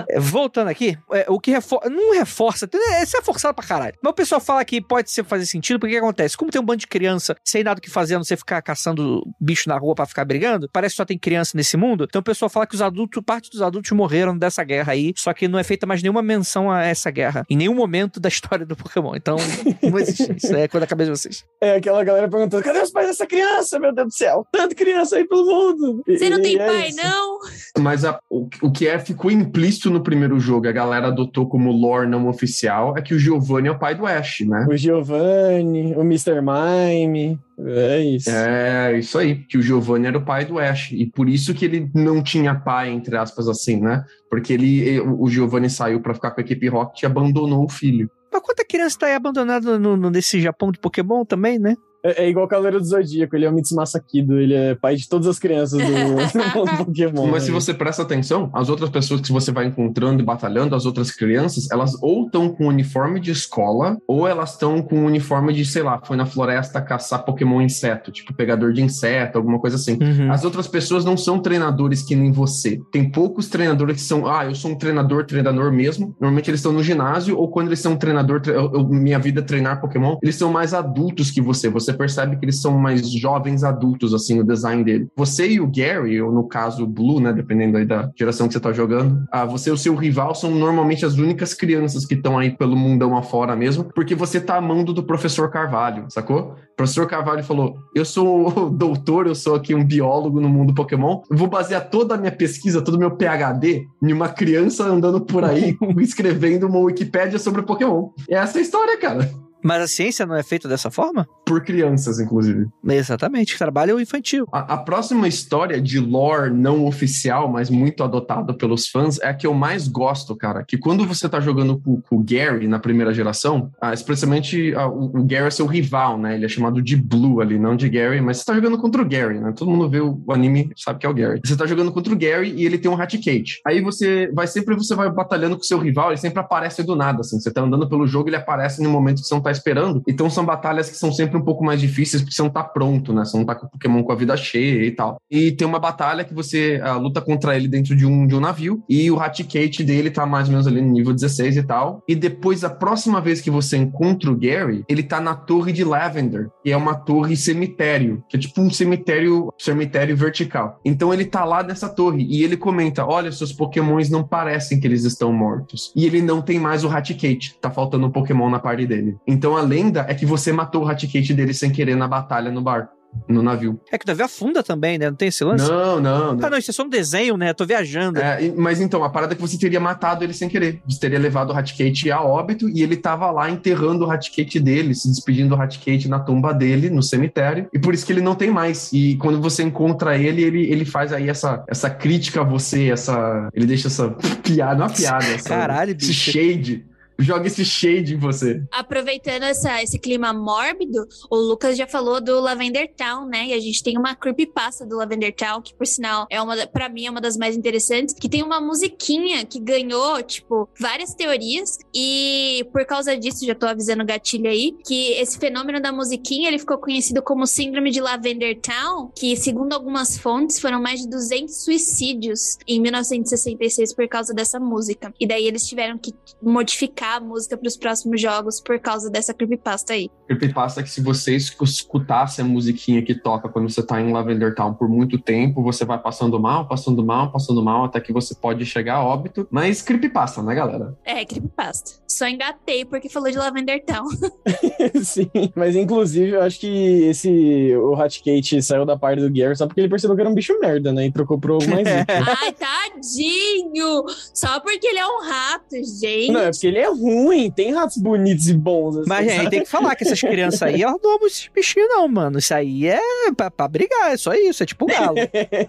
Speaker 1: É, Voltando aqui, é, o que reforça. Não reforça, é, isso é forçado pra caralho. Mas o pessoal fala que pode ser fazer sentido, porque o que acontece? Como tem um bando de criança sem nada o que fazer, a não ser ficar caçando bicho na rua pra ficar brigando, parece que só tem criança nesse mundo. Então o pessoal fala que os adultos, parte dos adultos morreram dessa guerra aí, só que não é feita mais nenhuma menção a essa guerra. Em nenhum momento da história do Pokémon. Então, não existe isso. É coisa da cabeça de vocês.
Speaker 6: é aquela galera perguntando: cadê os pais dessa criança, meu Deus do céu? Tanta criança aí pelo mundo.
Speaker 4: Você não
Speaker 6: e
Speaker 4: tem
Speaker 6: é
Speaker 4: pai,
Speaker 6: isso.
Speaker 4: não?
Speaker 3: Mas a- o, o que é, ficou implícito no primeiro jogo, a galera adotou como lore não oficial, é que o Giovanni é o pai do Ash, né?
Speaker 6: O Giovanni, o Mr. Mime. É isso.
Speaker 3: É, isso aí, que o Giovanni era o pai do Ash, e por isso que ele não tinha pai, entre aspas, assim, né? Porque ele, o Giovanni saiu pra ficar com a equipe Rocket e abandonou o filho.
Speaker 1: Mas quanta criança tá aí abandonada no, no- nesse Japão de Pokémon também, né?
Speaker 6: É, é igual o Cavaleiro do Zodíaco, ele é o Mitsumasa Kido, ele é pai de todas as crianças do, do Pokémon.
Speaker 3: Mas
Speaker 6: né?
Speaker 3: se você presta atenção, as outras pessoas que você vai encontrando e batalhando, as outras crianças, elas ou estão com uniforme de escola, ou elas estão com uniforme de, sei lá, foi na floresta caçar Pokémon inseto, tipo pegador de inseto, alguma coisa assim.
Speaker 1: Uhum.
Speaker 3: As outras pessoas não são treinadores que nem você. Tem poucos treinadores que são, ah, eu sou um treinador, treinador mesmo. Normalmente eles estão no ginásio, ou quando eles são um treinador, tre- eu- eu- minha vida é treinar Pokémon, eles são mais adultos que você. Você percebe que eles são mais jovens adultos, assim, o design dele. Você e o Gary, ou no caso o Blue, né, dependendo aí da geração que você tá jogando, ah, você e o seu rival são normalmente as únicas crianças que estão aí pelo mundão afora mesmo, porque você tá amando do professor Carvalho, sacou? O professor Carvalho falou: Eu sou doutor, eu sou aqui um biólogo no mundo Pokémon. Vou basear toda a minha pesquisa, todo o meu PhD em uma criança andando por aí escrevendo uma Wikipédia sobre Pokémon. E essa é a história, cara.
Speaker 1: Mas a ciência não é feita dessa forma?
Speaker 3: Por crianças, inclusive.
Speaker 1: Exatamente, trabalho infantil.
Speaker 3: A, a próxima história de lore não oficial, mas muito adotada pelos fãs, é a que eu mais gosto, cara. Que quando você tá jogando com, com o Gary na primeira geração, ah, especialmente ah, o, o Gary é seu rival, né? Ele é chamado de Blue ali, não de Gary, mas você tá jogando contra o Gary, né? Todo mundo vê o, o anime sabe que é o Gary. Você tá jogando contra o Gary e ele tem um Raticate. Aí você vai sempre, você vai batalhando com o seu rival, ele sempre aparece do nada, assim. Você tá andando pelo jogo, ele aparece no momento que você não tá esperando. Então são batalhas que são sempre um pouco mais difíceis porque você não tá pronto, né? Você não tá com o Pokémon com a vida cheia e tal. E tem uma batalha que você ah, luta contra ele dentro de um, de um navio e o Raticate dele tá mais ou menos ali no nível 16 e tal. E depois, a próxima vez que você encontra o Gary, ele tá na torre de Lavender, que é uma torre cemitério, que é tipo um cemitério, cemitério vertical. Então ele tá lá nessa torre e ele comenta: Olha, seus Pokémons não parecem que eles estão mortos. E ele não tem mais o Raticate, tá faltando um Pokémon na parte dele. Então a lenda é que você matou o Raticate dele sem querer na batalha no barco, no navio.
Speaker 1: É que o navio afunda também, né? Não tem esse lance?
Speaker 3: Não, não, não.
Speaker 1: Ah, não, isso é só um desenho, né? Eu tô viajando.
Speaker 3: É, mas então, a parada é que você teria matado ele sem querer. Você teria levado o Raticate a óbito e ele tava lá enterrando o Raticate dele, se despedindo do Raticate na tumba dele, no cemitério. E por isso que ele não tem mais. E quando você encontra ele, ele, ele faz aí essa, essa crítica a você, essa. Ele deixa essa piada, não é piada, essa,
Speaker 1: Caralho,
Speaker 3: esse
Speaker 1: bicho.
Speaker 3: shade. Joga esse shade em você.
Speaker 4: Aproveitando essa, esse clima mórbido, o Lucas já falou do Lavender Town, né? E a gente tem uma creepypasta do Lavender Town, que por sinal é uma, pra mim é uma das mais interessantes, que tem uma musiquinha que ganhou, tipo, várias teorias. E por causa disso, já tô avisando o gatilho aí, que esse fenômeno da musiquinha, ele ficou conhecido como síndrome de Lavender Town, que segundo algumas fontes, foram mais de 200 suicídios em 1966 por causa dessa música. E daí eles tiveram que modificar a música para os próximos jogos por causa dessa creepypasta aí.
Speaker 3: Creepypasta é que se você escu- escutasse a musiquinha que toca quando você tá em Lavender Town por muito tempo, você vai passando mal, passando mal, passando mal, até que você pode chegar a óbito. Mas creepypasta, né, galera?
Speaker 4: É, creepypasta. Só engatei porque falou de Lavender Town.
Speaker 6: Sim, mas inclusive eu acho que esse o Raticate saiu da parte do Gary só porque ele percebeu que era um bicho merda, né? E trocou pro mais útil.
Speaker 4: Ai, tadinho! Só porque ele é um rato, gente.
Speaker 6: Não, é porque ele é ruim, tem ratos bonitos e bons. assim,
Speaker 1: Mas, gente, tem que falar que essas crianças aí, elas não amam esses bichinhos, não, mano. Isso aí é pra, pra brigar, é só isso, é tipo galo.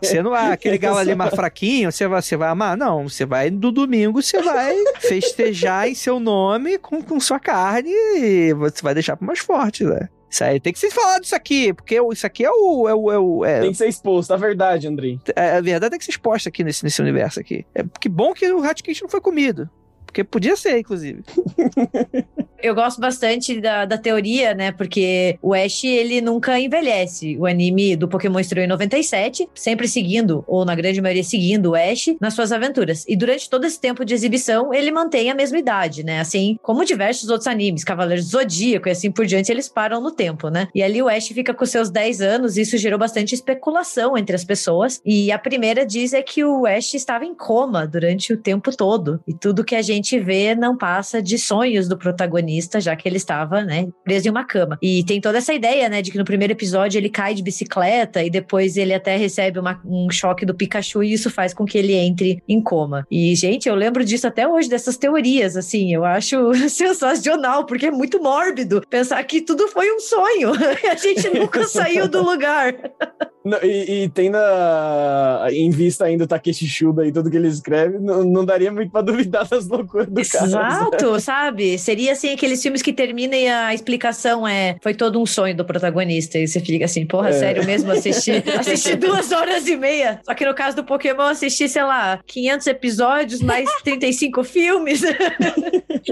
Speaker 1: Você não é aquele galo ali mais fraquinho, você vai, você vai amar? Não, você vai no domingo, você vai festejar em seu nome com, com sua carne e você vai deixar pro mais forte, né? Isso aí tem que ser falado disso aqui, porque isso aqui é o. É, o, é, o- é-
Speaker 6: Tem que ser exposto, a verdade, Andrei.
Speaker 1: é- a verdade tem que ser exposta aqui nesse, nesse universo aqui. É que bom que o Ratkit não foi comido. Porque podia ser, inclusive.
Speaker 5: Eu gosto bastante da, da teoria, né? Porque o Ash, ele nunca envelhece. O anime do Pokémon estreou em 97, sempre seguindo, ou na grande maioria seguindo o Ash nas suas aventuras. E durante todo esse tempo de exibição, ele mantém a mesma idade, né? Assim como diversos outros animes, Cavaleiros do Zodíaco e assim por diante, eles param no tempo, né? E ali o Ash fica com seus 10 anos, e isso gerou bastante especulação entre as pessoas. E a primeira diz é que o Ash estava em coma durante o tempo todo. E tudo que a gente vê não passa de sonhos do protagonista, já que ele estava, né, preso em uma cama. E tem toda essa ideia, né, de que no primeiro episódio ele cai de bicicleta e depois ele até recebe uma- um choque do Pikachu e isso faz com que ele entre em coma. E, gente, eu lembro disso até hoje, dessas teorias, assim, eu acho sensacional, porque é muito mórbido pensar que tudo foi um sonho. a gente nunca saiu do lugar.
Speaker 6: Não, e, e tendo a- em vista ainda o Takeshi Shuda e tudo que ele escreve, não, não daria muito pra duvidar das loucuras do cara.
Speaker 5: Exato, sabe? Seria assim aqueles filmes que terminam e a explicação é foi todo um sonho do protagonista. E você fica assim, porra,
Speaker 6: É.
Speaker 5: sério mesmo assistir assisti duas horas e meia. Só que no caso do Pokémon, assisti, sei lá, 500 episódios, mais 35 filmes.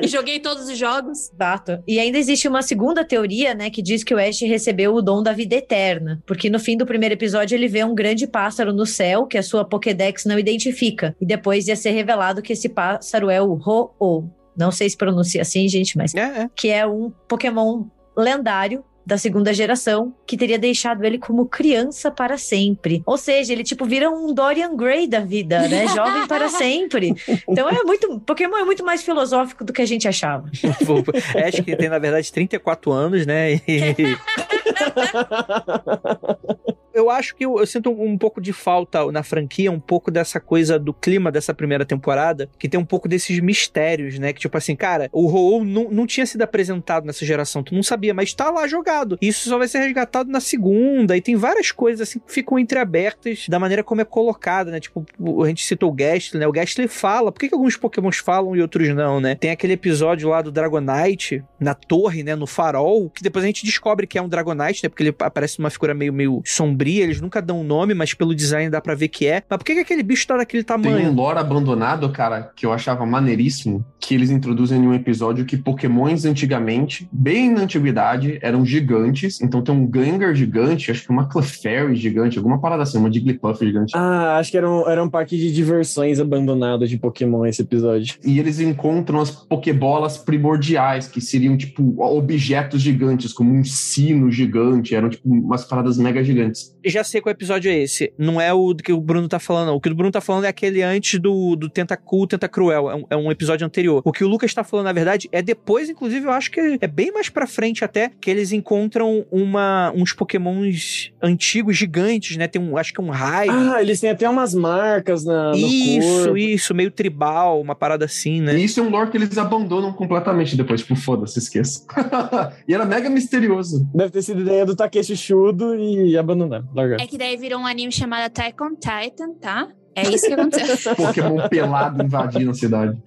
Speaker 4: E joguei todos os jogos.
Speaker 5: Exato. E ainda existe uma segunda teoria, né, que diz que o Ash recebeu o dom da vida eterna. Porque no fim do primeiro episódio ele vê um grande pássaro no céu que a sua Pokédex não identifica. E depois ia ser revelado que esse pássaro é o Ho-Oh. Não sei se pronuncia assim, gente, mas
Speaker 1: É, é.
Speaker 5: que é um Pokémon lendário da segunda geração, que teria deixado ele como criança para sempre. Ou seja, ele tipo vira um Dorian Gray da vida, né? Jovem para sempre. Então é muito, Pokémon é muito mais filosófico do que a gente achava.
Speaker 1: Acho que tem, na verdade, 34 anos, né? E- eu acho que eu, eu sinto um, um pouco de falta na franquia, um pouco dessa coisa do clima dessa primeira temporada, que tem um pouco desses mistérios, né? Que tipo assim, cara, o Ho-Oh não, não tinha sido apresentado nessa geração, tu não sabia, mas tá lá jogado. Isso só vai ser resgatado na segunda, e tem várias coisas assim que ficam entreabertas da maneira como é colocada, né? Tipo, a gente citou o Gastly, né? O Gastly fala, por que, que alguns pokémons falam e outros não, né? Tem aquele episódio lá do Dragonite, na torre, né? No farol, que depois a gente descobre que é um Dragonite, né? Porque ele aparece numa figura meio, meio sombria, eles nunca dão um nome, mas pelo design dá pra ver que é. Mas por que, que aquele bicho tá daquele
Speaker 3: Tem
Speaker 1: tamanho?
Speaker 3: um lore abandonado, cara, que eu achava maneiríssimo, que eles introduzem em um episódio que pokémons antigamente, bem na antiguidade, eram gigantes. Então tem um Gengar gigante, acho que uma Clefairy gigante, alguma parada assim, uma Jigglypuff gigante.
Speaker 6: Ah, acho que era um, era um parque de diversões abandonado de Pokémon esse episódio.
Speaker 3: E eles encontram as Pokébolas primordiais, que seriam, tipo, objetos gigantes, como um sino gigante. Eram, tipo, umas paradas mega gigantes.
Speaker 1: Já sei qual episódio é esse. Não é o do que o Bruno tá falando, não. O que o Bruno tá falando é aquele antes do, do Tentacool, Tentacruel. É um, é um episódio anterior. O que o Lucas tá falando, na verdade, é depois, inclusive, eu acho que é bem mais pra frente até, que eles encontram uma, uns pokémons antigos, gigantes, né? Tem um, acho que é um raio.
Speaker 6: Ah, eles têm até umas marcas na, no
Speaker 1: isso,
Speaker 6: corpo.
Speaker 1: isso, meio tribal, uma parada assim, né?
Speaker 3: E isso é um lore que eles abandonam completamente depois, tipo, foda-se, esqueça. e era mega misterioso.
Speaker 6: Deve ter sido ideia do Takeshi Shudo e abandonaram,
Speaker 4: É que daí virou um anime chamado Attack on Titan, tá? É isso que aconteceu.
Speaker 3: Pokémon pelado invadindo a cidade.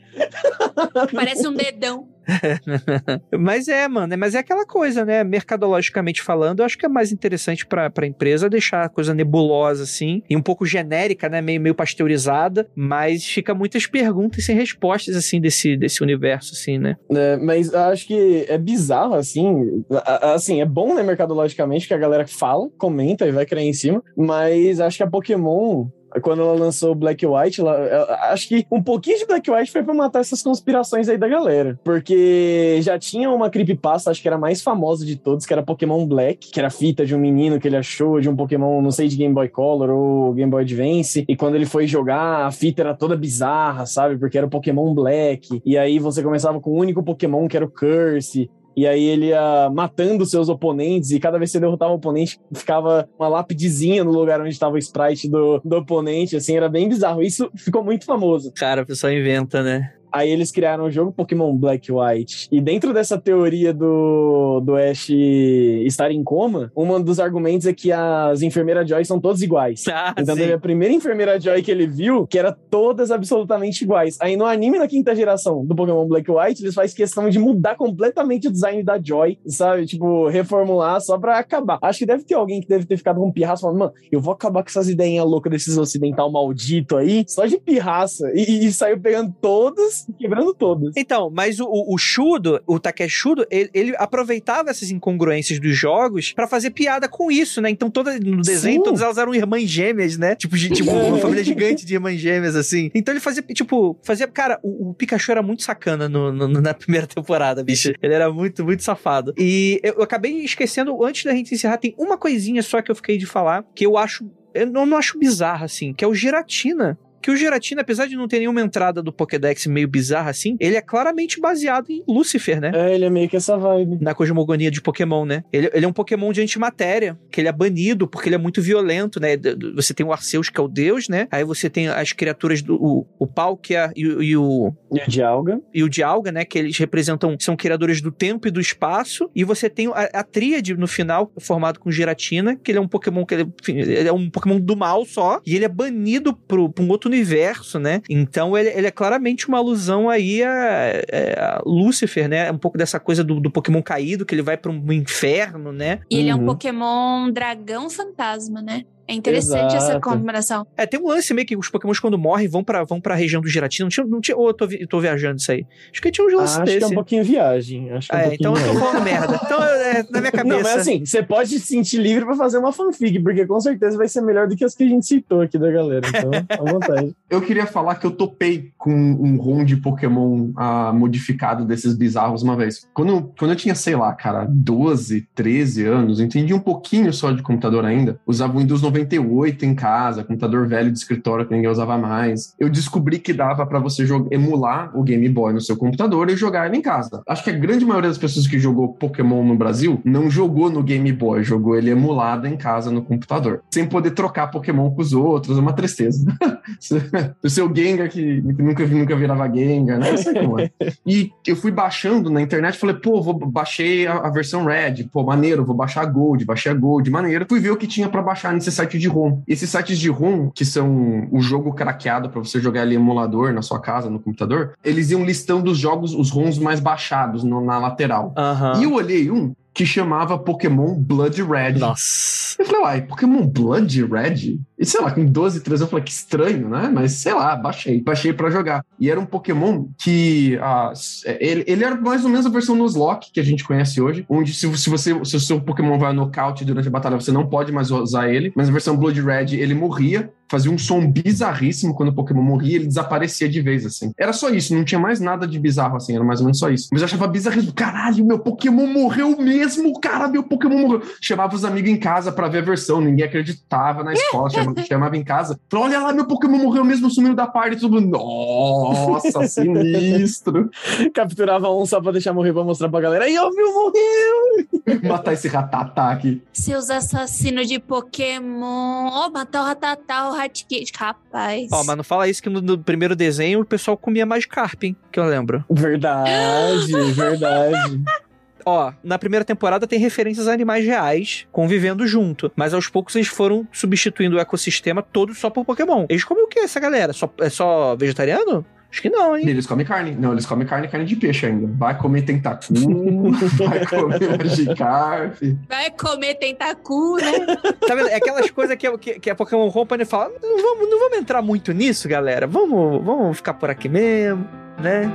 Speaker 4: Parece um dedão.
Speaker 1: Mas é, mano, é- mas é aquela coisa, né? Mercadologicamente falando, eu acho que é mais interessante pra, pra empresa deixar a coisa nebulosa, assim, e um pouco genérica, né? Meio, meio pasteurizada, mas fica muitas perguntas sem respostas, assim, desse, desse universo, assim, né?
Speaker 6: É, mas acho que é bizarro, assim. Assim, é bom, né, mercadologicamente, que a galera fala, comenta e vai criar em cima, mas acho que a Pokémon. Quando ela lançou Black White, ela- ela- acho que um pouquinho de Black White foi pra matar essas conspirações aí da galera. Porque já tinha uma creepypasta, acho que era a mais famosa de todos, que era Pokémon Black, que era a fita de um menino que ele achou de um Pokémon, não sei, de Game Boy Color ou Game Boy Advance. E quando ele foi jogar, a fita era toda bizarra, sabe? Porque era o Pokémon Black. E aí você começava com o único Pokémon, que era o Curse. E aí ele ia matando seus oponentes, e cada vez que você derrotava o oponente, ficava uma lápidezinha no lugar onde estava o sprite do, do oponente, assim, era bem bizarro. Isso ficou muito famoso.
Speaker 1: Cara, a pessoa inventa, né?
Speaker 6: Aí eles criaram o jogo Pokémon Black e White. E dentro dessa teoria do, do Ash estar em coma, um dos argumentos é que as enfermeiras Joy são todas iguais.
Speaker 1: Ah,
Speaker 6: Então
Speaker 1: sim.
Speaker 6: teve a primeira enfermeira Joy que ele viu, que era todas absolutamente iguais. Aí no anime na quinta geração do Pokémon Black e White, eles fazem questão de mudar completamente o design da Joy, sabe? Tipo, reformular só pra acabar. Acho que deve ter alguém que deve ter ficado com pirraça falando, mano, eu vou acabar com essas ideinhas loucas desses ocidental maldito aí, só de pirraça. E, e saiu pegando todas quebrando todas.
Speaker 1: Então, mas o, o, o Shudo, o Takeshi Shudo, ele, ele aproveitava essas incongruências dos jogos pra fazer piada com isso, né? Então, toda, no desenho,
Speaker 6: Sim.
Speaker 1: todas elas eram irmãs gêmeas, né? Tipo, de- tipo uma família gigante de irmãs gêmeas, assim. Então, ele fazia, tipo, fazia... Cara, o, o Pikachu era muito sacana no, no- na primeira temporada, bicho. Ele era muito, muito safado. E eu, eu acabei esquecendo, antes da gente encerrar, tem uma coisinha só que eu fiquei de falar, que eu acho... Eu não, não acho bizarro, assim, que é o Giratina. Que o Giratina, apesar de não ter nenhuma entrada do Pokédex meio bizarra assim, ele é claramente baseado em Lucifer, né?
Speaker 6: É, ele é meio que essa vibe.
Speaker 1: Na cosmogonia de Pokémon, né? Ele, ele é um Pokémon de antimatéria, que ele é banido porque ele é muito violento, né? Você tem o Arceus, que é o deus, né? Aí você tem as criaturas do o, o Palkia e, o- e o
Speaker 6: E o de alga.
Speaker 1: e o Dialga, né? Que eles representam, são criadores do tempo e do espaço. E você tem a, a tríade no final, formado com Giratina, que ele é um Pokémon que ele, enfim, ele é um Pokémon do mal só. E ele é banido pro, pra um outro universo, né? Então ele, ele é claramente uma alusão aí a, a Lúcifer, né? Um pouco dessa coisa do, do Pokémon caído, que ele vai para um inferno, né?
Speaker 4: E ele é um
Speaker 6: Uhum.
Speaker 4: Pokémon dragão fantasma, né? É interessante essa
Speaker 6: Exato.
Speaker 4: combinação.
Speaker 1: É, tem um lance meio que os Pokémons quando morrem vão pra, vão pra região do Giratina. Não tinha, não tinha, ou eu tô, eu tô viajando isso aí? Acho que tinha uns
Speaker 6: Ah,
Speaker 1: lances
Speaker 6: acho que é
Speaker 1: desse.
Speaker 6: um pouquinho viagem. Acho que é um
Speaker 1: É,
Speaker 6: pouquinho
Speaker 1: então eu tô falando merda. Então, é, na minha cabeça.
Speaker 6: Não, mas assim, você pode se sentir livre pra fazer uma fanfic, porque com certeza vai ser melhor do que as que a gente citou aqui da galera. Então, à vontade.
Speaker 3: Eu queria falar que eu topei com um ROM de Pokémon ah, modificado desses bizarros uma vez. Quando, quando eu tinha, sei lá, cara, 12, 13 anos, entendi um pouquinho só de computador ainda. Usava o Windows 98 em casa, computador velho de escritório que ninguém usava mais. Eu descobri que dava pra você emular o Game Boy no seu computador e jogar ele em casa. Acho que a grande maioria das pessoas que jogou Pokémon no Brasil não jogou no Game Boy, jogou ele emulado em casa no computador. Sem poder trocar Pokémon com os outros, é uma tristeza. o seu Gengar que nunca, nunca virava Gengar, né? É. E eu fui baixando na internet, falei, pô, vou baixei a, a versão Red, pô, maneiro, vou baixar a Gold, baixei a Gold, maneiro. Fui ver o que tinha pra baixar nesse site de ROM. Esses sites de ROM, que são o jogo craqueado pra você jogar ali emulador na sua casa, no computador, eles iam listando os jogos, os ROMs mais baixados no- na lateral.
Speaker 1: Aham.
Speaker 3: E eu olhei um que chamava Pokémon Blood Red.
Speaker 1: Nossa.
Speaker 3: Eu falei, uai, Pokémon Blood Red? E sei lá, com 12, 13 eu falei, que estranho, né? Mas sei lá, baixei. Baixei pra jogar. E era um Pokémon que. ah, ele, ele era mais ou menos a versão Nuzlocke que a gente conhece hoje, onde se, se você se o seu Pokémon vai nocaute durante a batalha, você não pode mais usar ele. Mas a versão Blood Red, ele morria. Fazia um som bizarríssimo quando o Pokémon morria, ele desaparecia de vez, assim. Era só isso, não tinha mais nada de bizarro, assim, era mais ou menos só isso. Mas eu achava bizarríssimo. Caralho, meu Pokémon morreu mesmo, cara, meu Pokémon morreu. Chamava os amigos em casa pra ver a versão, ninguém acreditava na escola, chamava, chamava em casa. Falou, olha lá, meu Pokémon morreu mesmo, sumiu da parte. Todo mundo, nossa, sinistro.
Speaker 6: Capturava um só pra deixar morrer pra mostrar pra galera. E ó, meu, morreu!
Speaker 3: Matar esse ratatá aqui.
Speaker 4: Seus assassinos de Pokémon. Ó, matar o Ratatá, o Heartgate. Rapaz.
Speaker 1: Ó, mas não fala isso que no, no primeiro desenho o pessoal comia mais carpe, hein? Que eu lembro.
Speaker 6: Verdade, verdade.
Speaker 1: Ó, na primeira temporada tem referências a animais reais convivendo junto, mas aos poucos eles foram substituindo o ecossistema todo só por Pokémon. Eles comem o que essa galera? Só, é só vegetariano? Acho que não, hein?
Speaker 3: eles comem carne. Não, eles comem carne e carne de peixe ainda. Vai comer tentacu, vai comer Magikarp.
Speaker 4: Vai comer tentacu, né?
Speaker 1: Tá vendo? É aquelas coisas que, a- que, que a Pokémon Company fala: não vamos, não vamos entrar muito nisso, galera. Vamos, vamos ficar por aqui mesmo, né?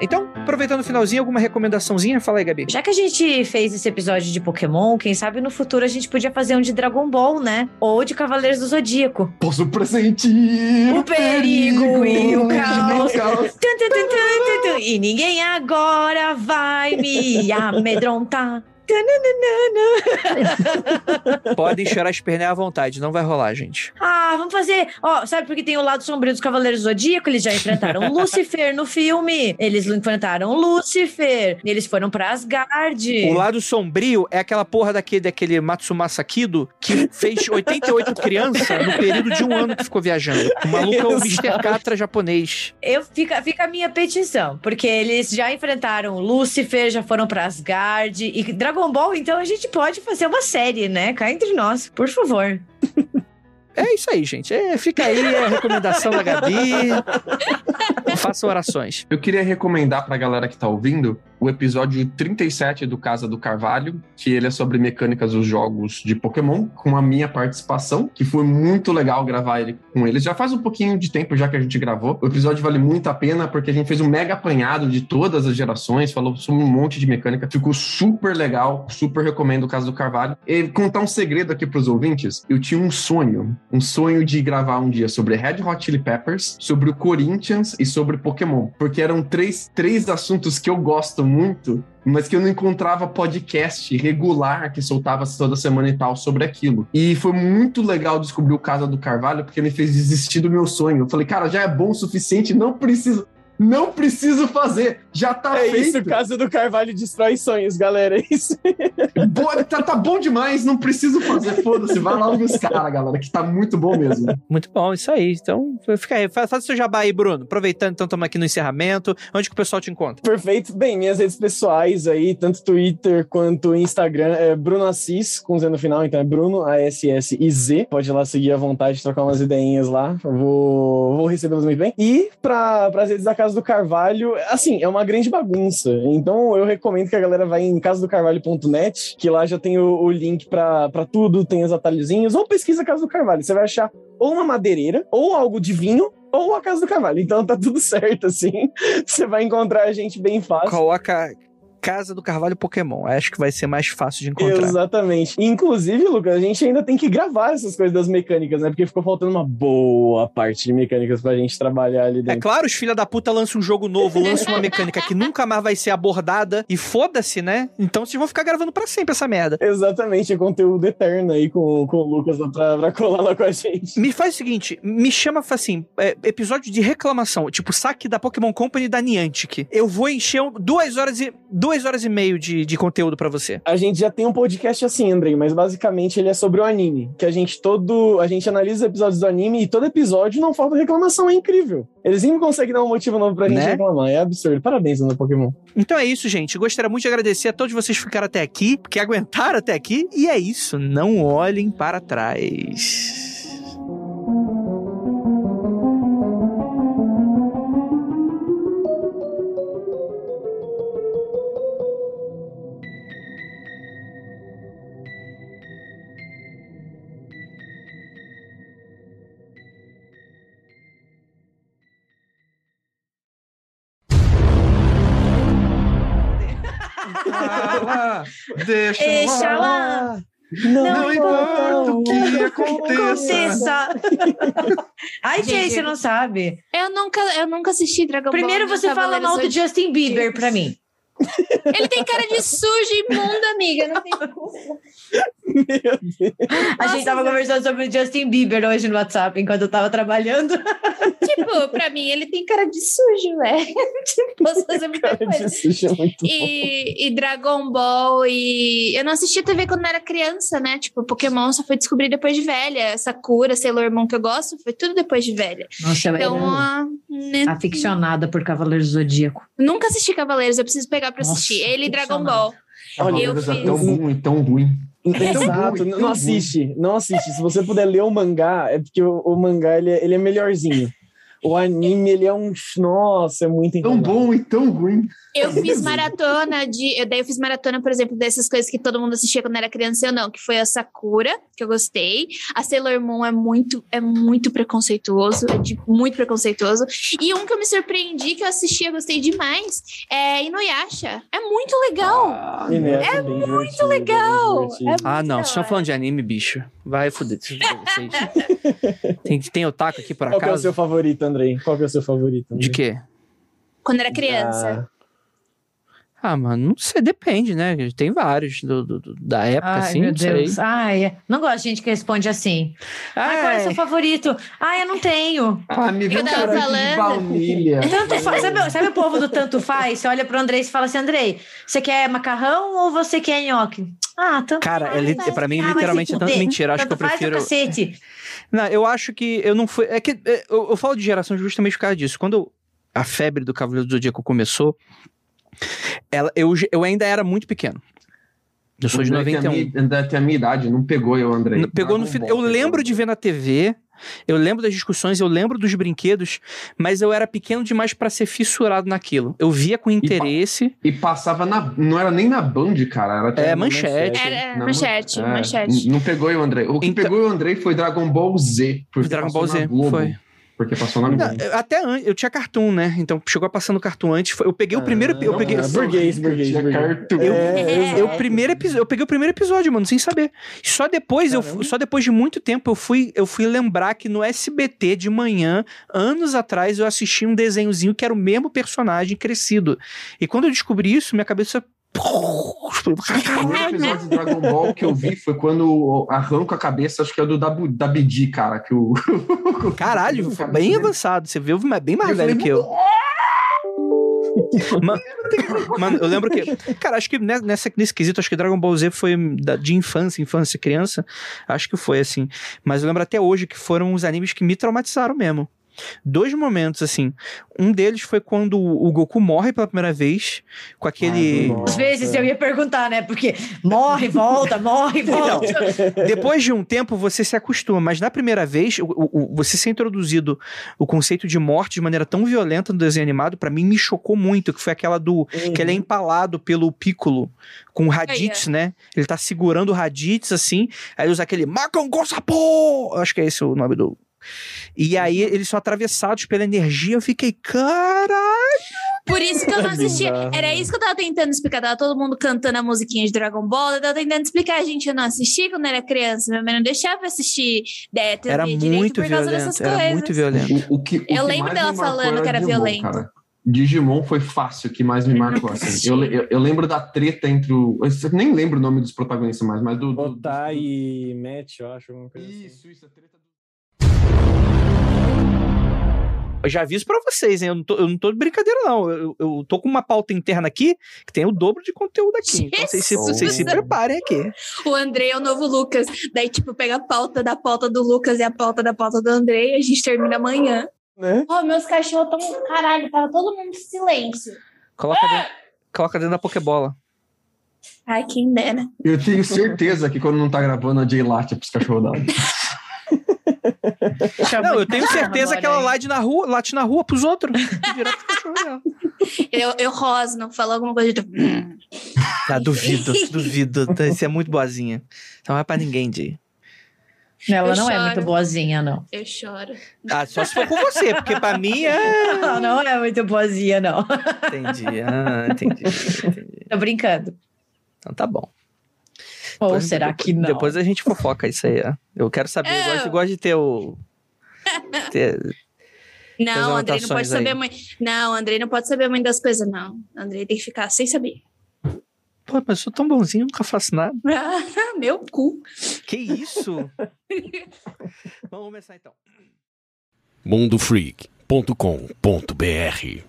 Speaker 1: Então, aproveitando o finalzinho, alguma recomendaçãozinha? Fala aí, Gabi.
Speaker 5: Já que a gente fez esse episódio de Pokémon, quem sabe no futuro a gente podia fazer um de Dragon Ball, né? Ou de Cavaleiros do Zodíaco.
Speaker 3: Posso pressentir
Speaker 5: O perigo e o caos. tum, tum, tum. E ninguém agora vai me amedrontar.
Speaker 1: Podem chorar as pernas à vontade, não vai rolar, gente.
Speaker 5: Ah, vamos fazer. Ó, sabe porque tem o lado sombrio dos Cavaleiros do Zodíaco? Eles já enfrentaram Lúcifer no filme. Eles enfrentaram Lúcifer. Eles foram pra Asgard.
Speaker 1: O lado sombrio é aquela porra daquele, daquele Matsumasa Kido que fez 88 crianças no período de um ano que ficou viajando. O maluco é o Mr. Catra japonês.
Speaker 5: Eu, fica, fica a minha petição, porque eles já enfrentaram Lúcifer, já foram pra Asgard. E Dragon Ball, então a gente pode fazer uma série, né? Cá entre nós, por favor.
Speaker 1: É isso aí, gente. É, fica aí a recomendação da Gabi. Façam orações.
Speaker 3: Eu queria recomendar pra galera que tá ouvindo o episódio 37 do Casa do Carvalho, que ele é sobre mecânicas dos jogos de Pokémon, com a minha participação, que foi muito legal gravar ele com eles. Já faz um pouquinho de tempo já que a gente gravou. O episódio vale muito a pena porque a gente fez um mega apanhado de todas as gerações, falou sobre um monte de mecânica. Ficou super legal, super recomendo o Casa do Carvalho. E contar um segredo aqui pros ouvintes, eu tinha um sonho, um sonho de gravar um dia sobre Red Hot Chili Peppers, sobre o Corinthians e sobre Pokémon, porque eram três, três assuntos que eu gosto muito, mas que eu não encontrava podcast regular que soltava toda semana e tal sobre aquilo. E foi muito legal descobrir o Casa do Carvalho, porque me fez desistir do meu sonho. Eu falei, cara, já é bom o suficiente, não preciso. Não preciso fazer, já tá
Speaker 6: É
Speaker 3: feito.
Speaker 6: isso, o caso do Carvalho destrói sonhos, galera. É isso.
Speaker 3: Boa, tá, tá bom demais, não preciso fazer, foda-se, vai lá ouvir os caras, galera, que tá muito bom mesmo.
Speaker 1: Muito bom, isso aí. Então, fica aí. Faz, faz o seu jabá aí, Bruno. Aproveitando, então, estamos aqui no encerramento. Onde que o pessoal te encontra?
Speaker 6: Perfeito. Bem, minhas redes pessoais aí, tanto Twitter quanto Instagram, é Bruno Assis, com Z no final, então é Bruno, A-S-S-I-Z. Pode ir lá seguir à vontade, trocar umas ideinhas lá. Eu vou, vou recebê-los muito bem. E para as redes da Casa do Carvalho, assim, é uma grande bagunça. Então eu recomendo que a galera vá em casadocarvalho.net, que lá já tem o, o link para tudo, tem os atalhozinhos, ou pesquisa Casa do Carvalho. Você vai achar ou uma madeireira, ou algo de vinho, ou a Casa do Carvalho. Então tá tudo certo, assim. Você vai encontrar a gente bem fácil.
Speaker 1: Coloca Casa do Carvalho Pokémon. Acho que vai ser mais fácil de encontrar.
Speaker 6: Exatamente. Inclusive, Lucas, a gente ainda tem que gravar essas coisas das mecânicas, né? Porque ficou faltando uma boa parte de mecânicas pra gente trabalhar ali
Speaker 1: É
Speaker 6: dentro.
Speaker 1: claro, os filha da puta lançam um jogo novo, lançam uma mecânica que nunca mais vai ser abordada e foda-se, né? Então vocês vão ficar gravando pra sempre essa merda.
Speaker 6: Exatamente, é conteúdo eterno aí com, com o Lucas lá pra, pra colar lá com a gente.
Speaker 1: Me faz o seguinte, me chama assim, é, episódio de reclamação, tipo saque da Pokémon Company da Niantic. Eu vou encher duas horas e duas horas e meio de, de conteúdo pra você.
Speaker 6: A gente já tem um podcast assim, Andrei, mas basicamente ele é sobre o anime. Que a gente todo. A gente analisa os episódios do anime e todo episódio não falta reclamação, é incrível. Eles sempre conseguem dar um motivo novo pra gente
Speaker 1: Né?
Speaker 6: reclamar. É absurdo. Parabéns, no Pokémon.
Speaker 1: Então é isso, gente. Gostaria muito de agradecer a todos vocês que ficaram até aqui, que aguentaram até aqui. E é isso. Não olhem para trás.
Speaker 3: Fala, deixa,
Speaker 5: Deixa
Speaker 3: lá.
Speaker 5: lá.
Speaker 6: Não,
Speaker 3: Não importa o que
Speaker 5: Aconteça.
Speaker 3: aconteça.
Speaker 5: Ai,
Speaker 4: Gente,
Speaker 5: você não sabe.
Speaker 4: Eu nunca, eu nunca assisti Dragon Ball.
Speaker 5: Primeiro você fala mal do. Justin Bieber pra mim.
Speaker 4: Ele tem cara de sujo e imunda, amiga. Não tem
Speaker 6: Meu Deus.
Speaker 5: A gente tava conversando sobre o Justin Bieber hoje no WhatsApp enquanto eu tava trabalhando.
Speaker 4: Tipo, pra mim, ele tem cara de sujo, velho. tipo, posso fazer muita
Speaker 6: Cara
Speaker 4: coisa.
Speaker 6: de sushi é muito bom.
Speaker 4: E, e Dragon Ball e. Eu não assistia TV quando era criança, né? Tipo, Pokémon só foi descobrir depois de velha. Sakura, Sailor Moon que eu gosto, foi tudo depois de velha.
Speaker 5: Nossa,
Speaker 4: Então,
Speaker 5: era
Speaker 4: ah, né,
Speaker 5: aficionada por Cavaleiros do Zodíaco.
Speaker 4: nunca assisti Cavaleiros, eu preciso pegar pra
Speaker 5: Nossa,
Speaker 4: assistir. Ele e Dragon. Ball.
Speaker 3: Cavaleiros é
Speaker 4: fiz-
Speaker 3: tão bom e tão ruim.
Speaker 6: Exato,
Speaker 3: bom,
Speaker 6: não
Speaker 3: tão
Speaker 6: assiste, não assiste. Se você puder ler o mangá, é porque o, o mangá ele é, ele é melhorzinho. O anime, ele é um. Nossa, é muito
Speaker 3: Tão bom e tão ruim.
Speaker 4: Eu fiz maratona de. eu- Daí eu fiz maratona, por exemplo, dessas coisas que todo mundo assistia quando era criança, eu não, que foi a Sakura, que eu gostei. A Sailor Moon é muito, é muito preconceituoso, é de- muito preconceituoso. E um que eu me surpreendi, que eu assisti, eu gostei demais, é Inuyasha. É muito legal.
Speaker 6: É muito
Speaker 4: legal.
Speaker 1: Ah, não. Vocês estão falando de anime, bicho. Vai foder. tem, tem otaku aqui por
Speaker 6: Qual que é o
Speaker 1: acaso?
Speaker 6: seu favorito, Andrei? Qual que é o seu favorito? Andrei?
Speaker 1: De quê?
Speaker 4: Quando era criança.
Speaker 1: Ah, mano, não sei, depende, né? Tem vários do, do- do- da época,
Speaker 5: Ai,
Speaker 1: assim,
Speaker 5: meu
Speaker 1: não sei.
Speaker 5: Deus. Ai, não gosto de gente que responde assim. Ai, qual é o seu favorito? Ai, eu não tenho.
Speaker 3: Ah, me
Speaker 4: Eu tava
Speaker 3: cara de
Speaker 4: falando.
Speaker 3: baunilha.
Speaker 5: Tanto faz. Sabe, sabe o povo do tanto faz? Você olha pro Andrei e fala assim: Andrei, você quer macarrão ou você quer nhoque? Ah, tanto
Speaker 1: Cara, é,
Speaker 5: faz.
Speaker 1: li- pra mim,
Speaker 5: Ah,
Speaker 1: literalmente, é tanto mentira. Acho que
Speaker 5: Tanto
Speaker 1: eu
Speaker 5: faz o
Speaker 1: prefiro.
Speaker 5: cacete.
Speaker 1: Não, eu acho que eu não fui. É que é, eu, eu falo de geração justamente por causa disso. Quando a febre do Cavaleiro do Zodíaco começou, ela, eu, eu ainda era muito pequeno. Eu sou de
Speaker 3: André tem a
Speaker 1: 91.
Speaker 3: minha- André tem a minha idade, não pegou eu, André.
Speaker 1: N- Pegou no
Speaker 3: Dragon
Speaker 1: final.
Speaker 3: Ball
Speaker 1: Eu lembro de ver na TV, eu lembro das discussões, eu lembro dos brinquedos, mas eu era pequeno demais pra ser fissurado naquilo. Eu via com interesse.
Speaker 3: E passava na. Não era nem na Band, cara. Era até
Speaker 1: É,
Speaker 3: na
Speaker 1: manchete.
Speaker 4: Era
Speaker 3: Na-
Speaker 4: manchete,
Speaker 3: É,
Speaker 4: manchete.
Speaker 3: n- Não pegou eu, André. O que
Speaker 1: Então-
Speaker 3: pegou eu, André, foi Dragon Ball Z.
Speaker 1: Dragon Ball
Speaker 3: na
Speaker 1: Z,
Speaker 3: Globo.
Speaker 1: foi.
Speaker 3: Porque passou na minha.
Speaker 1: eu- até antes, eu tinha cartoon, né? Então chegou passando cartoon antes. foi- Eu peguei o primeiro. Eu
Speaker 6: Ah,
Speaker 1: peguei.
Speaker 6: não, burguês, burguês,
Speaker 3: cartoon.
Speaker 1: Eu,
Speaker 6: É,
Speaker 1: eu,
Speaker 6: exato.
Speaker 1: primeiro episódio, eu peguei o primeiro episódio, mano, sem saber. Só depois, eu, só depois de muito tempo, eu fui, eu fui lembrar que no SBT de manhã, anos atrás, eu assisti um desenhozinho que era o mesmo personagem crescido. E quando eu descobri isso, minha cabeça.
Speaker 3: O primeiro episódio de Dragon Ball que eu vi foi quando arranca a cabeça, acho que é do da, Bu- da cara, que o...
Speaker 1: Caralho, foi bem avançado. Você viu bem mais
Speaker 3: Eu
Speaker 1: velho
Speaker 3: falei,
Speaker 1: que eu. Ma- Mano, eu lembro que. Cara, acho que ne- nessa, nesse quesito, acho que Dragon Ball Z foi da- de infância, infância, criança. Acho que foi assim. Mas eu lembro até hoje que foram os animes que me traumatizaram mesmo. Dois momentos, assim. Um deles foi quando o Goku morre pela primeira vez, com aquele.
Speaker 5: Às vezes eu ia perguntar, né? Porque morre, volta, morre, volta.
Speaker 1: Depois de um tempo, você se acostuma, mas na primeira vez, o, o- você ser introduzido o conceito de morte de maneira tão violenta no desenho animado, pra mim me chocou muito, que foi aquela do que ele é empalado pelo Piccolo com o Raditz, né? Ele tá segurando o Raditz assim, aí usa aquele Sapo! Acho que é esse o nome do. E aí eles são atravessados pela energia, eu fiquei, caralho!
Speaker 4: Por isso que eu não
Speaker 6: É
Speaker 4: assistia.
Speaker 6: bizarro.
Speaker 4: Era isso que eu tava tentando explicar. Tava todo mundo cantando a musiquinha de Dragon Ball. Eu tava tentando explicar. Gente, eu não assisti quando era criança. Minha mãe não deixava eu assistir é,
Speaker 1: Era
Speaker 4: direito
Speaker 1: muito
Speaker 4: por causa dessas
Speaker 1: violento, era
Speaker 4: coisas.
Speaker 1: muito violento.
Speaker 3: O, o que, o
Speaker 4: Eu
Speaker 3: que
Speaker 4: lembro dela falando que era
Speaker 3: Digimon,
Speaker 4: violento.
Speaker 3: cara. Digimon foi fácil, o que mais me marcou. Assim.
Speaker 4: assisti.
Speaker 3: Eu, eu, eu lembro da treta entre o. Eu nem lembro o nome dos protagonistas mais, mas do. do, do
Speaker 6: Botar e match, eu acho. Alguma coisa assim.
Speaker 3: Isso, isso, a treta
Speaker 1: já aviso pra vocês, hein? Eu não tô, eu não tô de brincadeira, não. Eu, eu tô com uma pauta interna aqui que tem o dobro de conteúdo aqui. Então vocês se,
Speaker 3: Jesus!
Speaker 1: vocês se preparem aqui.
Speaker 4: O André é o novo Lucas. Daí, tipo, pega a pauta da pauta do Lucas e a pauta da pauta do André e a gente termina amanhã.
Speaker 6: Né?
Speaker 4: Ó, meus cachorros tão. Caralho, tava todo mundo em silêncio.
Speaker 1: Coloca dentro, coloca dentro da Pokébola.
Speaker 4: Ai, quem dera.
Speaker 3: Eu tenho certeza que quando não tá gravando, a Jay late pros cachorros dela.
Speaker 1: Não, eu tenho certeza que ela late na rua, late na rua pros outros.
Speaker 4: Eu, eu rosno, falo alguma coisa de.
Speaker 1: Ah, duvido, duvido. Você é muito boazinha. Então não é pra ninguém, Jay.
Speaker 5: Ela
Speaker 4: Eu
Speaker 5: não é
Speaker 4: choro.
Speaker 5: muito boazinha, não.
Speaker 4: Eu choro.
Speaker 1: Ah, só se for com você, porque pra mim é.
Speaker 5: Ela não é muito boazinha, não.
Speaker 1: Entendi. Ah, entendi. entendi.
Speaker 5: Tô brincando.
Speaker 1: Então tá bom.
Speaker 5: Ou
Speaker 1: Depois-
Speaker 5: será
Speaker 1: depois-
Speaker 5: que não?
Speaker 1: Depois a gente fofoca isso aí. ó. Eu quero saber. Eu gosto, eu gosto de ter o. ter-
Speaker 4: Não, Andrei não pode
Speaker 1: anotações
Speaker 4: saber
Speaker 1: aí.
Speaker 4: muito. Não, Andrei não pode saber muito das coisas, não. Andrei tem que ficar sem saber.
Speaker 1: Pô, mas eu sou tão bonzinho, nunca faço nada.
Speaker 4: Meu cu.
Speaker 1: Que isso? Vamos começar então.
Speaker 2: mundofreak.com.br